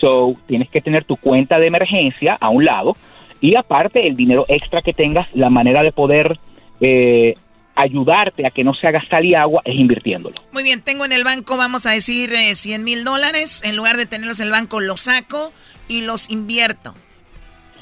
Speaker 34: So, tienes que tener tu cuenta de emergencia a un lado y aparte el dinero extra que tengas, la manera de poder eh, ayudarte a que no se haga sal y agua es invirtiéndolo.
Speaker 30: Muy bien, tengo en el banco, vamos a decir, 100 mil dólares. En lugar de tenerlos en el banco, los saco y los invierto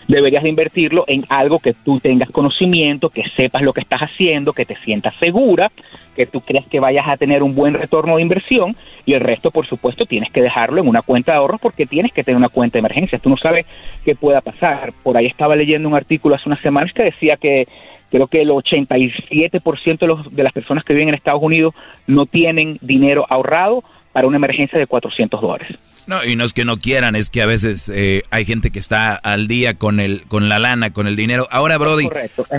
Speaker 34: deberías de invertirlo en algo que tú tengas conocimiento, que sepas lo que estás haciendo, que te sientas segura, que tú creas que vayas a tener un buen retorno de inversión y el resto, por supuesto, tienes que dejarlo en una cuenta de ahorros porque tienes que tener una cuenta de emergencia. Tú no sabes qué pueda pasar. Por ahí estaba leyendo un artículo hace unas semanas que decía que creo que el 87% de, los, de las personas que viven en Estados Unidos no tienen dinero ahorrado para una emergencia de 400 dólares.
Speaker 5: No, y no es que no quieran, es que a veces eh, hay gente que está al día con el con la lana, con el dinero. Ahora, Brody,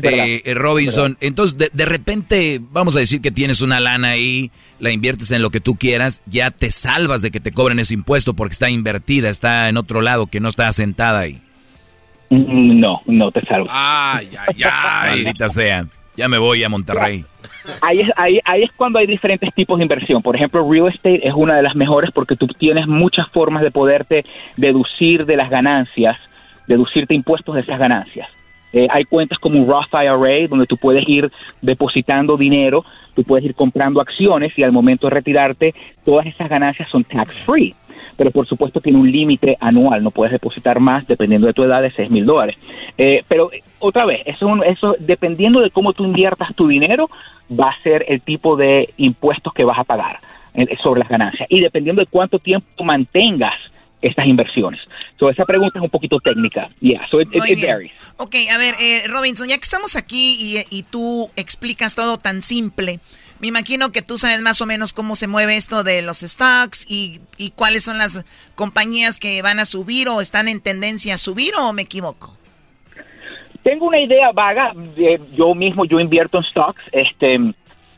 Speaker 5: eh, eh, Robinson, entonces de, repente, vamos a decir que tienes una lana ahí, la inviertes en lo que tú quieras, ya te salvas de que te cobren ese impuesto porque está invertida, está en otro lado, que no está asentada ahí.
Speaker 34: No, no te salvas.
Speaker 5: Ay, ay, ay, maldita sea. Ya me voy a Monterrey.
Speaker 34: Ahí es, ahí, ahí es cuando hay diferentes tipos de inversión. Por ejemplo, real estate es una de las mejores porque tú tienes muchas formas de poderte deducir de las ganancias, deducirte impuestos de esas ganancias. Eh, hay cuentas como un Roth IRA donde tú puedes ir depositando dinero, tú puedes ir comprando acciones y al momento de retirarte todas esas ganancias son tax free pero por supuesto tiene un límite anual, no puedes depositar más dependiendo de tu edad de 6 mil dólares. Eh, pero otra vez, eso, eso dependiendo de cómo tú inviertas tu dinero, va a ser el tipo de impuestos que vas a pagar eh, sobre las ganancias y dependiendo de cuánto tiempo mantengas estas inversiones. So, esa pregunta es un poquito técnica. Yeah, so it, varies.
Speaker 30: Ok, a ver, eh, Robinson, ya que estamos aquí y, y tú explicas todo tan simple, me imagino que tú sabes más o menos cómo se mueve esto de los stocks y, y cuáles son las compañías que van a subir o están en tendencia a subir o me equivoco.
Speaker 34: Tengo una idea vaga. yo mismo yo invierto en stocks. Este,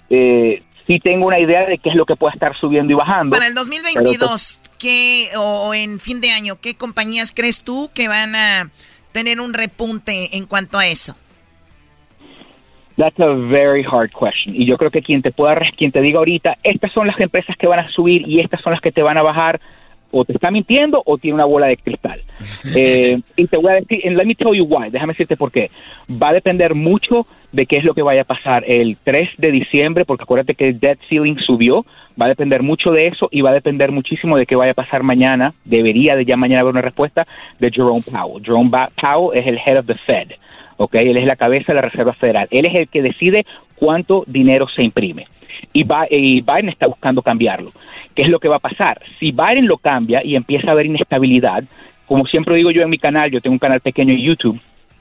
Speaker 34: eh, sí tengo una idea de qué es lo que puede estar subiendo y bajando.
Speaker 30: Para el 2022, ¿qué, o en fin de año, ¿qué compañías crees tú que van a tener un repunte en cuanto a eso?
Speaker 34: That's a very hard question. Y yo creo que quien te pueda, quien te diga ahorita, estas son las empresas que van a subir y estas son las que te van a bajar, o te está mintiendo o tiene una bola de cristal. Eh, y te voy a decir, and let me tell you why, déjame decirte por qué. Va a depender mucho de qué es lo que vaya a pasar el 3 de diciembre, porque acuérdate que el debt ceiling subió, va a depender mucho de eso y va a depender muchísimo de qué vaya a pasar mañana. Debería de ya mañana haber una respuesta de Jerome Powell. Jerome Powell es el head of the Fed. ¿Ok? Él es la cabeza de la Reserva Federal. Él es el que decide cuánto dinero se imprime. Y, Biden está buscando cambiarlo. ¿Qué es lo que va a pasar? Si Biden lo cambia y empieza a haber inestabilidad, como siempre digo yo en mi canal, yo tengo un canal pequeño en YouTube,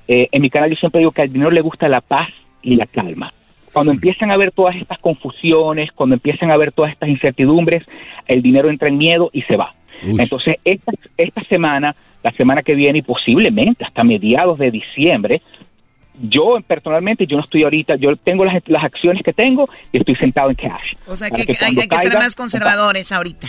Speaker 34: eh, en mi canal yo siempre digo que al dinero le gusta la paz y la calma. Cuando empiezan a haber todas estas confusiones, cuando empiezan a haber todas estas incertidumbres, el dinero entra en miedo y se va. Entonces, esta, esta semana, la semana que viene y posiblemente hasta mediados de diciembre, yo personalmente, yo no estoy ahorita, yo tengo las, las acciones que tengo y estoy sentado en cash.
Speaker 30: O sea que, hay, que ser más conservadores ahorita.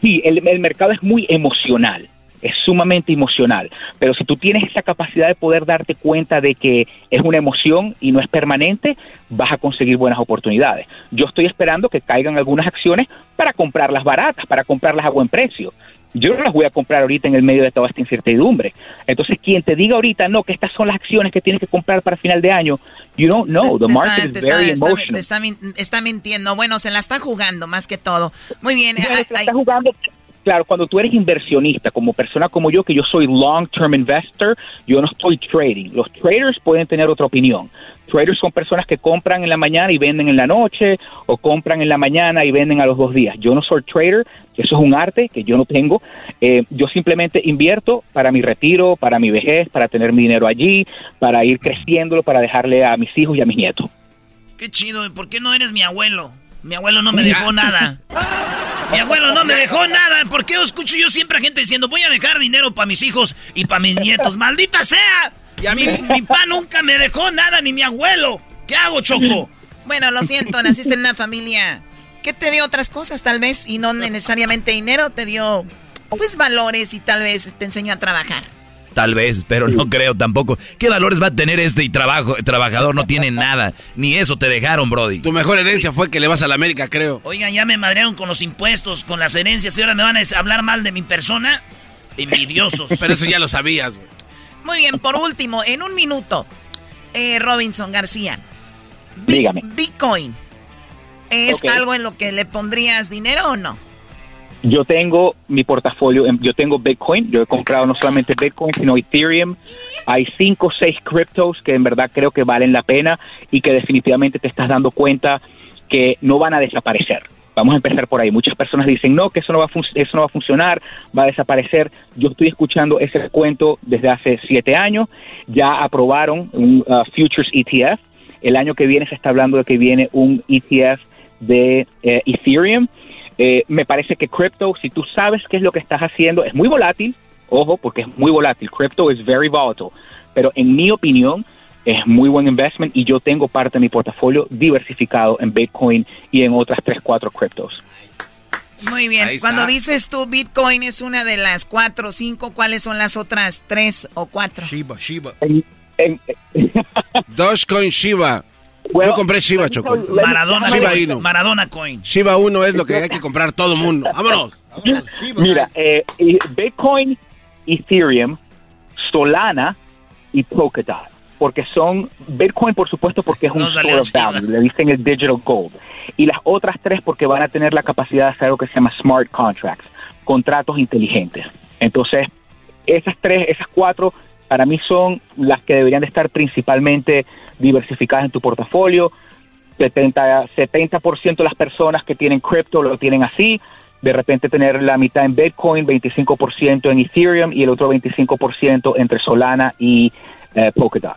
Speaker 34: Sí, el, el mercado es muy emocional es sumamente emocional. Pero si tú tienes esa capacidad de poder darte cuenta de que es una emoción y no es permanente, vas a conseguir buenas oportunidades. Yo estoy esperando que caigan algunas acciones para comprarlas baratas, para comprarlas a buen precio. Yo no las voy a comprar ahorita en el medio de toda esta incertidumbre. Entonces, quien te diga ahorita, no, que estas son las acciones que tienes que comprar para final de año, you don't know. The market is very emotional.
Speaker 30: Está, está, mintiendo. Bueno, se la está jugando más que todo. Muy bien.
Speaker 34: se la está jugando claro, cuando tú eres inversionista, como persona como yo, que yo soy long-term investor, yo no estoy trading. Los traders pueden tener otra opinión. Traders son personas que compran en la mañana y venden en la noche, o compran en la mañana y venden a los dos días. Yo no soy trader, eso es un arte que yo no tengo. Eh, yo simplemente invierto para mi retiro, para mi vejez, para tener mi dinero allí, para ir creciéndolo, para dejarle a mis hijos y a mis nietos.
Speaker 2: Qué chido, ¿por qué no eres mi abuelo? Mi abuelo no me dejó nada. Mi abuelo no me dejó nada. ¿Por qué escucho yo siempre a gente diciendo voy a dejar dinero para mis hijos y para mis nietos? ¡Maldita sea! Y a mí mi papá nunca me dejó nada, ni mi abuelo. ¿Qué hago, Choco?
Speaker 30: Bueno, lo siento, naciste en una familia que te dio otras cosas, tal vez, y no necesariamente dinero, te dio, pues, valores y tal vez te enseñó a trabajar.
Speaker 5: Tal vez, pero no creo tampoco. ¿Qué valores va a tener este trabajo, trabajador? No tiene nada. Ni eso te dejaron, Brody.
Speaker 4: Tu mejor herencia fue que le vas a la América, creo.
Speaker 2: Oigan, ya me madrearon con los impuestos, con las herencias, y ahora me van a hablar mal de mi persona. Envidiosos.
Speaker 4: pero eso ya lo sabías, güey.
Speaker 30: Muy bien, por último, en un minuto, eh, Robinson García.
Speaker 34: Dígame.
Speaker 30: Bitcoin. ¿Es algo en lo que le pondrías dinero o no?
Speaker 34: Yo tengo mi portafolio, yo tengo Bitcoin, yo he comprado no solamente Bitcoin, sino Ethereum. Hay cinco o seis criptos que en verdad creo que valen la pena y que definitivamente te estás dando cuenta que no van a desaparecer. Vamos a empezar por ahí. Muchas personas dicen, no, que eso no va a, eso no va a funcionar, va a desaparecer. Yo estoy escuchando ese cuento desde hace siete años. Ya aprobaron un uh, Futures ETF. El año que viene se está hablando de que viene un ETF de eh, Ethereum eh, me parece que crypto, si tú sabes qué es lo que estás haciendo, es muy volátil, ojo, porque es muy volátil. Crypto es very volatile, pero en mi opinión es muy buen investment y yo tengo parte de mi portafolio diversificado en Bitcoin y en otras tres, cuatro criptos.
Speaker 30: Muy bien. Cuando dices tú Bitcoin es una de las cuatro o cinco, ¿cuáles son las otras tres o cuatro?
Speaker 10: Shiba, Shiba.
Speaker 4: Dogecoin Shiba. Yo compré Shiba, Choco.
Speaker 2: Maradona, Shiba Maradona Coin.
Speaker 4: Shiba 1 es lo que hay que comprar todo el mundo. ¡Vámonos!
Speaker 34: Mira, eh, Bitcoin, Ethereum, Solana y Polkadot. Porque son, Bitcoin por supuesto porque es un store of value, le dicen el digital gold. Y las otras tres porque van a tener la capacidad de hacer algo que se llama smart contracts, contratos inteligentes. Entonces, esas tres, esas cuatro para mí son las que deberían de estar principalmente diversificadas en tu portafolio. 70%, 70 de las personas que tienen cripto lo tienen así. De repente tener la mitad en Bitcoin, 25% en Ethereum y el otro 25% entre Solana y eh, Polkadot.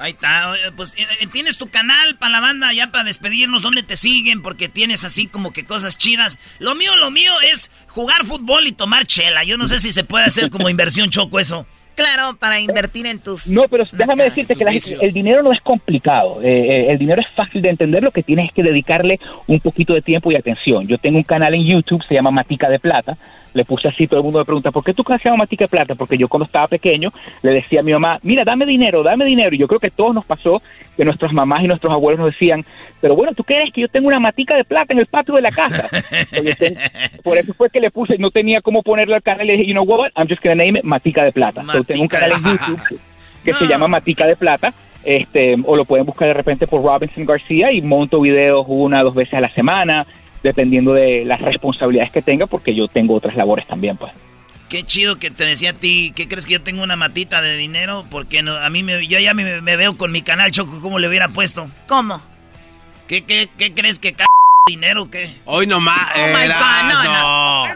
Speaker 2: Ahí está, pues eh, eh, tienes tu canal para la banda ya para despedirnos, ¿dónde te siguen? Porque tienes así como que cosas chidas. Lo mío, lo mío es jugar fútbol y tomar chela. Yo no sé si se puede hacer como inversión choco eso.
Speaker 30: Claro, para invertir en tus...
Speaker 34: No, pero déjame decirte que el dinero no es complicado. Eh, eh, el dinero es fácil de entender. Lo que tienes es que dedicarle un poquito de tiempo y atención. Yo tengo un canal en YouTube, se llama Matica de Plata le puse así, todo el mundo me pregunta, ¿por qué tú canal se llama Matica de Plata? Porque yo cuando estaba pequeño le decía a mi mamá, mira, dame dinero, dame dinero. Y yo creo que todos nos pasó que nuestras mamás y nuestros abuelos nos decían, pero bueno, ¿tú crees que yo tengo una matica de plata en el patio de la casa? por eso fue que le puse, no tenía cómo ponerle al canal y le dije, you know what, I'm just to name it Matica de Plata. tengo un canal en YouTube que se llama Matica de Plata. Este, o lo pueden buscar de repente por Robinson García y monto videos una o dos veces a la semana dependiendo de las responsabilidades que tenga, porque yo tengo otras labores también, pues.
Speaker 2: Qué chido que te decía a ti, ¿qué crees que yo tengo una matita de dinero? Porque no, a mí me, yo ya me, veo con mi canal Choco, ¿cómo le hubiera puesto?
Speaker 30: ¿Cómo?
Speaker 2: ¿Qué, qué, qué crees que c dinero qué?
Speaker 4: Hoy nomás. Oh my God, no, no.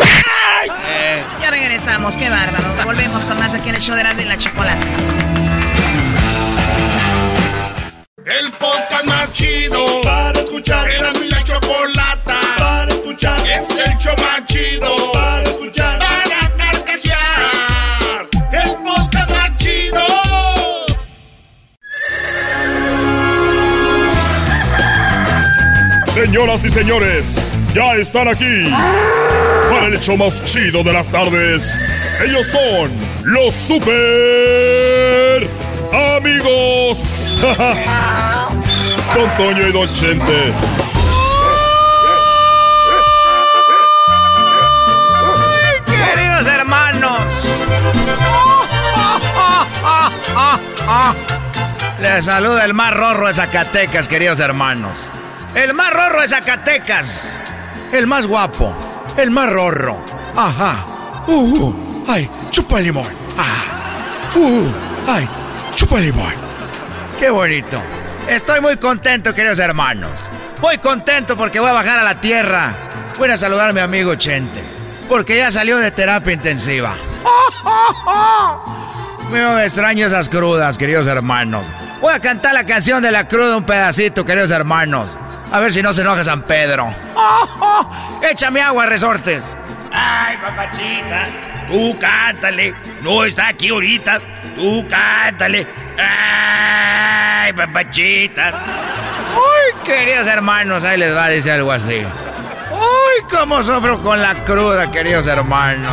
Speaker 30: Eh. Ya regresamos, qué bárbaro. Volvemos con más aquí en el show de la, de la chocolate.
Speaker 7: El podcast más chido para escuchar. Era mi la chocolata show más chido para escuchar. Para carcajear. El podcast más chido.
Speaker 3: Señoras y señores, ya están aquí para el hecho más chido de las tardes. Ellos son los super amigos. Don Toño y Don Chente.
Speaker 36: Les saluda el más rorro de Zacatecas, queridos hermanos. El más rorro de Zacatecas. El más guapo. El más rorro. Ajá. Uh, uh. ay, chupa limón. Ah. Uh, ay, chupa limón. Qué bonito. Estoy muy contento, queridos hermanos. Muy contento porque voy a bajar a la tierra. Voy a saludar a mi amigo Chente. Porque ya salió de terapia intensiva. Me extraño esas crudas, queridos hermanos. Voy a cantar la canción de la cruda un pedacito, queridos hermanos. A ver si no se enoja San Pedro. Échame agua, resortes. Ay, papachita, tú cántale. No está aquí ahorita. Tú cántale. Ay, papachita. Uy, queridos hermanos, ahí les va a decir algo así. Uy, cómo sufro con la cruda, queridos hermanos.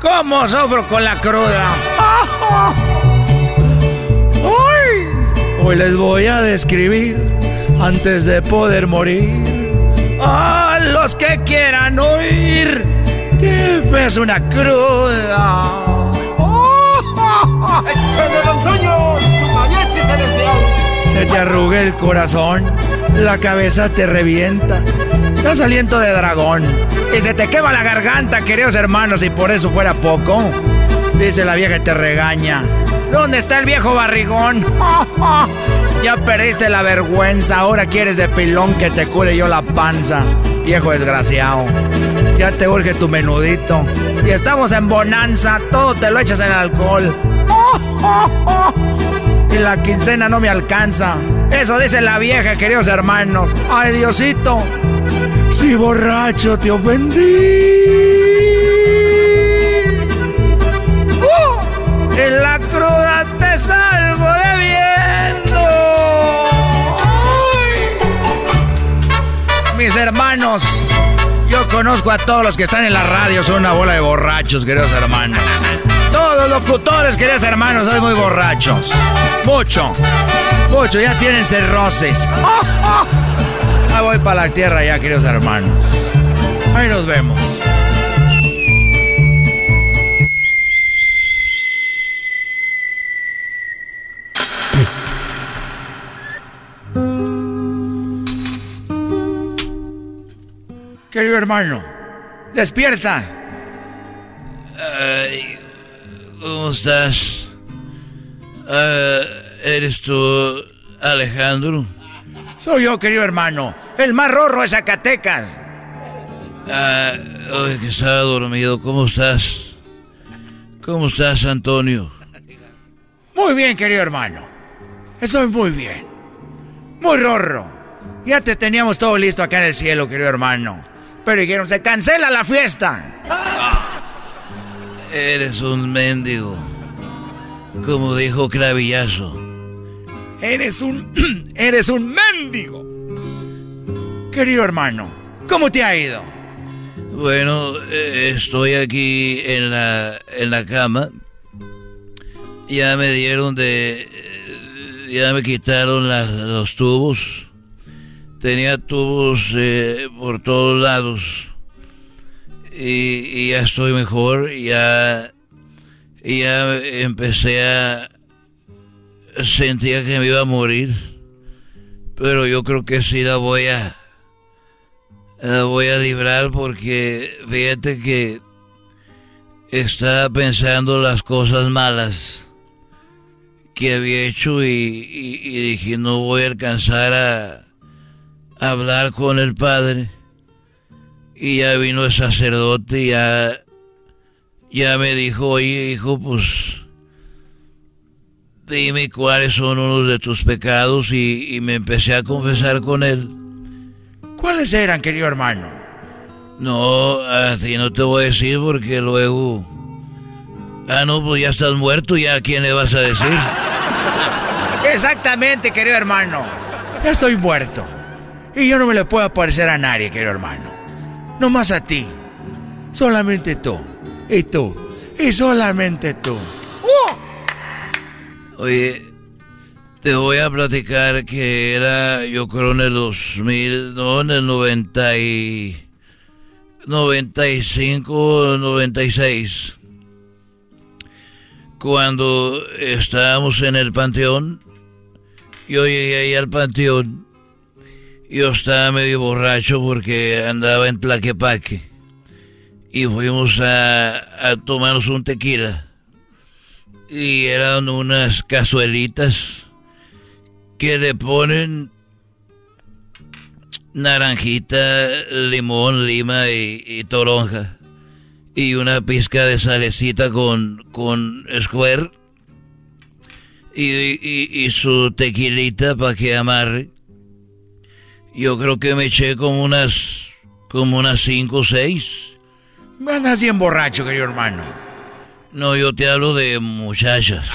Speaker 36: Cómo sufro con la cruda. Uy, hoy les voy a describir antes de poder morir. A los que quieran oír que es una cruda. Se te arruga el corazón, la cabeza te revienta, das aliento de dragón y se te quema la garganta, queridos hermanos, y por eso fuera poco. Dice la vieja y te regaña. ¿Dónde está el viejo barrigón? ya perdiste la vergüenza, ahora quieres de pilón que te cure yo la panza. Viejo desgraciado. Ya te urge tu menudito. Y estamos en bonanza, todo te lo echas en alcohol. y la quincena no me alcanza. Eso dice la vieja, queridos hermanos. Ay, Diosito. Si borracho te ofendí. En la cruda te salgo debiendo. Mis hermanos, yo conozco a todos los que están en la radio, son una bola de borrachos, queridos hermanos. Todos los locutores, queridos hermanos, son muy borrachos. Mucho, mucho, ya tienen cerroces. Voy para la tierra ya, queridos hermanos. Ahí nos vemos. Querido hermano, despierta.
Speaker 37: ¿Cómo estás? Ah, ¿Eres tú, Alejandro?
Speaker 36: Soy yo, querido hermano, el más rorro de Zacatecas.
Speaker 37: Ah, hoy que estaba dormido, ¿cómo estás? ¿Cómo estás, Antonio?
Speaker 36: Muy bien, querido hermano. Estoy muy bien. Muy rorro. Ya te teníamos todo listo acá en el cielo, querido hermano. Pero dijeron, se cancela la fiesta.
Speaker 37: Eres un mendigo. Como dijo Clavillazo.
Speaker 36: Eres un. eres un mendigo. Querido hermano, ¿cómo te ha ido?
Speaker 37: Bueno, eh, estoy aquí en la, en la cama. Ya me dieron de... eh, Ya me quitaron los tubos. Tenía tubos eh, por todos lados. Y, y ya estoy mejor. Ya, ya empecé a... Sentía que me iba a morir. Pero yo creo que sí la voy a... La voy a librar porque fíjate que estaba pensando las cosas malas que había hecho y, dije no voy a alcanzar a, a hablar con el padre y ya vino el sacerdote y ya ya me dijo oye hijo pues dime cuáles son unos de tus pecados y, y me empecé a confesar con él
Speaker 36: ¿Cuáles eran, querido hermano?
Speaker 37: No, a ti no te voy a decir porque luego... Ah, no, pues ya estás muerto, ¿ya a quién le vas a decir?
Speaker 36: Exactamente, querido hermano. Ya estoy muerto. Y yo no me le puedo parecer a nadie, querido hermano. No más a ti. Solamente tú. Y tú. Y solamente tú.
Speaker 37: Oye, te voy a platicar que era, yo creo, en el 2000, no, en el 90 y... 95, 96. Cuando estábamos en el panteón, yo llegué ahí al panteón. Yo estaba medio borracho porque andaba en Tlaquepaque. Y fuimos a, a tomarnos un tequila. Y eran unas cazuelitas que le ponen naranjita, limón, lima y, toronja. Y una pizca de salecita con, con square. Y, y, su tequilita para que amarre. Yo creo que me eché como unas, como unas cinco o seis.
Speaker 36: Andas bien borracho, querido hermano.
Speaker 37: No, yo te hablo de muchachas.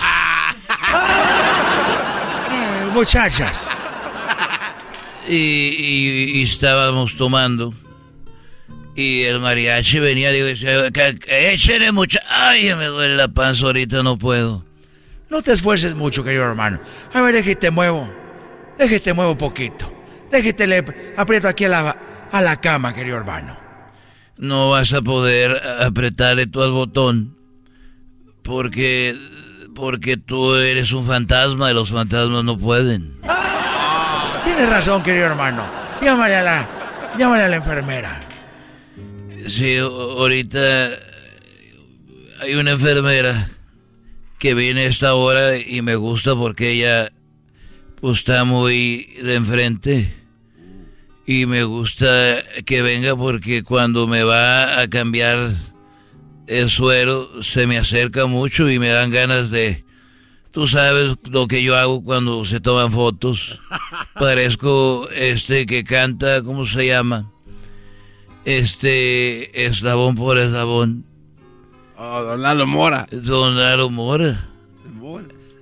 Speaker 36: Eh, muchachas.
Speaker 37: Y, estábamos tomando. Y el mariachi venía y decía, échale mucha... Ay, me duele la panza ahorita, no puedo.
Speaker 36: No te esfuerces mucho, querido hermano. A ver, déjate muevo. Déjate muevo un poquito. Déjate le aprieto aquí a la, a la cama, querido hermano.
Speaker 37: No vas a poder apretarle tú al botón. Porque... Porque tú eres un fantasma y los fantasmas no pueden.
Speaker 36: Tienes razón, querido hermano. Llámale a la, llámale a la enfermera.
Speaker 37: Sí, ahorita hay una enfermera que viene a esta hora y me gusta porque ella pues, está muy de enfrente. Y me gusta que venga porque cuando me va a cambiar el suero se me acerca mucho y me dan ganas de Tú sabes lo que yo hago cuando se toman fotos. Parezco este que canta, ¿cómo se llama? Este, eslabón por eslabón.
Speaker 4: Oh, don Lalo Mora.
Speaker 37: Don Lalo Mora.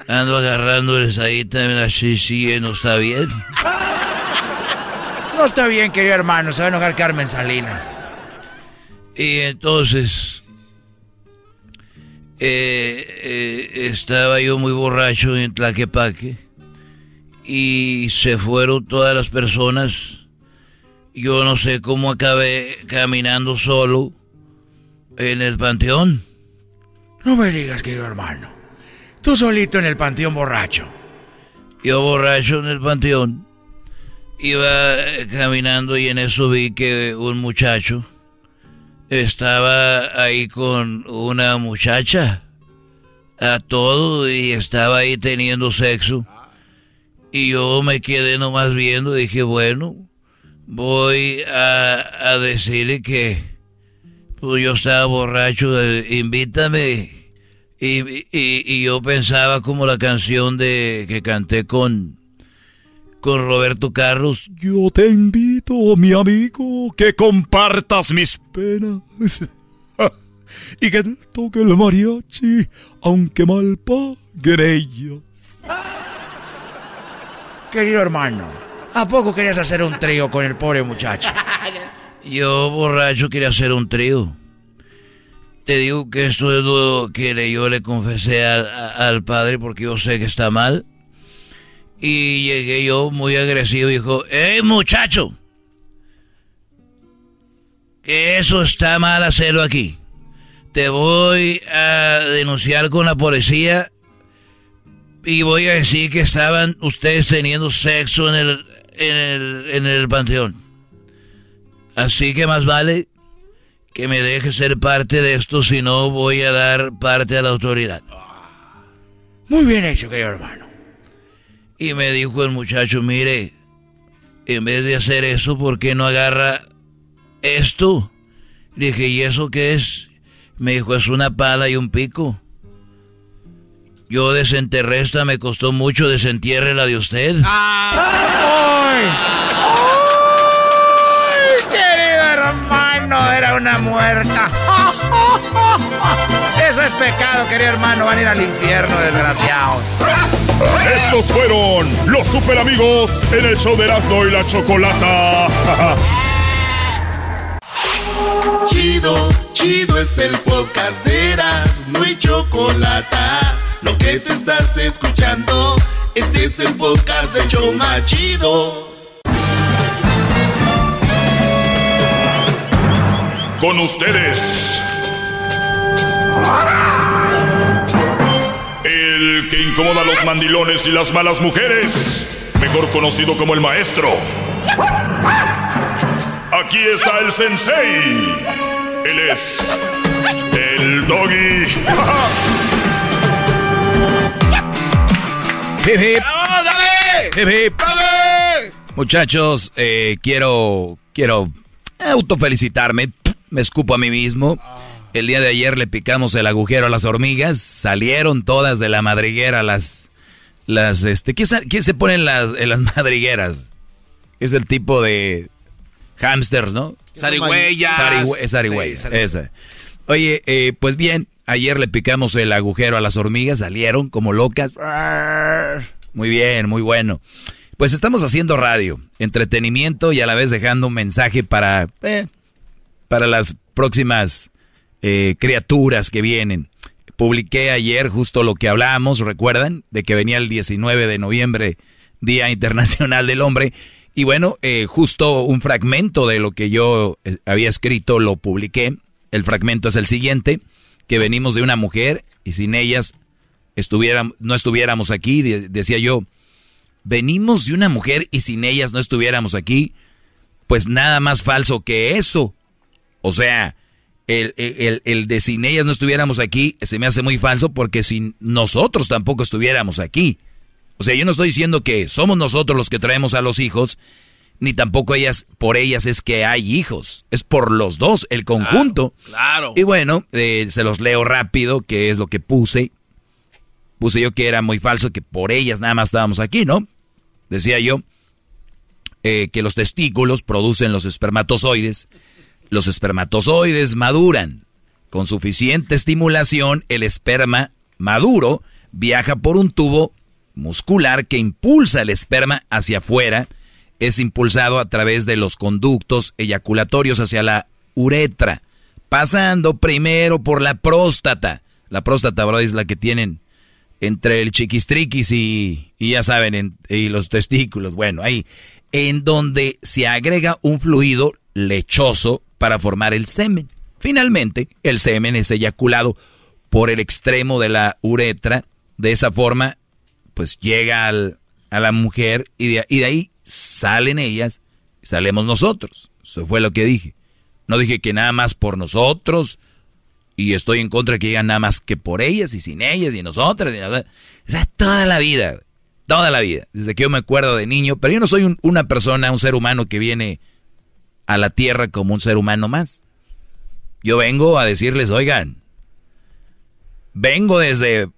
Speaker 37: Ando agarrándoles ahí también así, sí, no está bien.
Speaker 36: No está bien, querido hermano, se va a enojar Carmen Salinas.
Speaker 37: Y entonces, eh, eh, estaba yo muy borracho en Tlaquepaque y se fueron todas las personas. Yo no sé cómo acabé caminando solo en el panteón.
Speaker 36: No me digas, querido hermano. Tú solito en el panteón borracho.
Speaker 37: Yo borracho en el panteón. Iba caminando y en eso vi que un muchacho estaba ahí con una muchacha a todo y estaba ahí teniendo sexo. Y yo me quedé nomás viendo, dije, bueno, voy a, decirle que pues yo estaba borracho, invítame. Y, y, y, yo pensaba como la canción de que canté con con Roberto Carlos.
Speaker 38: Yo te invito, mi amigo, que compartas mis penas. y que toque el mariachi, aunque mal paguen ellos.
Speaker 36: Querido hermano, ¿a poco querías hacer un trío con el pobre muchacho?
Speaker 37: Yo, borracho, quería hacer un trío. Te digo que esto es lo que yo le confesé al padre porque yo sé que está mal. Y llegué yo muy agresivo y dijo, ¡Ey muchacho! Eso está mal hacerlo aquí. Te voy a denunciar con la policía y voy a decir que estaban ustedes teniendo sexo en el, en el, en el panteón. Así que más vale que me deje ser parte de esto, si no voy a dar parte a la autoridad.
Speaker 36: Muy bien hecho, querido hermano.
Speaker 37: Y me dijo el muchacho, mire, en vez de hacer eso, ¿por qué no agarra esto? Le dije, ¿y eso qué es? Me dijo, es una pala y un pico. Yo desenterré esta, me costó mucho, desentierre la de usted.
Speaker 36: ¡Ay! ¡Ay! Querido hermano, era una muerta. Eso es pecado, querido hermano. Van a ir al infierno, desgraciados.
Speaker 3: Estos fueron los super amigos en el show de Erasmo y la Chocolata.
Speaker 7: Chido, chido es el podcast de Erasmo y Chocolata. Lo que te estás escuchando, este es el podcast de Choma Chido.
Speaker 3: Con ustedes. El que incomoda a los mandilones y las malas mujeres. Mejor conocido como el maestro. Aquí está el sensei. Él es el doggy.
Speaker 5: Hip, hip. Hip, hip. Muchachos, eh, quiero, quiero autofelicitarme. Me escupo a mí mismo. El día de ayer le picamos el agujero a las hormigas. Salieron todas de la madriguera las, las, este, ¿qué, sa- qué se ponen las, en las madrigueras? Es el tipo de hamsters, ¿no?
Speaker 4: Sí, zarigüeya.
Speaker 5: esa. Oye, eh, pues bien, ayer le picamos el agujero a las hormigas, salieron como locas. Muy bien, muy bueno. Pues estamos haciendo radio, entretenimiento y a la vez dejando un mensaje para, eh, para las próximas eh, criaturas que vienen. Publiqué ayer justo lo que hablábamos, ¿recuerdan? De que venía el 19 de noviembre, Día Internacional del Hombre. Y bueno, eh, justo un fragmento de lo que yo eh, había escrito lo publiqué. El fragmento es el siguiente, que venimos de una mujer y sin ellas no estuviéramos aquí. De- decía yo, venimos de una mujer y sin ellas no estuviéramos aquí. Pues nada más falso que eso. O sea, el, el- el de sin ellas no estuviéramos aquí se me hace muy falso porque sin nosotros tampoco estuviéramos aquí. O sea, yo no estoy diciendo que somos nosotros los que traemos a los hijos, ni tampoco ellas, por ellas es que hay hijos. Es por los dos, el conjunto.
Speaker 4: Claro.
Speaker 5: Y bueno, eh, se los leo rápido, que es lo que puse. Puse yo que era muy falso, que por ellas nada más estábamos aquí, ¿no? Decía yo eh, que los testículos producen los espermatozoides. Los espermatozoides maduran. Con suficiente estimulación, el esperma maduro viaja por un tubo muscular que impulsa el esperma hacia afuera. Es impulsado a través de los conductos eyaculatorios hacia la uretra, pasando primero por la próstata. La próstata, bro, es la que tienen entre el chiquistriquis y, y ya saben, en- y los testículos. Bueno, ahí, en donde se agrega un fluido lechoso para formar el semen. Finalmente, el semen es eyaculado por el extremo de la uretra. De esa forma, pues llega al- a la mujer y de, ahí salen ellas, salemos nosotros. Eso fue lo que dije. No dije que nada más por nosotros y estoy en contra de que digan nada más que por ellas y sin ellas y nosotras. Y nada. O sea, toda la vida, toda la vida, desde que yo me acuerdo de niño, pero yo no soy un- una persona, un ser humano que viene a la tierra como un ser humano más. Yo vengo a decirles, oigan, vengo desde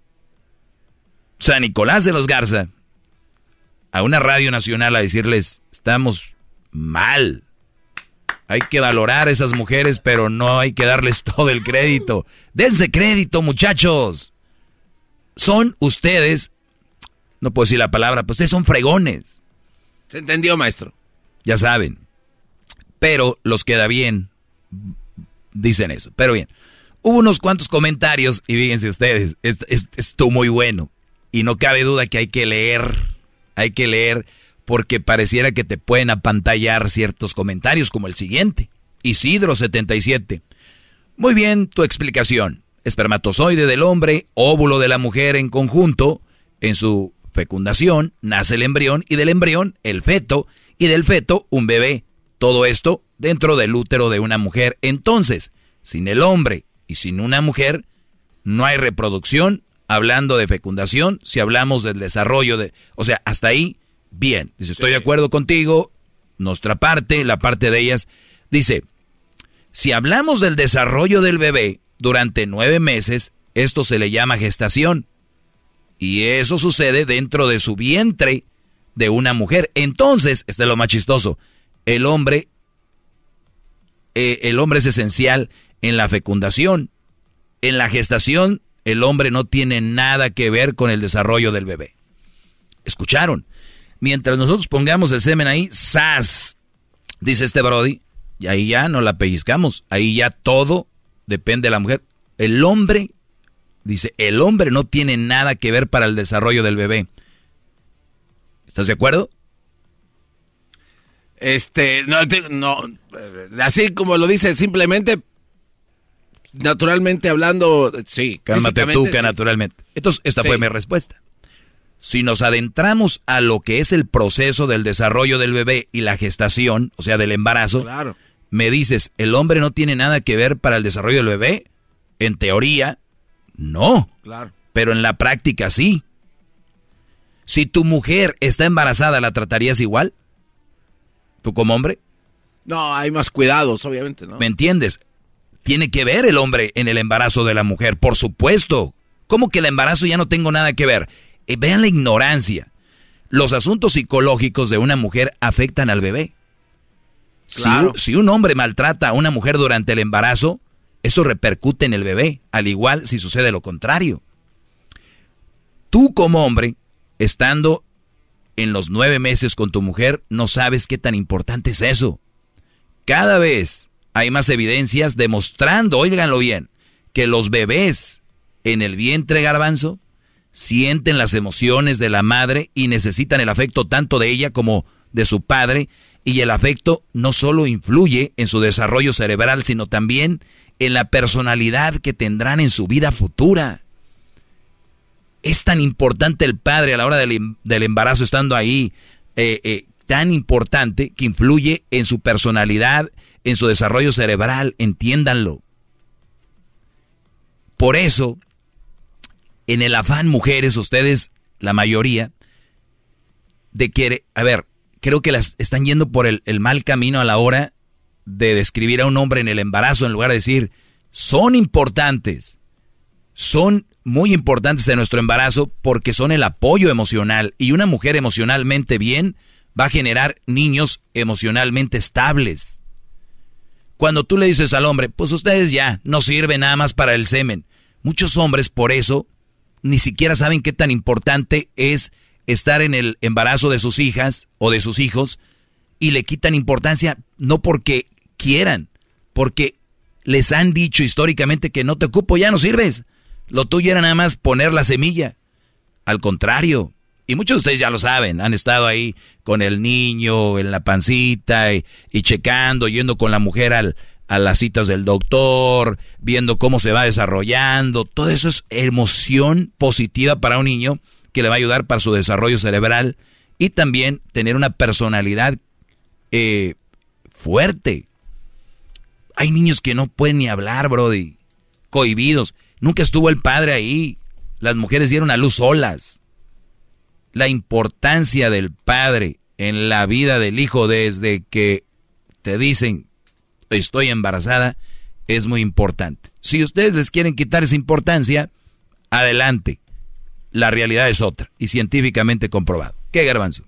Speaker 5: San Nicolás de los Garza a una radio nacional a decirles, estamos mal. Hay que valorar a esas mujeres, pero no hay que darles todo el crédito. Dense crédito, muchachos. Son ustedes, no puedo decir la palabra, pues ustedes son fregones.
Speaker 4: ¿Se entendió, maestro?
Speaker 5: Ya saben. Pero los queda bien. Dicen eso. Pero bien. Hubo unos cuantos comentarios y fíjense ustedes, es- es- estuvo muy bueno. Y no cabe duda que hay que leer, hay que leer porque pareciera que te pueden apantallar ciertos comentarios como el siguiente. Isidro77. Muy bien tu explicación. Espermatozoide del hombre, óvulo de la mujer en conjunto, en su fecundación nace el embrión y del embrión el feto y del feto un bebé. Todo esto dentro del útero de una mujer. Entonces, sin el hombre y sin una mujer, no hay reproducción. Hablando de fecundación, si hablamos del desarrollo de... O sea, hasta ahí, bien. Dice, estoy de acuerdo contigo. Nuestra parte, la parte de ellas. Dice, si hablamos del desarrollo del bebé durante nueve meses, esto se le llama gestación. Y eso sucede dentro de su vientre de una mujer. Entonces, este es lo más chistoso. El hombre, eh, el hombre es esencial en la fecundación. En la gestación, el hombre no tiene nada que ver con el desarrollo del bebé. ¿Escucharon? Mientras nosotros pongamos el semen ahí, ¡zas! Dice este Brody, y ahí ya no la pellizcamos. Ahí ya todo depende de la mujer. El hombre, dice, el hombre no tiene nada que ver para el desarrollo del bebé. ¿Estás de acuerdo?
Speaker 4: Este, no, no, así como lo dice, simplemente, naturalmente hablando, sí.
Speaker 5: Cálmate tú, que naturalmente. Entonces, esta fue mi respuesta. Si nos adentramos a lo que es el proceso del desarrollo del bebé y la gestación, o sea, del embarazo,
Speaker 4: claro.
Speaker 5: me dices, ¿el hombre no tiene nada que ver para el desarrollo del bebé? En teoría, no.
Speaker 4: Claro.
Speaker 5: Pero en la práctica sí. Si tu mujer está embarazada, ¿la tratarías igual? ¿Tú como hombre?
Speaker 4: No, hay más cuidados, obviamente, ¿no?
Speaker 5: ¿Me entiendes? Tiene que ver el hombre en el embarazo de la mujer, por supuesto. ¿Cómo que el embarazo ya no tengo nada que ver? Eh, vean la ignorancia. Los asuntos psicológicos de una mujer afectan al bebé.
Speaker 4: Claro.
Speaker 5: Si, si un hombre maltrata a una mujer durante el embarazo, eso repercute en el bebé, al igual si sucede lo contrario. Tú como hombre, estando en los nueve meses con tu mujer, no sabes qué tan importante es eso. Cada vez hay más evidencias demostrando, óiganlo bien, que los bebés en el vientre garbanzo sienten las emociones de la madre y necesitan el afecto tanto de ella como de su padre, y el afecto no solo influye en su desarrollo cerebral, sino también en la personalidad que tendrán en su vida futura. Es tan importante el padre a la hora del, em, del embarazo estando ahí, eh, eh, tan importante que influye en su personalidad, en su desarrollo cerebral, entiéndanlo. Por eso, en el afán, mujeres, ustedes, la mayoría, de que, a ver, creo que las están yendo por el, el mal camino a la hora de describir a un hombre en el embarazo, en lugar de decir, son importantes, son muy importantes en nuestro embarazo porque son el apoyo emocional y una mujer emocionalmente bien va a generar niños emocionalmente estables. Cuando tú le dices al hombre, pues ustedes ya no sirven nada más para el semen. Muchos hombres por eso ni siquiera saben qué tan importante es estar en el embarazo de sus hijas o de sus hijos y le quitan importancia no porque quieran, porque les han dicho históricamente que no te ocupo, ya no sirves. Lo tuyo era nada más poner la semilla. Al contrario, y muchos de ustedes ya lo saben, han estado ahí con el niño en la pancita y, checando, yendo con la mujer al, a las citas del doctor, viendo cómo se va desarrollando. Todo eso es emoción positiva para un niño que le va a ayudar para su desarrollo cerebral y también tener una personalidad eh, fuerte. Hay niños que no pueden ni hablar, Brody, cohibidos. Nunca estuvo el padre ahí. Las mujeres dieron a luz solas. La importancia del padre en la vida del hijo desde que te dicen estoy embarazada es muy importante. Si ustedes les quieren quitar esa importancia, adelante. La realidad es otra y científicamente comprobado. ¿Qué garbanzo?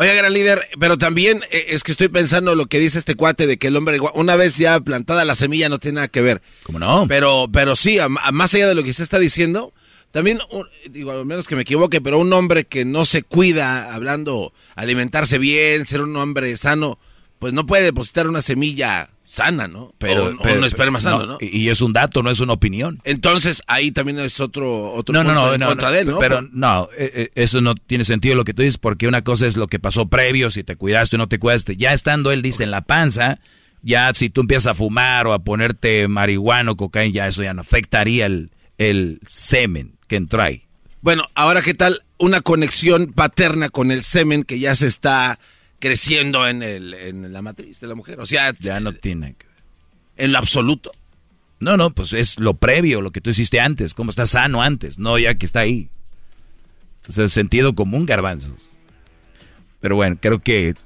Speaker 4: Oiga, gran líder, pero también eh, es que estoy pensando lo que dice este cuate de que el hombre, una vez ya plantada la semilla, no tiene nada que ver.
Speaker 5: ¿Cómo no?
Speaker 4: Pero, pero sí, a, a más allá de lo que usted está diciendo, también, un- digo, al menos que me equivoque, pero un hombre que no se cuida, hablando, alimentarse bien, ser un hombre sano, pues no puede depositar una semilla sana, ¿no?
Speaker 5: Pero,
Speaker 4: o, o
Speaker 5: pero-
Speaker 4: un esperma sano,
Speaker 5: no. Y y es un dato, no es una opinión.
Speaker 4: Entonces, ahí también es otro, otro
Speaker 5: No,
Speaker 4: punto
Speaker 5: no,
Speaker 4: en
Speaker 5: no,
Speaker 4: contra
Speaker 5: no,
Speaker 4: de él, ¿no?
Speaker 5: Pero no, eh, eh, eso no tiene sentido lo que tú dices, porque una cosa es lo que pasó previo, si te cuidaste o no te cuidaste. Ya estando él, dice, en la panza, ya si tú empiezas a fumar o a ponerte marihuana o cocaína, ya eso ya no afectaría el, el semen que entra ahí.
Speaker 4: Bueno, ahora qué tal una conexión paterna con el semen que ya se está creciendo en, el, en la matriz de la mujer. O sea,
Speaker 5: ya no tiene que
Speaker 4: En lo absoluto.
Speaker 5: No, no, pues es lo previo, lo que tú hiciste antes, cómo estás sano antes, no ya que está ahí. Entonces, sentido común, garbanzos. Pero bueno, creo que es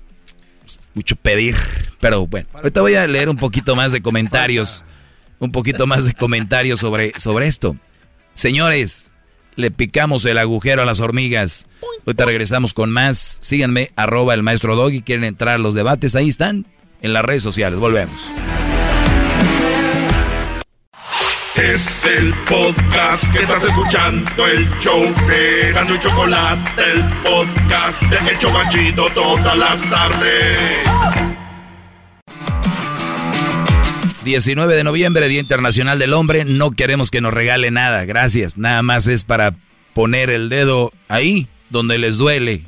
Speaker 5: mucho pedir. Pero bueno, ahorita voy a leer un poquito más de comentarios. Un poquito más de comentarios sobre, sobre esto. Señores, le picamos el agujero a las hormigas. Ahorita regresamos con más. Síganme, arroba el maestro Doggy. Quieren entrar a los debates, ahí están, en las redes sociales. Volvemos.
Speaker 7: Es el podcast que estás escuchando, el show de Gano y Chocolate, el podcast de El Chocachito todas las tardes.
Speaker 5: 19 de noviembre, Día Internacional del Hombre. No queremos que nos regale nada, gracias. Nada más es para poner el dedo ahí, donde les duele.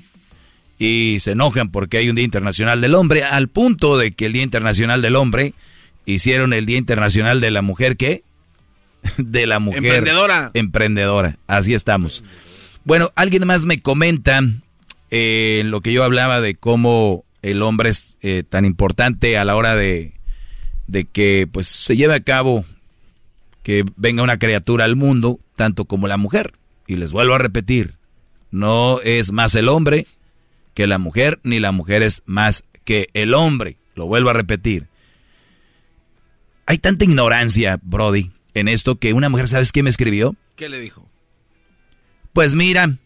Speaker 5: Y se enojan porque hay un Día Internacional del Hombre, al punto de que el Día Internacional del Hombre hicieron el Día Internacional de la Mujer, ¿qué? De la mujer.
Speaker 4: Emprendedora.
Speaker 5: Emprendedora, así estamos. Bueno, alguien más me comenta eh, en lo que yo hablaba de cómo el hombre es eh, tan importante a la hora de, de que pues se lleve a cabo que venga una criatura al mundo, tanto como la mujer. Y les vuelvo a repetir, no es más el hombre que la mujer, ni la mujer es más que el hombre. Lo vuelvo a repetir. Hay tanta ignorancia, Brody, en esto que una mujer, ¿sabes qué me escribió?
Speaker 4: ¿Qué le dijo?
Speaker 5: Pues mira,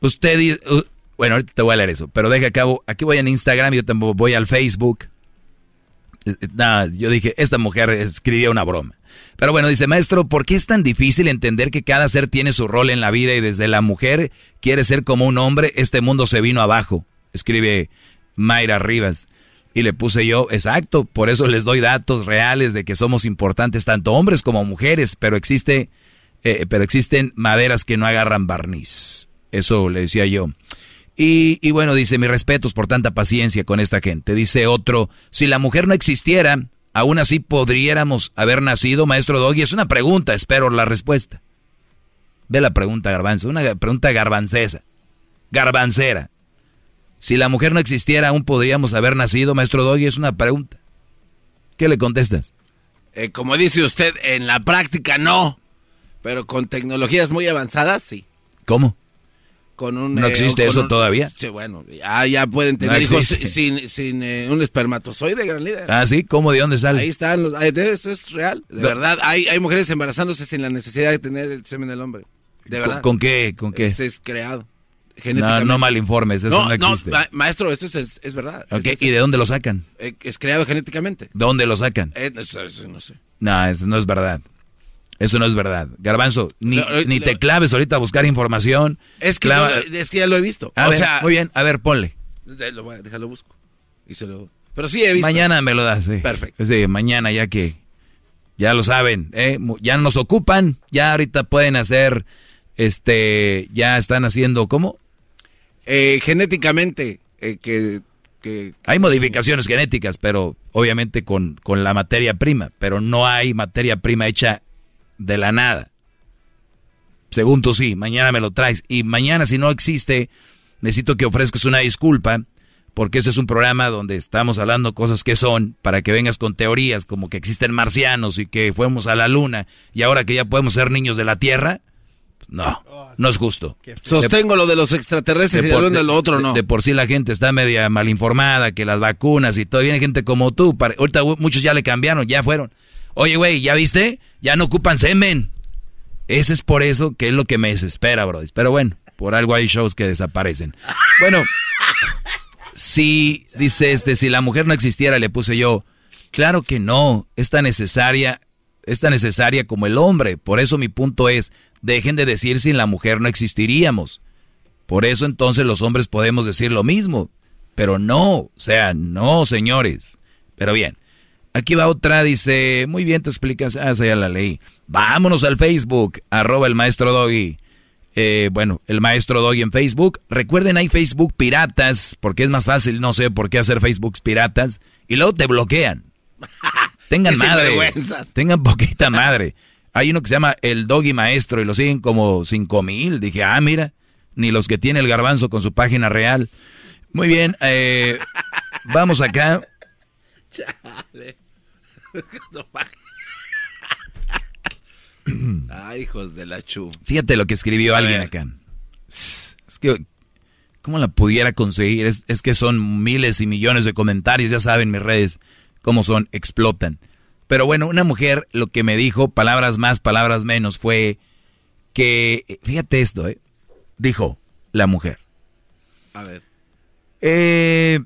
Speaker 5: usted... uh, bueno, ahorita te voy a leer eso, pero deja acabo. Aquí voy en Instagram, yo tampoco voy al Facebook. Nada, yo dije, esta mujer escribía una broma. Pero bueno, dice, maestro, ¿por qué es tan difícil entender que cada ser tiene su rol en la vida y desde la mujer quiere ser como un hombre, este mundo se vino abajo? Escribe Mayra Rivas. Y le puse yo, exacto, por eso les doy datos reales de que somos importantes tanto hombres como mujeres, pero existe, eh, pero existen maderas que no agarran barniz. Eso le decía yo. Y, y bueno, dice, mis respetos por tanta paciencia con esta gente. Dice otro, si la mujer no existiera, aún así podríamos haber nacido, maestro Doggy. Es una pregunta, espero la respuesta. Ve la pregunta, garbanzo, una pregunta garbancesa, garbancera. Si la mujer no existiera, aún podríamos haber nacido, maestro Doggy. Es una pregunta. ¿Qué le contestas?
Speaker 4: Eh, como dice usted, en la práctica no. Pero con tecnologías muy avanzadas, sí.
Speaker 5: ¿Cómo?
Speaker 4: Con un,
Speaker 5: ¿No
Speaker 4: eh,
Speaker 5: existe eso
Speaker 4: un-
Speaker 5: todavía?
Speaker 4: Sí, bueno, ya, ya pueden tener
Speaker 5: No
Speaker 4: hijos sin, sin eh, un espermatozoide, gran líder.
Speaker 5: Ah, sí, ¿cómo? ¿De dónde sale?
Speaker 4: Ahí están los. de- eso es real. De
Speaker 5: No.
Speaker 4: verdad, hay, hay mujeres embarazándose sin la necesidad de tener el semen del hombre. De
Speaker 5: ¿Con,
Speaker 4: verdad.
Speaker 5: con qué? ¿Con qué?
Speaker 4: Es creado.
Speaker 5: No,
Speaker 4: Genéticamente.
Speaker 5: no malinformes, eso no, existe.
Speaker 4: ma- maestro, esto es, es, verdad.
Speaker 5: Ok,
Speaker 4: Es- es-
Speaker 5: ¿Y de dónde lo sacan?
Speaker 4: eh, es creado genéticamente.
Speaker 5: ¿Dónde lo sacan?
Speaker 4: Eh, no sé.
Speaker 5: No, eso no es verdad. Eso no es verdad. Garbanzo, ni,
Speaker 4: No, eh,
Speaker 5: ni te claves ahorita a buscar información.
Speaker 4: Es que,
Speaker 5: Clava-
Speaker 4: yo- es que ya lo he visto.
Speaker 5: A
Speaker 4: o
Speaker 5: ver,
Speaker 4: sea,
Speaker 5: muy bien, a ver, ponle.
Speaker 4: lo déjalo busco. Y se lo. Pero sí he visto.
Speaker 5: Mañana me lo das. sí.
Speaker 4: Perfecto.
Speaker 5: Sí, mañana ya que ya lo saben, ¿eh? Ya nos ocupan, ya ahorita pueden hacer, este, ya están haciendo, ¿cómo?
Speaker 4: Eh, genéticamente, eh, que, que
Speaker 5: Hay modificaciones genéticas, pero obviamente con, con la materia prima, pero no hay materia prima hecha de la nada. Según tú sí, mañana me lo traes. Y mañana si no existe, necesito que ofrezcas una disculpa, porque ese es un programa donde estamos hablando cosas que son, para que vengas con teorías como que existen marcianos y que fuimos a la luna y ahora que ya podemos ser niños de la Tierra. No, no es justo.
Speaker 4: sostengo lo de los extraterrestres y
Speaker 5: por-
Speaker 4: de, lo otro no.
Speaker 5: de por sí la gente está media mal informada, que las vacunas y todo. Viene gente como tú. pare- ahorita muchos ya le cambiaron, ya fueron. Oye, güey, ¿ya viste? Ya no ocupan semen. Ese es por eso que es lo que me desespera, bro. Pero bueno, por algo hay shows que desaparecen. Bueno, si, dice este, si la mujer no existiera, le puse yo, claro que no, es tan necesaria, es tan necesaria como el hombre. Por eso mi punto es, dejen de decir sin la mujer no existiríamos. Por eso entonces los hombres podemos decir lo mismo. Pero no, o sea, no, señores. Pero bien, aquí va otra, dice, muy bien, te explicas, ah, esa ya la leí. Vámonos al Facebook, arroba el maestro Doggy. Eh, bueno, el maestro Doggy en Facebook. Recuerden, hay Facebook piratas, porque es más fácil, no sé por qué hacer Facebook piratas, y luego te bloquean. Tengan madre, tengan poquita madre. Hay uno que se llama el Doggy Maestro y lo siguen como cinco mil. Dije, ah, mira, ni los que tiene el garbanzo con su página real. Muy bien, eh, vamos acá.
Speaker 4: Chale. Ay, hijos de la chu.
Speaker 5: Fíjate lo que escribió alguien acá. Es que, ¿cómo la pudiera conseguir? Es, es que son miles y millones de comentarios, ya saben mis redes cómo son, explotan. Pero bueno, una mujer lo que me dijo, palabras más, palabras menos, fue que, fíjate esto, ¿eh? Dijo la mujer.
Speaker 4: A ver.
Speaker 5: Eh,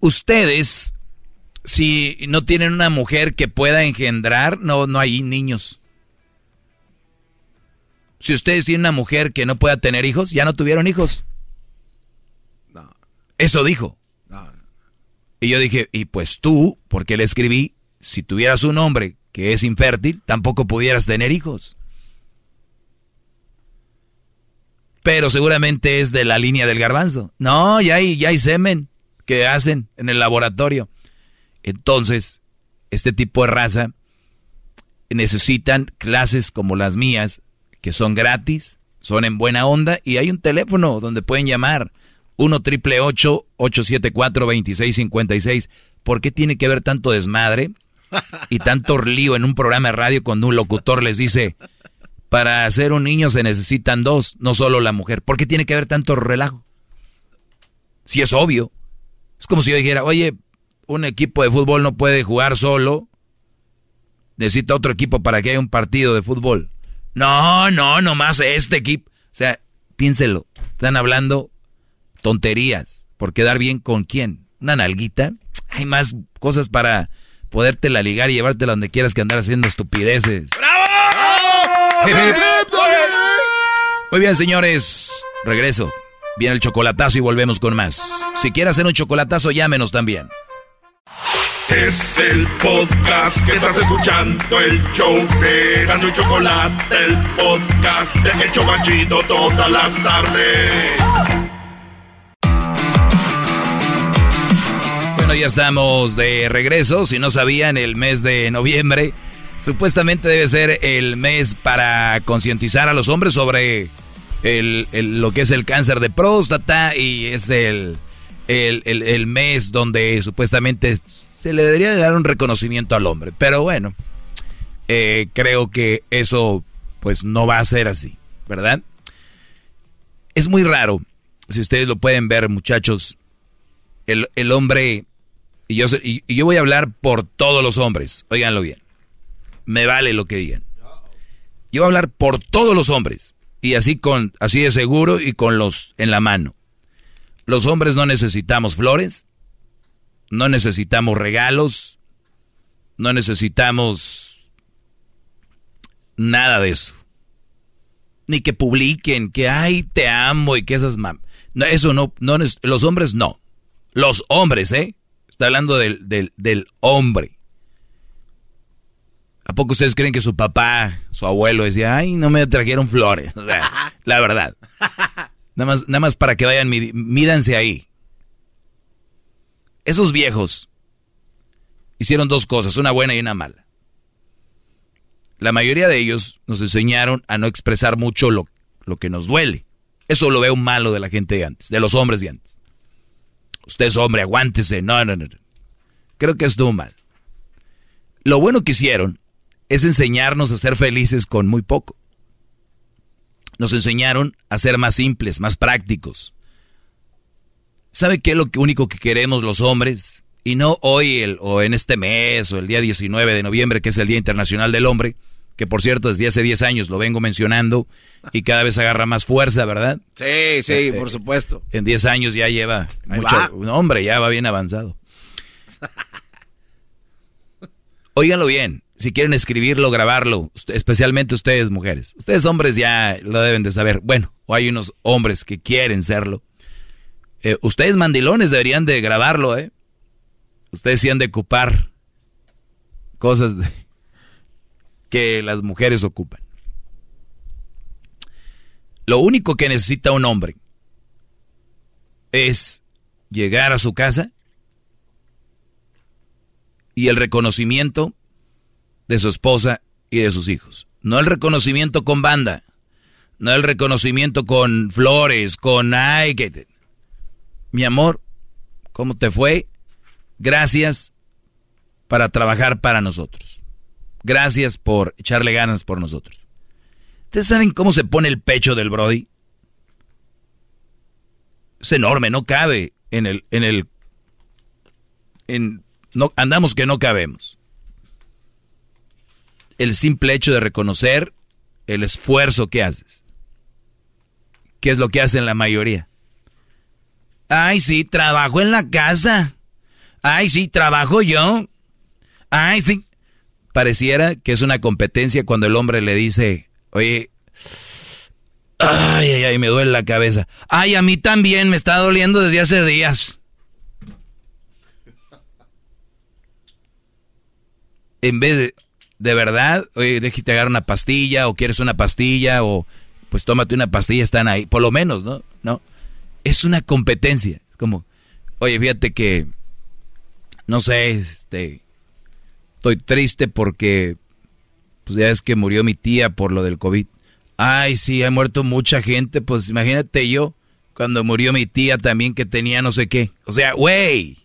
Speaker 5: ustedes Si no tienen una mujer que pueda engendrar, no, no hay niños. Si ustedes tienen una mujer que no pueda tener hijos, ya no tuvieron hijos. Eso dijo. Y yo dije, y pues tú, porque le escribí, si tuvieras un hombre que es infértil, tampoco pudieras tener hijos. Pero seguramente es de la línea del garbanzo. No, ya hay, ya hay semen que hacen en el laboratorio. Entonces, este tipo de raza necesitan clases como las mías, que son gratis, son en buena onda y hay un teléfono donde pueden llamar 1 triple 874 2656. ¿Por qué tiene que haber tanto desmadre y tanto lío en un programa de radio cuando un locutor les dice, para hacer un niño se necesitan dos, no solo la mujer? ¿Por qué tiene que haber tanto relajo? Si es obvio. Es como si yo dijera, oye, un equipo de fútbol no puede jugar solo, necesita otro equipo para que haya un partido de fútbol. No, no, nomás este equipo. O sea, piénselo, están hablando tonterías. ¿Por quedar bien con quién? ¿Una nalguita? Hay más cosas para podértela ligar y llevártela donde quieras que andar haciendo estupideces. ¡Bravo! Muy bien, señores. Regreso. Viene el chocolatazo y volvemos con más. Si quieres hacer un chocolatazo, llámenos también.
Speaker 7: Es el podcast que estás escuchando, el show de Gano y Chocolate, el podcast de Hecho Banchito todas las tardes.
Speaker 5: Bueno, ya estamos de regreso. Si no sabían, el mes de noviembre supuestamente debe ser el mes para concientizar a los hombres sobre el, lo que es el cáncer de próstata y es el, el, mes donde supuestamente se le debería dar un reconocimiento al hombre. Pero bueno, eh, creo que eso pues no va a ser así, ¿verdad? Es muy raro, si ustedes lo pueden ver muchachos, el, el hombre y yo, y, yo voy a hablar por todos los hombres, óiganlo bien. Me vale lo que digan. Yo voy a hablar por todos los hombres. Y así con, así de seguro y con los en la mano. Los hombres no necesitamos flores, no necesitamos regalos, no necesitamos nada de eso. Ni que publiquen que ay te amo y que esas mam. No, eso no, no, los hombres no. Los hombres, ¿eh? Está hablando del, del, hombre. ¿A poco ustedes creen que su papá, su abuelo decía, ay, no me trajeron flores? la verdad. Nada más, nada más para que vayan, mídanse ahí. Esos viejos hicieron dos cosas, una buena y una mala. La mayoría de ellos nos enseñaron a no expresar mucho lo, lo que nos duele. Eso lo veo malo de la gente de antes, de los hombres de antes. Usted es hombre, aguántese. No, no, no. Creo que estuvo mal. Lo bueno que hicieron es enseñarnos a ser felices con muy poco. Nos enseñaron a ser más simples, más prácticos. ¿Sabe qué es lo único que queremos los hombres? Y no hoy el, o en este mes o el día 19 de noviembre, que es el Día Internacional del Hombre que por cierto desde hace 10 años lo vengo mencionando y cada vez agarra más fuerza, ¿verdad?
Speaker 4: Sí, sí, este, por supuesto.
Speaker 5: En 10 años ya lleva mucho, un hombre, ya va bien avanzado. Óiganlo bien, si quieren escribirlo, grabarlo, especialmente ustedes mujeres. Ustedes hombres ya lo deben de saber. Bueno, o hay unos hombres que quieren serlo. Eh, ustedes mandilones deberían de grabarlo, ¿eh? Ustedes sí han de ocupar cosas que las mujeres ocupan. Lo único que necesita un hombre es llegar a su casa y el reconocimiento de su esposa y de sus hijos. No el reconocimiento con banda, no el reconocimiento con flores, con ay, mi amor, ¿cómo te fue? Gracias para trabajar para nosotros. Gracias por echarle ganas por nosotros. ¿Ustedes saben cómo se pone el pecho del Brody? Es enorme, no cabe en el, en no, andamos que no cabemos. El simple hecho de reconocer el esfuerzo que haces. ¿Qué es lo que hacen la mayoría? Ay, sí, trabajo en la casa. Ay, sí, trabajo yo. Ay, sí. Pareciera que es una competencia cuando el hombre le dice, oye, ay, ay, ay, me duele la cabeza. Ay, a mí también me está doliendo desde hace días. En vez de, de verdad, oye, déjate agarrar una pastilla o quieres una pastilla o pues tómate una pastilla, están ahí, por lo menos, ¿no? No. Es una competencia. Es como, oye, fíjate que, no sé, este, estoy triste porque, pues ya es que murió mi tía por lo del COVID. Ay, sí, ha muerto mucha gente, pues imagínate yo, cuando murió mi tía también que tenía no sé qué. O sea, güey.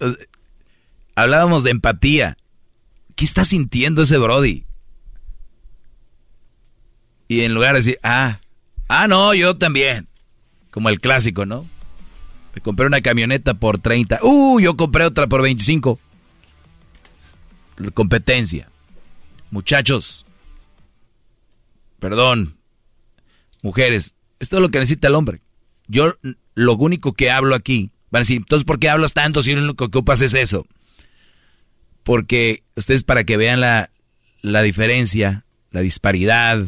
Speaker 5: Hablábamos de empatía. ¿Qué está sintiendo ese Brody? Y en lugar de decir, ah, ah, no, yo también. Como el clásico, ¿no? Me compré una camioneta por 30. Uh, yo compré otra por 25. Competencia. Muchachos. Perdón. Mujeres. Esto es lo que necesita el hombre. Yo lo único que hablo aquí. Van a decir, entonces, ¿por qué hablas tanto si lo único que ocupas es eso? Porque ustedes para que vean la, la diferencia, la disparidad,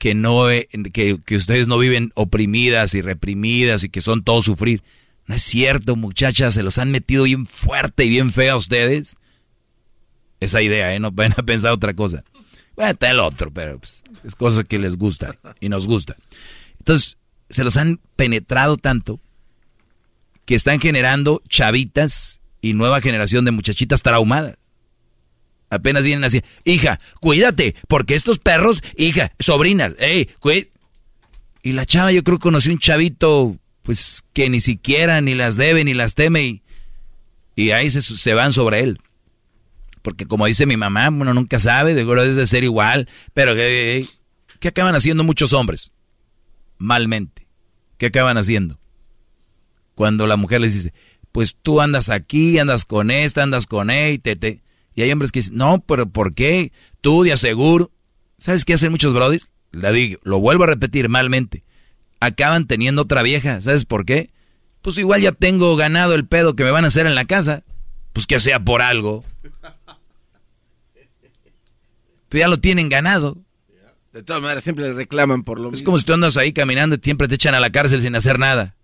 Speaker 5: que no que, que, ustedes no viven oprimidas y reprimidas y que son todo sufrir. No es cierto, muchachas, se los han metido bien fuerte y bien feo a ustedes. Esa idea, ¿eh? No van a pensar otra cosa. Bueno, está el otro, pero pues, es cosa que les gusta y nos gusta. Entonces, se los han penetrado tanto que están generando chavitas y nueva generación de muchachitas traumadas. Apenas vienen así, hija, cuídate, porque estos perros, hija, sobrinas, hey, Y la chava yo creo que conoció un chavito, pues que ni siquiera ni las debe ni las teme y, y ahí se, se, van sobre él. Porque como dice mi mamá, uno nunca sabe, de es de ser igual, pero ¿qué, ¿qué acaban haciendo muchos hombres? Malmente. ¿Qué acaban haciendo? Cuando la mujer les dice, pues tú andas aquí, andas con esta, andas con él, te, te y hay hombres que dicen, no, pero ¿por qué? Tú de aseguro. ¿Sabes qué hacen muchos brodis? La digo, lo vuelvo a repetir malmente. Acaban teniendo otra vieja. ¿Sabes por qué? Pues igual ya tengo ganado el pedo que me van a hacer en la casa. Pues que sea por algo. Pero ya lo tienen ganado.
Speaker 4: De todas maneras, siempre le reclaman por lo
Speaker 5: Es como si tú andas ahí caminando y siempre te echan a la cárcel sin hacer nada.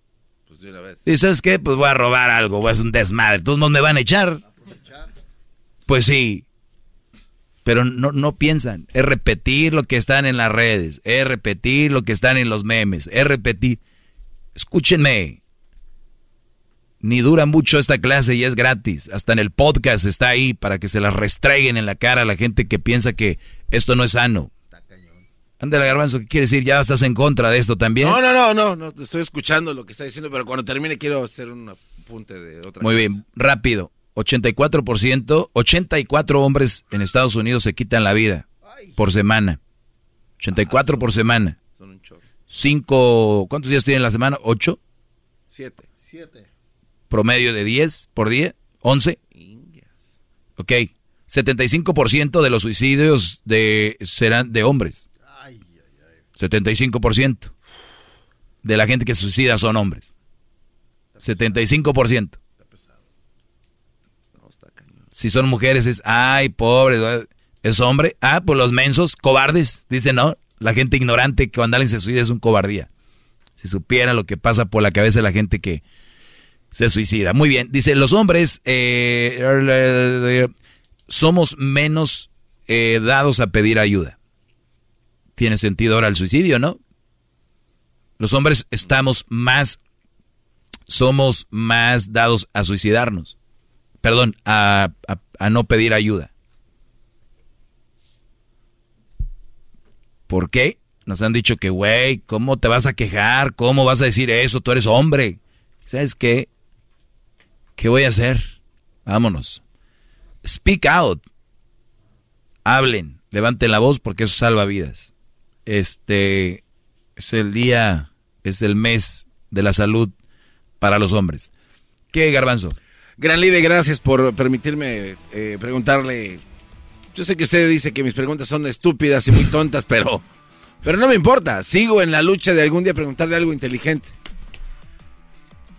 Speaker 5: Pues de una vez. Y ¿sabes qué? Pues voy a robar algo, voy a hacer un desmadre. Todos me van a echar. Pues sí. Pero no, no piensan. Es repetir lo que están en las redes. Es repetir lo que están en los memes. Es repetir. Escúchenme. Ni dura mucho esta clase y es gratis. Hasta en el podcast está ahí para que se las restreguen en la cara a la gente que piensa que esto no es sano. Ándale, Garbanzo, ¿qué quiere decir? ¿Ya estás en contra de esto también?
Speaker 4: No, no, no, no, no, estoy escuchando lo que está diciendo, pero cuando termine quiero hacer un apunte de otra
Speaker 5: Muy bien, rápido. 84%, 84 hombres en Estados Unidos se quitan la vida por semana. 84 por semana. Son un chorro. Cinco, ¿cuántos días tienen la semana? ¿Ocho?
Speaker 4: Siete. Siete.
Speaker 5: Promedio de 10 por día. ¿11? Ok. 75% de los suicidios de, serán de hombres. 75% de la gente que se suicida son hombres. 75%. Si son mujeres es, ay, pobre, es hombre. Ah, pues los mensos, cobardes, dice no. La gente ignorante que cuando alguien se suicida es un cobardía. Si supiera lo que pasa por la cabeza de la gente que se suicida. Muy bien, dice, los hombres eh, somos menos eh, dados a pedir ayuda. Tiene sentido ahora el suicidio, ¿no? Los hombres estamos más, somos más dados a suicidarnos perdón, a, no pedir ayuda. ¿Por qué? Nos han dicho que, güey, ¿cómo te vas a quejar? ¿Cómo vas a decir eso? Tú eres hombre. ¿Sabes qué? ¿Qué voy a hacer? Vámonos. Speak out. Hablen. Levanten la voz porque eso salva vidas. Este es el día, es el mes de la salud para los hombres. ¿Qué, garbanzo?
Speaker 4: Gran líder, gracias por permitirme eh, preguntarle. Yo sé que usted dice que mis preguntas son estúpidas y muy tontas, pero, pero no me importa. Sigo en la lucha de algún día preguntarle algo inteligente.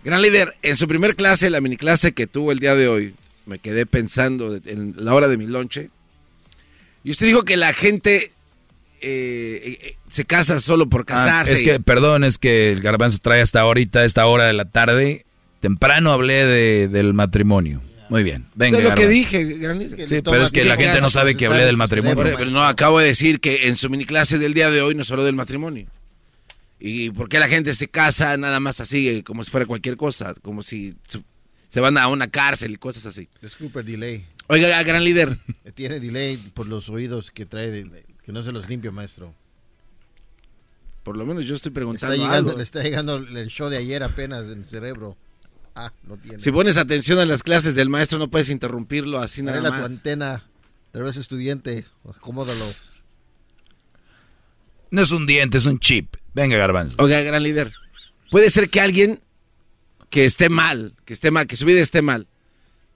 Speaker 4: Gran líder, en su primer clase, la mini clase que tuvo el día de hoy, me quedé pensando en la hora de mi lonche. Y usted dijo que la gente eh, eh, se casa solo por
Speaker 5: Ah,
Speaker 4: casarse.
Speaker 5: es que, perdón, es que el garbanzo trae hasta ahorita, esta hora de la tarde. Temprano hablé de, del matrimonio. Muy bien, venga.
Speaker 4: es lo que dije, gran líder.
Speaker 5: Sí, pero es que la gente no sabe que hablé del matrimonio.
Speaker 4: Pero no, acabo de decir que en su mini clase del día de hoy nos habló del matrimonio. ¿Y por qué la gente se casa nada más así, eh, como si fuera cualquier cosa? Como si se van a una cárcel y cosas así.
Speaker 10: Disculpe el delay.
Speaker 4: Oiga, gran líder.
Speaker 10: Tiene delay por los oídos que trae, de- que no se los limpia, maestro.
Speaker 4: Por lo menos yo estoy
Speaker 10: Le
Speaker 4: preguntando
Speaker 10: está llegando,
Speaker 4: algo.
Speaker 10: le está llegando el show de ayer apenas en el cerebro. Ah, no tiene.
Speaker 4: Si pones atención a las clases del maestro, no puedes interrumpirlo así nada
Speaker 10: Arregla tu antena. Tal vez estudiante, acomódalo.
Speaker 5: No es un diente, es un chip. Venga, garbanzo.
Speaker 4: Oiga, gran líder. Puede ser que alguien que esté mal, que esté mal, que su vida esté mal,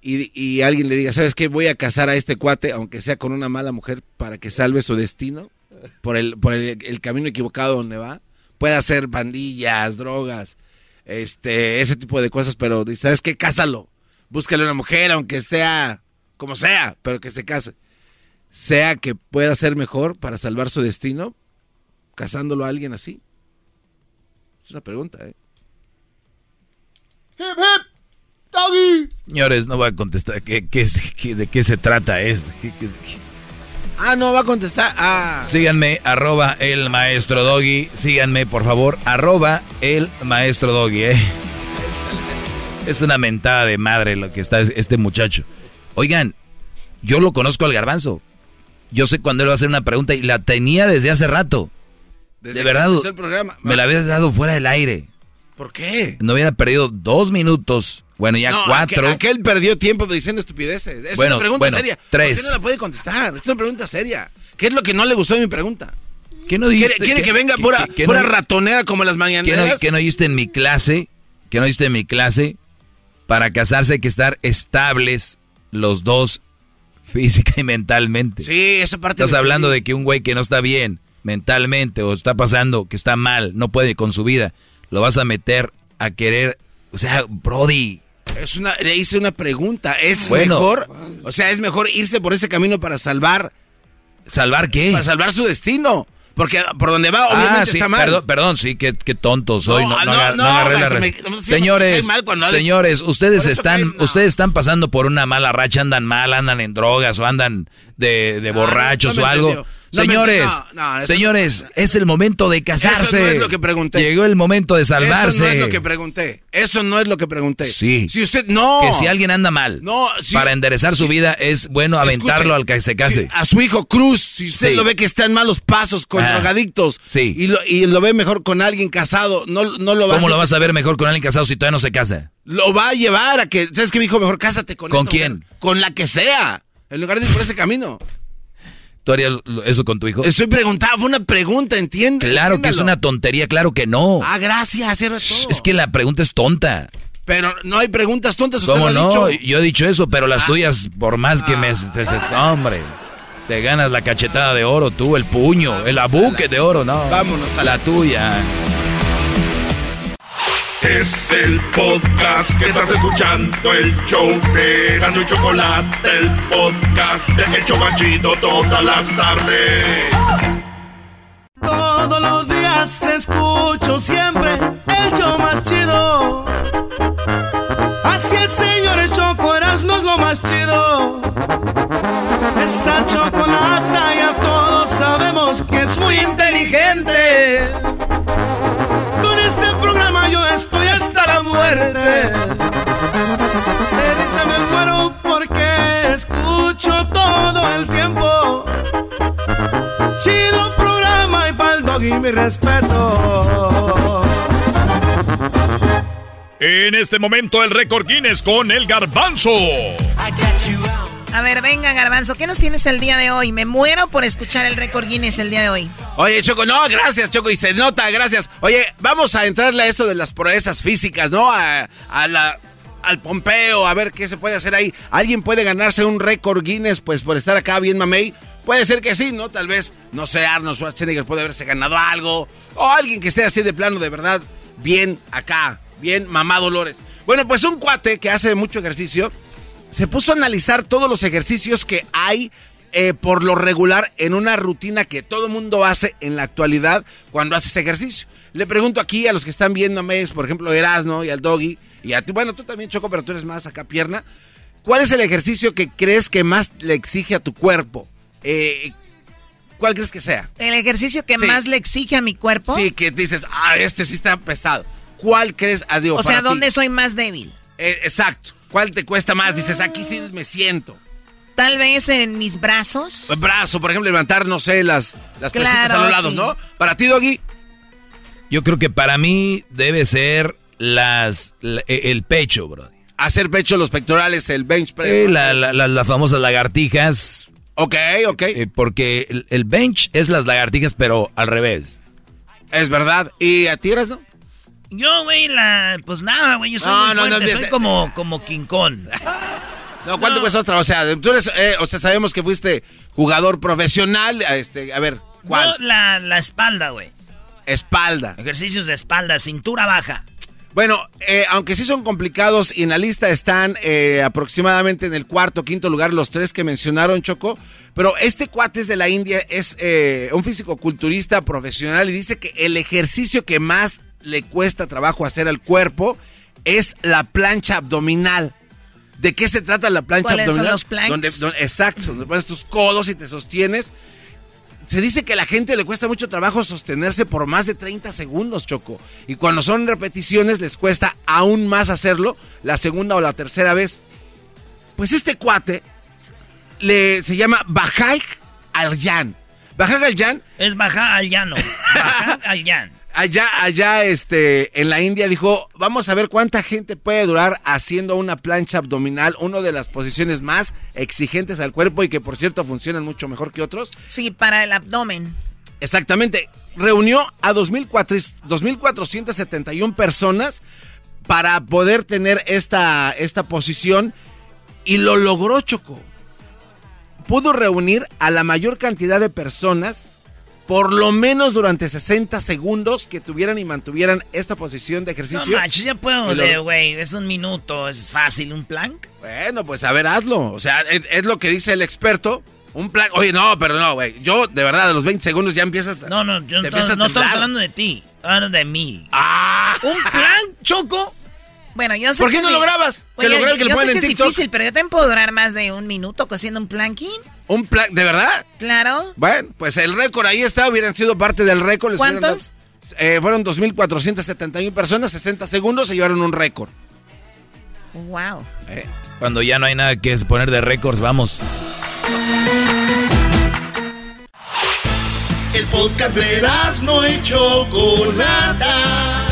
Speaker 4: y, y alguien le diga, ¿sabes qué? Voy a casar a este cuate, aunque sea con una mala mujer, para que salve su destino por el, por el, el camino equivocado donde va. Puede hacer bandillas, drogas, este, ese tipo de cosas, pero ¿sabes qué? Cásalo. Búscale una mujer, aunque sea como sea, pero que se case. Sea que pueda ser mejor para salvar su destino, casándolo a alguien así. Es una pregunta, ¿eh?
Speaker 10: Hip, hip, doggy.
Speaker 5: Señores, no voy a contestar. ¿Qué, qué ¿De qué se trata esto? ¿Qué- qué- qué?
Speaker 4: Ah, no, va a contestar. Ah.
Speaker 5: Síganme, arroba el maestro Doggy. Síganme, por favor, arroba el maestro Doggy, ¿eh? Es una mentada de madre lo que está es- este muchacho. Oigan, yo lo conozco al garbanzo. Yo sé cuando él va a hacer una pregunta y la tenía desde hace rato.
Speaker 4: Desde
Speaker 5: de verdad,
Speaker 4: el programa.
Speaker 5: me la habías dado fuera del aire.
Speaker 4: ¿Por qué?
Speaker 5: No hubiera perdido dos minutos. Bueno, ya
Speaker 4: No,
Speaker 5: cuatro.
Speaker 4: aquel, aquel perdió tiempo diciendo estupideces. Es
Speaker 5: Bueno,
Speaker 4: una pregunta
Speaker 5: bueno,
Speaker 4: seria.
Speaker 5: tres.
Speaker 4: ¿Por qué no la puede contestar? Es una pregunta seria. ¿Qué es lo que no le gustó de mi pregunta?
Speaker 5: ¿Qué no
Speaker 4: ¿Quiere,
Speaker 5: diste?
Speaker 4: quiere
Speaker 5: ¿Qué-
Speaker 4: que venga
Speaker 5: qué-
Speaker 4: pura,
Speaker 5: qué-
Speaker 4: pura
Speaker 5: no-
Speaker 4: ratonera como las
Speaker 5: ¿Qué no,
Speaker 4: mañaneras?
Speaker 5: qué no oíste en mi clase? ¿Qué no oíste en mi clase? Para casarse hay que estar estables los dos física y mentalmente.
Speaker 4: Sí, esa parte...
Speaker 5: Estás
Speaker 4: la
Speaker 5: hablando de que un güey que no está bien mentalmente o está pasando que está mal, no puede con su vida, lo vas a meter a querer, o sea, Brody,
Speaker 4: Es una, le hice una pregunta. ¿Es
Speaker 5: Bueno.
Speaker 4: mejor? O sea, ¿es mejor irse por ese camino para salvar...
Speaker 5: ¿salvar qué?
Speaker 4: Para salvar su destino. Porque por donde va, obviamente
Speaker 5: ah, sí,
Speaker 4: está mal.
Speaker 5: perdón, perdón, sí, qué, qué tonto soy,
Speaker 4: No,
Speaker 5: no,
Speaker 4: ah,
Speaker 5: no,
Speaker 4: no,
Speaker 5: agar- no
Speaker 4: no,
Speaker 5: agarré la
Speaker 4: me-
Speaker 5: Señores, señores, ustedes están, ustedes están pasando por una mala racha, andan mal, andan en drogas o andan de, de borrachos
Speaker 4: no me
Speaker 5: o algo.
Speaker 4: entendió. No
Speaker 5: señores.
Speaker 4: No, no,
Speaker 5: señores, es el momento de casarse.
Speaker 4: Eso no es lo que pregunté.
Speaker 5: Llegó el momento de salvarse.
Speaker 4: Eso no es lo que pregunté. Eso no es lo que pregunté.
Speaker 5: Sí.
Speaker 4: Si usted no.
Speaker 5: Que si alguien anda mal,
Speaker 4: No, si-
Speaker 5: para enderezar su
Speaker 4: si-
Speaker 5: vida es bueno aventarlo
Speaker 4: Escuche,
Speaker 5: al que se case.
Speaker 4: si a su hijo Cruz, si usted
Speaker 5: Sí.
Speaker 4: lo ve que está en malos pasos con
Speaker 5: Ah,
Speaker 4: drogadictos
Speaker 5: sí.
Speaker 4: y, lo, y lo ve mejor con alguien casado, no, no lo va
Speaker 5: ¿Cómo
Speaker 4: a
Speaker 5: lo vas a ver mejor con alguien casado si todavía no se casa?
Speaker 4: Lo va a llevar a que, ¿sabes qué, mi hijo? Mejor cásate con
Speaker 5: ¿Con
Speaker 4: esta
Speaker 5: quién?
Speaker 4: mujer. Con la que sea. En lugar de ir por ese camino.
Speaker 5: ¿Tú harías eso con tu hijo?
Speaker 4: Estoy preguntando, fue una pregunta, ¿entiende?
Speaker 5: Claro que es una tontería, claro que no.
Speaker 4: Ah, gracias, era todo.
Speaker 5: Es que la pregunta es tonta.
Speaker 4: Pero no hay preguntas tontas, usted
Speaker 5: ¿Cómo
Speaker 4: lo ha
Speaker 5: no?
Speaker 4: dicho.
Speaker 5: Yo he dicho eso, pero las
Speaker 4: Ah.
Speaker 5: tuyas, por más que me... te- te- hombre, te ganas la cachetada de oro tú, el puño, el abuque de oro, no.
Speaker 4: Vámonos a
Speaker 5: la tuya.
Speaker 7: Es el podcast que estás escuchando, el show de y Chocolate, el podcast de El Chobachito todas las tardes.
Speaker 32: Todos los días escucho siempre el show más chido. Así es, señores, Choco Erasmo es lo más chido. Esa chocolata ya todos sabemos que es muy inteligente. Yo estoy hasta la muerte. De risa me muero porque escucho todo el tiempo. Chido programa y pa'l dog y mi respeto.
Speaker 3: En este momento el récord Guinness con el garbanzo.
Speaker 30: A ver, venga, Garbanzo, ¿qué nos tienes el día de hoy? Me muero por escuchar el récord Guinness el día de hoy.
Speaker 4: Oye, Choco, no, gracias, Choco, y se nota, gracias. Oye, vamos a entrarle a esto de las proezas físicas, ¿no? A, la, al Pompeo, a ver qué se puede hacer ahí. ¿Alguien puede ganarse un récord Guinness, pues, por estar acá bien mamey? Puede ser que sí, ¿no? Tal vez, no sé, Arnold Schwarzenegger puede haberse ganado algo. O alguien que esté así de plano, de verdad, bien acá, Bien, mamá Dolores. Bueno, pues un cuate que hace mucho ejercicio se puso a analizar todos los ejercicios que hay eh, por lo regular en una rutina que todo mundo hace en la actualidad cuando haces ejercicio. Le pregunto aquí a los que están viéndome, por ejemplo, Erasno y al Doggy, y a ti, bueno, tú también, Choco, pero tú eres más acá pierna. ¿Cuál es el ejercicio que crees que más le exige a tu cuerpo? Eh, ¿Cuál crees que sea?
Speaker 30: ¿El ejercicio que más le exige a mi cuerpo?
Speaker 4: Sí, que dices, ah, este sí está pesado. ¿Cuál crees? Ah,
Speaker 30: o sea, ¿dónde soy más débil?
Speaker 4: Eh, exacto. ¿Cuál te cuesta más? Dices, aquí sí me siento.
Speaker 30: Tal vez en mis brazos.
Speaker 4: El brazo, por ejemplo, levantar, no sé, las, las claro, a los lados, ¿no? Para ti, Doggy.
Speaker 5: Yo creo que para mí debe ser las el pecho, bro.
Speaker 4: Hacer pecho, los pectorales, el bench press.
Speaker 5: Eh, las famosas lagartijas.
Speaker 4: Ok, ok.
Speaker 5: Eh, porque el, bench es las lagartijas, pero al revés.
Speaker 4: Es verdad. ¿Y a ti eres, no?
Speaker 30: Yo, güey, la... Pues nada, güey, yo soy no, muy fuerte, soy como, como King Kong.
Speaker 4: No, ¿cuánto cuesta otra? O sea, tú eres, eh, o sea, sabemos que fuiste jugador profesional. Este, a ver, ¿cuál?
Speaker 30: la, la espalda, güey.
Speaker 4: Espalda.
Speaker 30: Ejercicios de espalda, cintura baja.
Speaker 4: Bueno, eh, aunque sí son complicados y en la lista están eh, aproximadamente en el cuarto, quinto lugar los tres que mencionaron, Choco. Pero este cuate es de la India, es eh, un físico culturista profesional y dice que el ejercicio que más le cuesta trabajo hacer al cuerpo es la plancha abdominal. ¿De qué se trata la plancha abdominal?
Speaker 30: Son los
Speaker 4: Donde, exacto, donde pones tus codos y te sostienes se dice que a la gente le cuesta mucho trabajo sostenerse por más de 30 segundos, Choco. Y cuando son repeticiones les cuesta aún más hacerlo la segunda o la tercera vez. Pues este cuate le, se llama Bajaj Alyan. Bajaj Alyan.
Speaker 30: Es Bajaj Alyano. Bajaj Alyan
Speaker 4: allá, allá, este, en la India dijo, vamos a ver cuánta gente puede durar haciendo una plancha abdominal, una de las posiciones más exigentes al cuerpo y que por cierto funcionan mucho mejor que otros.
Speaker 30: Sí, para el abdomen.
Speaker 4: Exactamente. Reunió a 2.471 personas para poder tener esta, esta posición y lo logró Choco. Pudo reunir a la mayor cantidad de personas por lo menos durante 60 segundos que tuvieran y mantuvieran esta posición de ejercicio.
Speaker 30: No ya puedo, güey, es un minuto, es fácil, un plank.
Speaker 4: Bueno, pues a ver, hazlo. O sea, es, lo que dice el experto. Un plank. Oye, no, pero no, güey. Yo, de verdad, a los 20 segundos ya empiezas.
Speaker 30: No, no, yo no, no estamos hablando de ti, hablando de mí.
Speaker 4: ¡Ah!
Speaker 30: ¿Un plank, Choco? Bueno, yo sé
Speaker 4: ¿Por qué no lo grabas?
Speaker 30: que lo yo, que yo sé que es difícil, pero yo también puedo durar más de un minuto cosiendo un planking.
Speaker 4: ¿Un plan? ¿De verdad?
Speaker 30: Claro.
Speaker 4: Bueno, pues el récord ahí está, hubieran sido parte del récord.
Speaker 30: ¿Cuántos?
Speaker 4: Eh, fueron 2.471 personas, 60 segundos, se llevaron un récord.
Speaker 30: Wow.
Speaker 5: Eh, cuando ya no hay nada que poner de récords, vamos.
Speaker 7: El podcast de no hecho Chocolata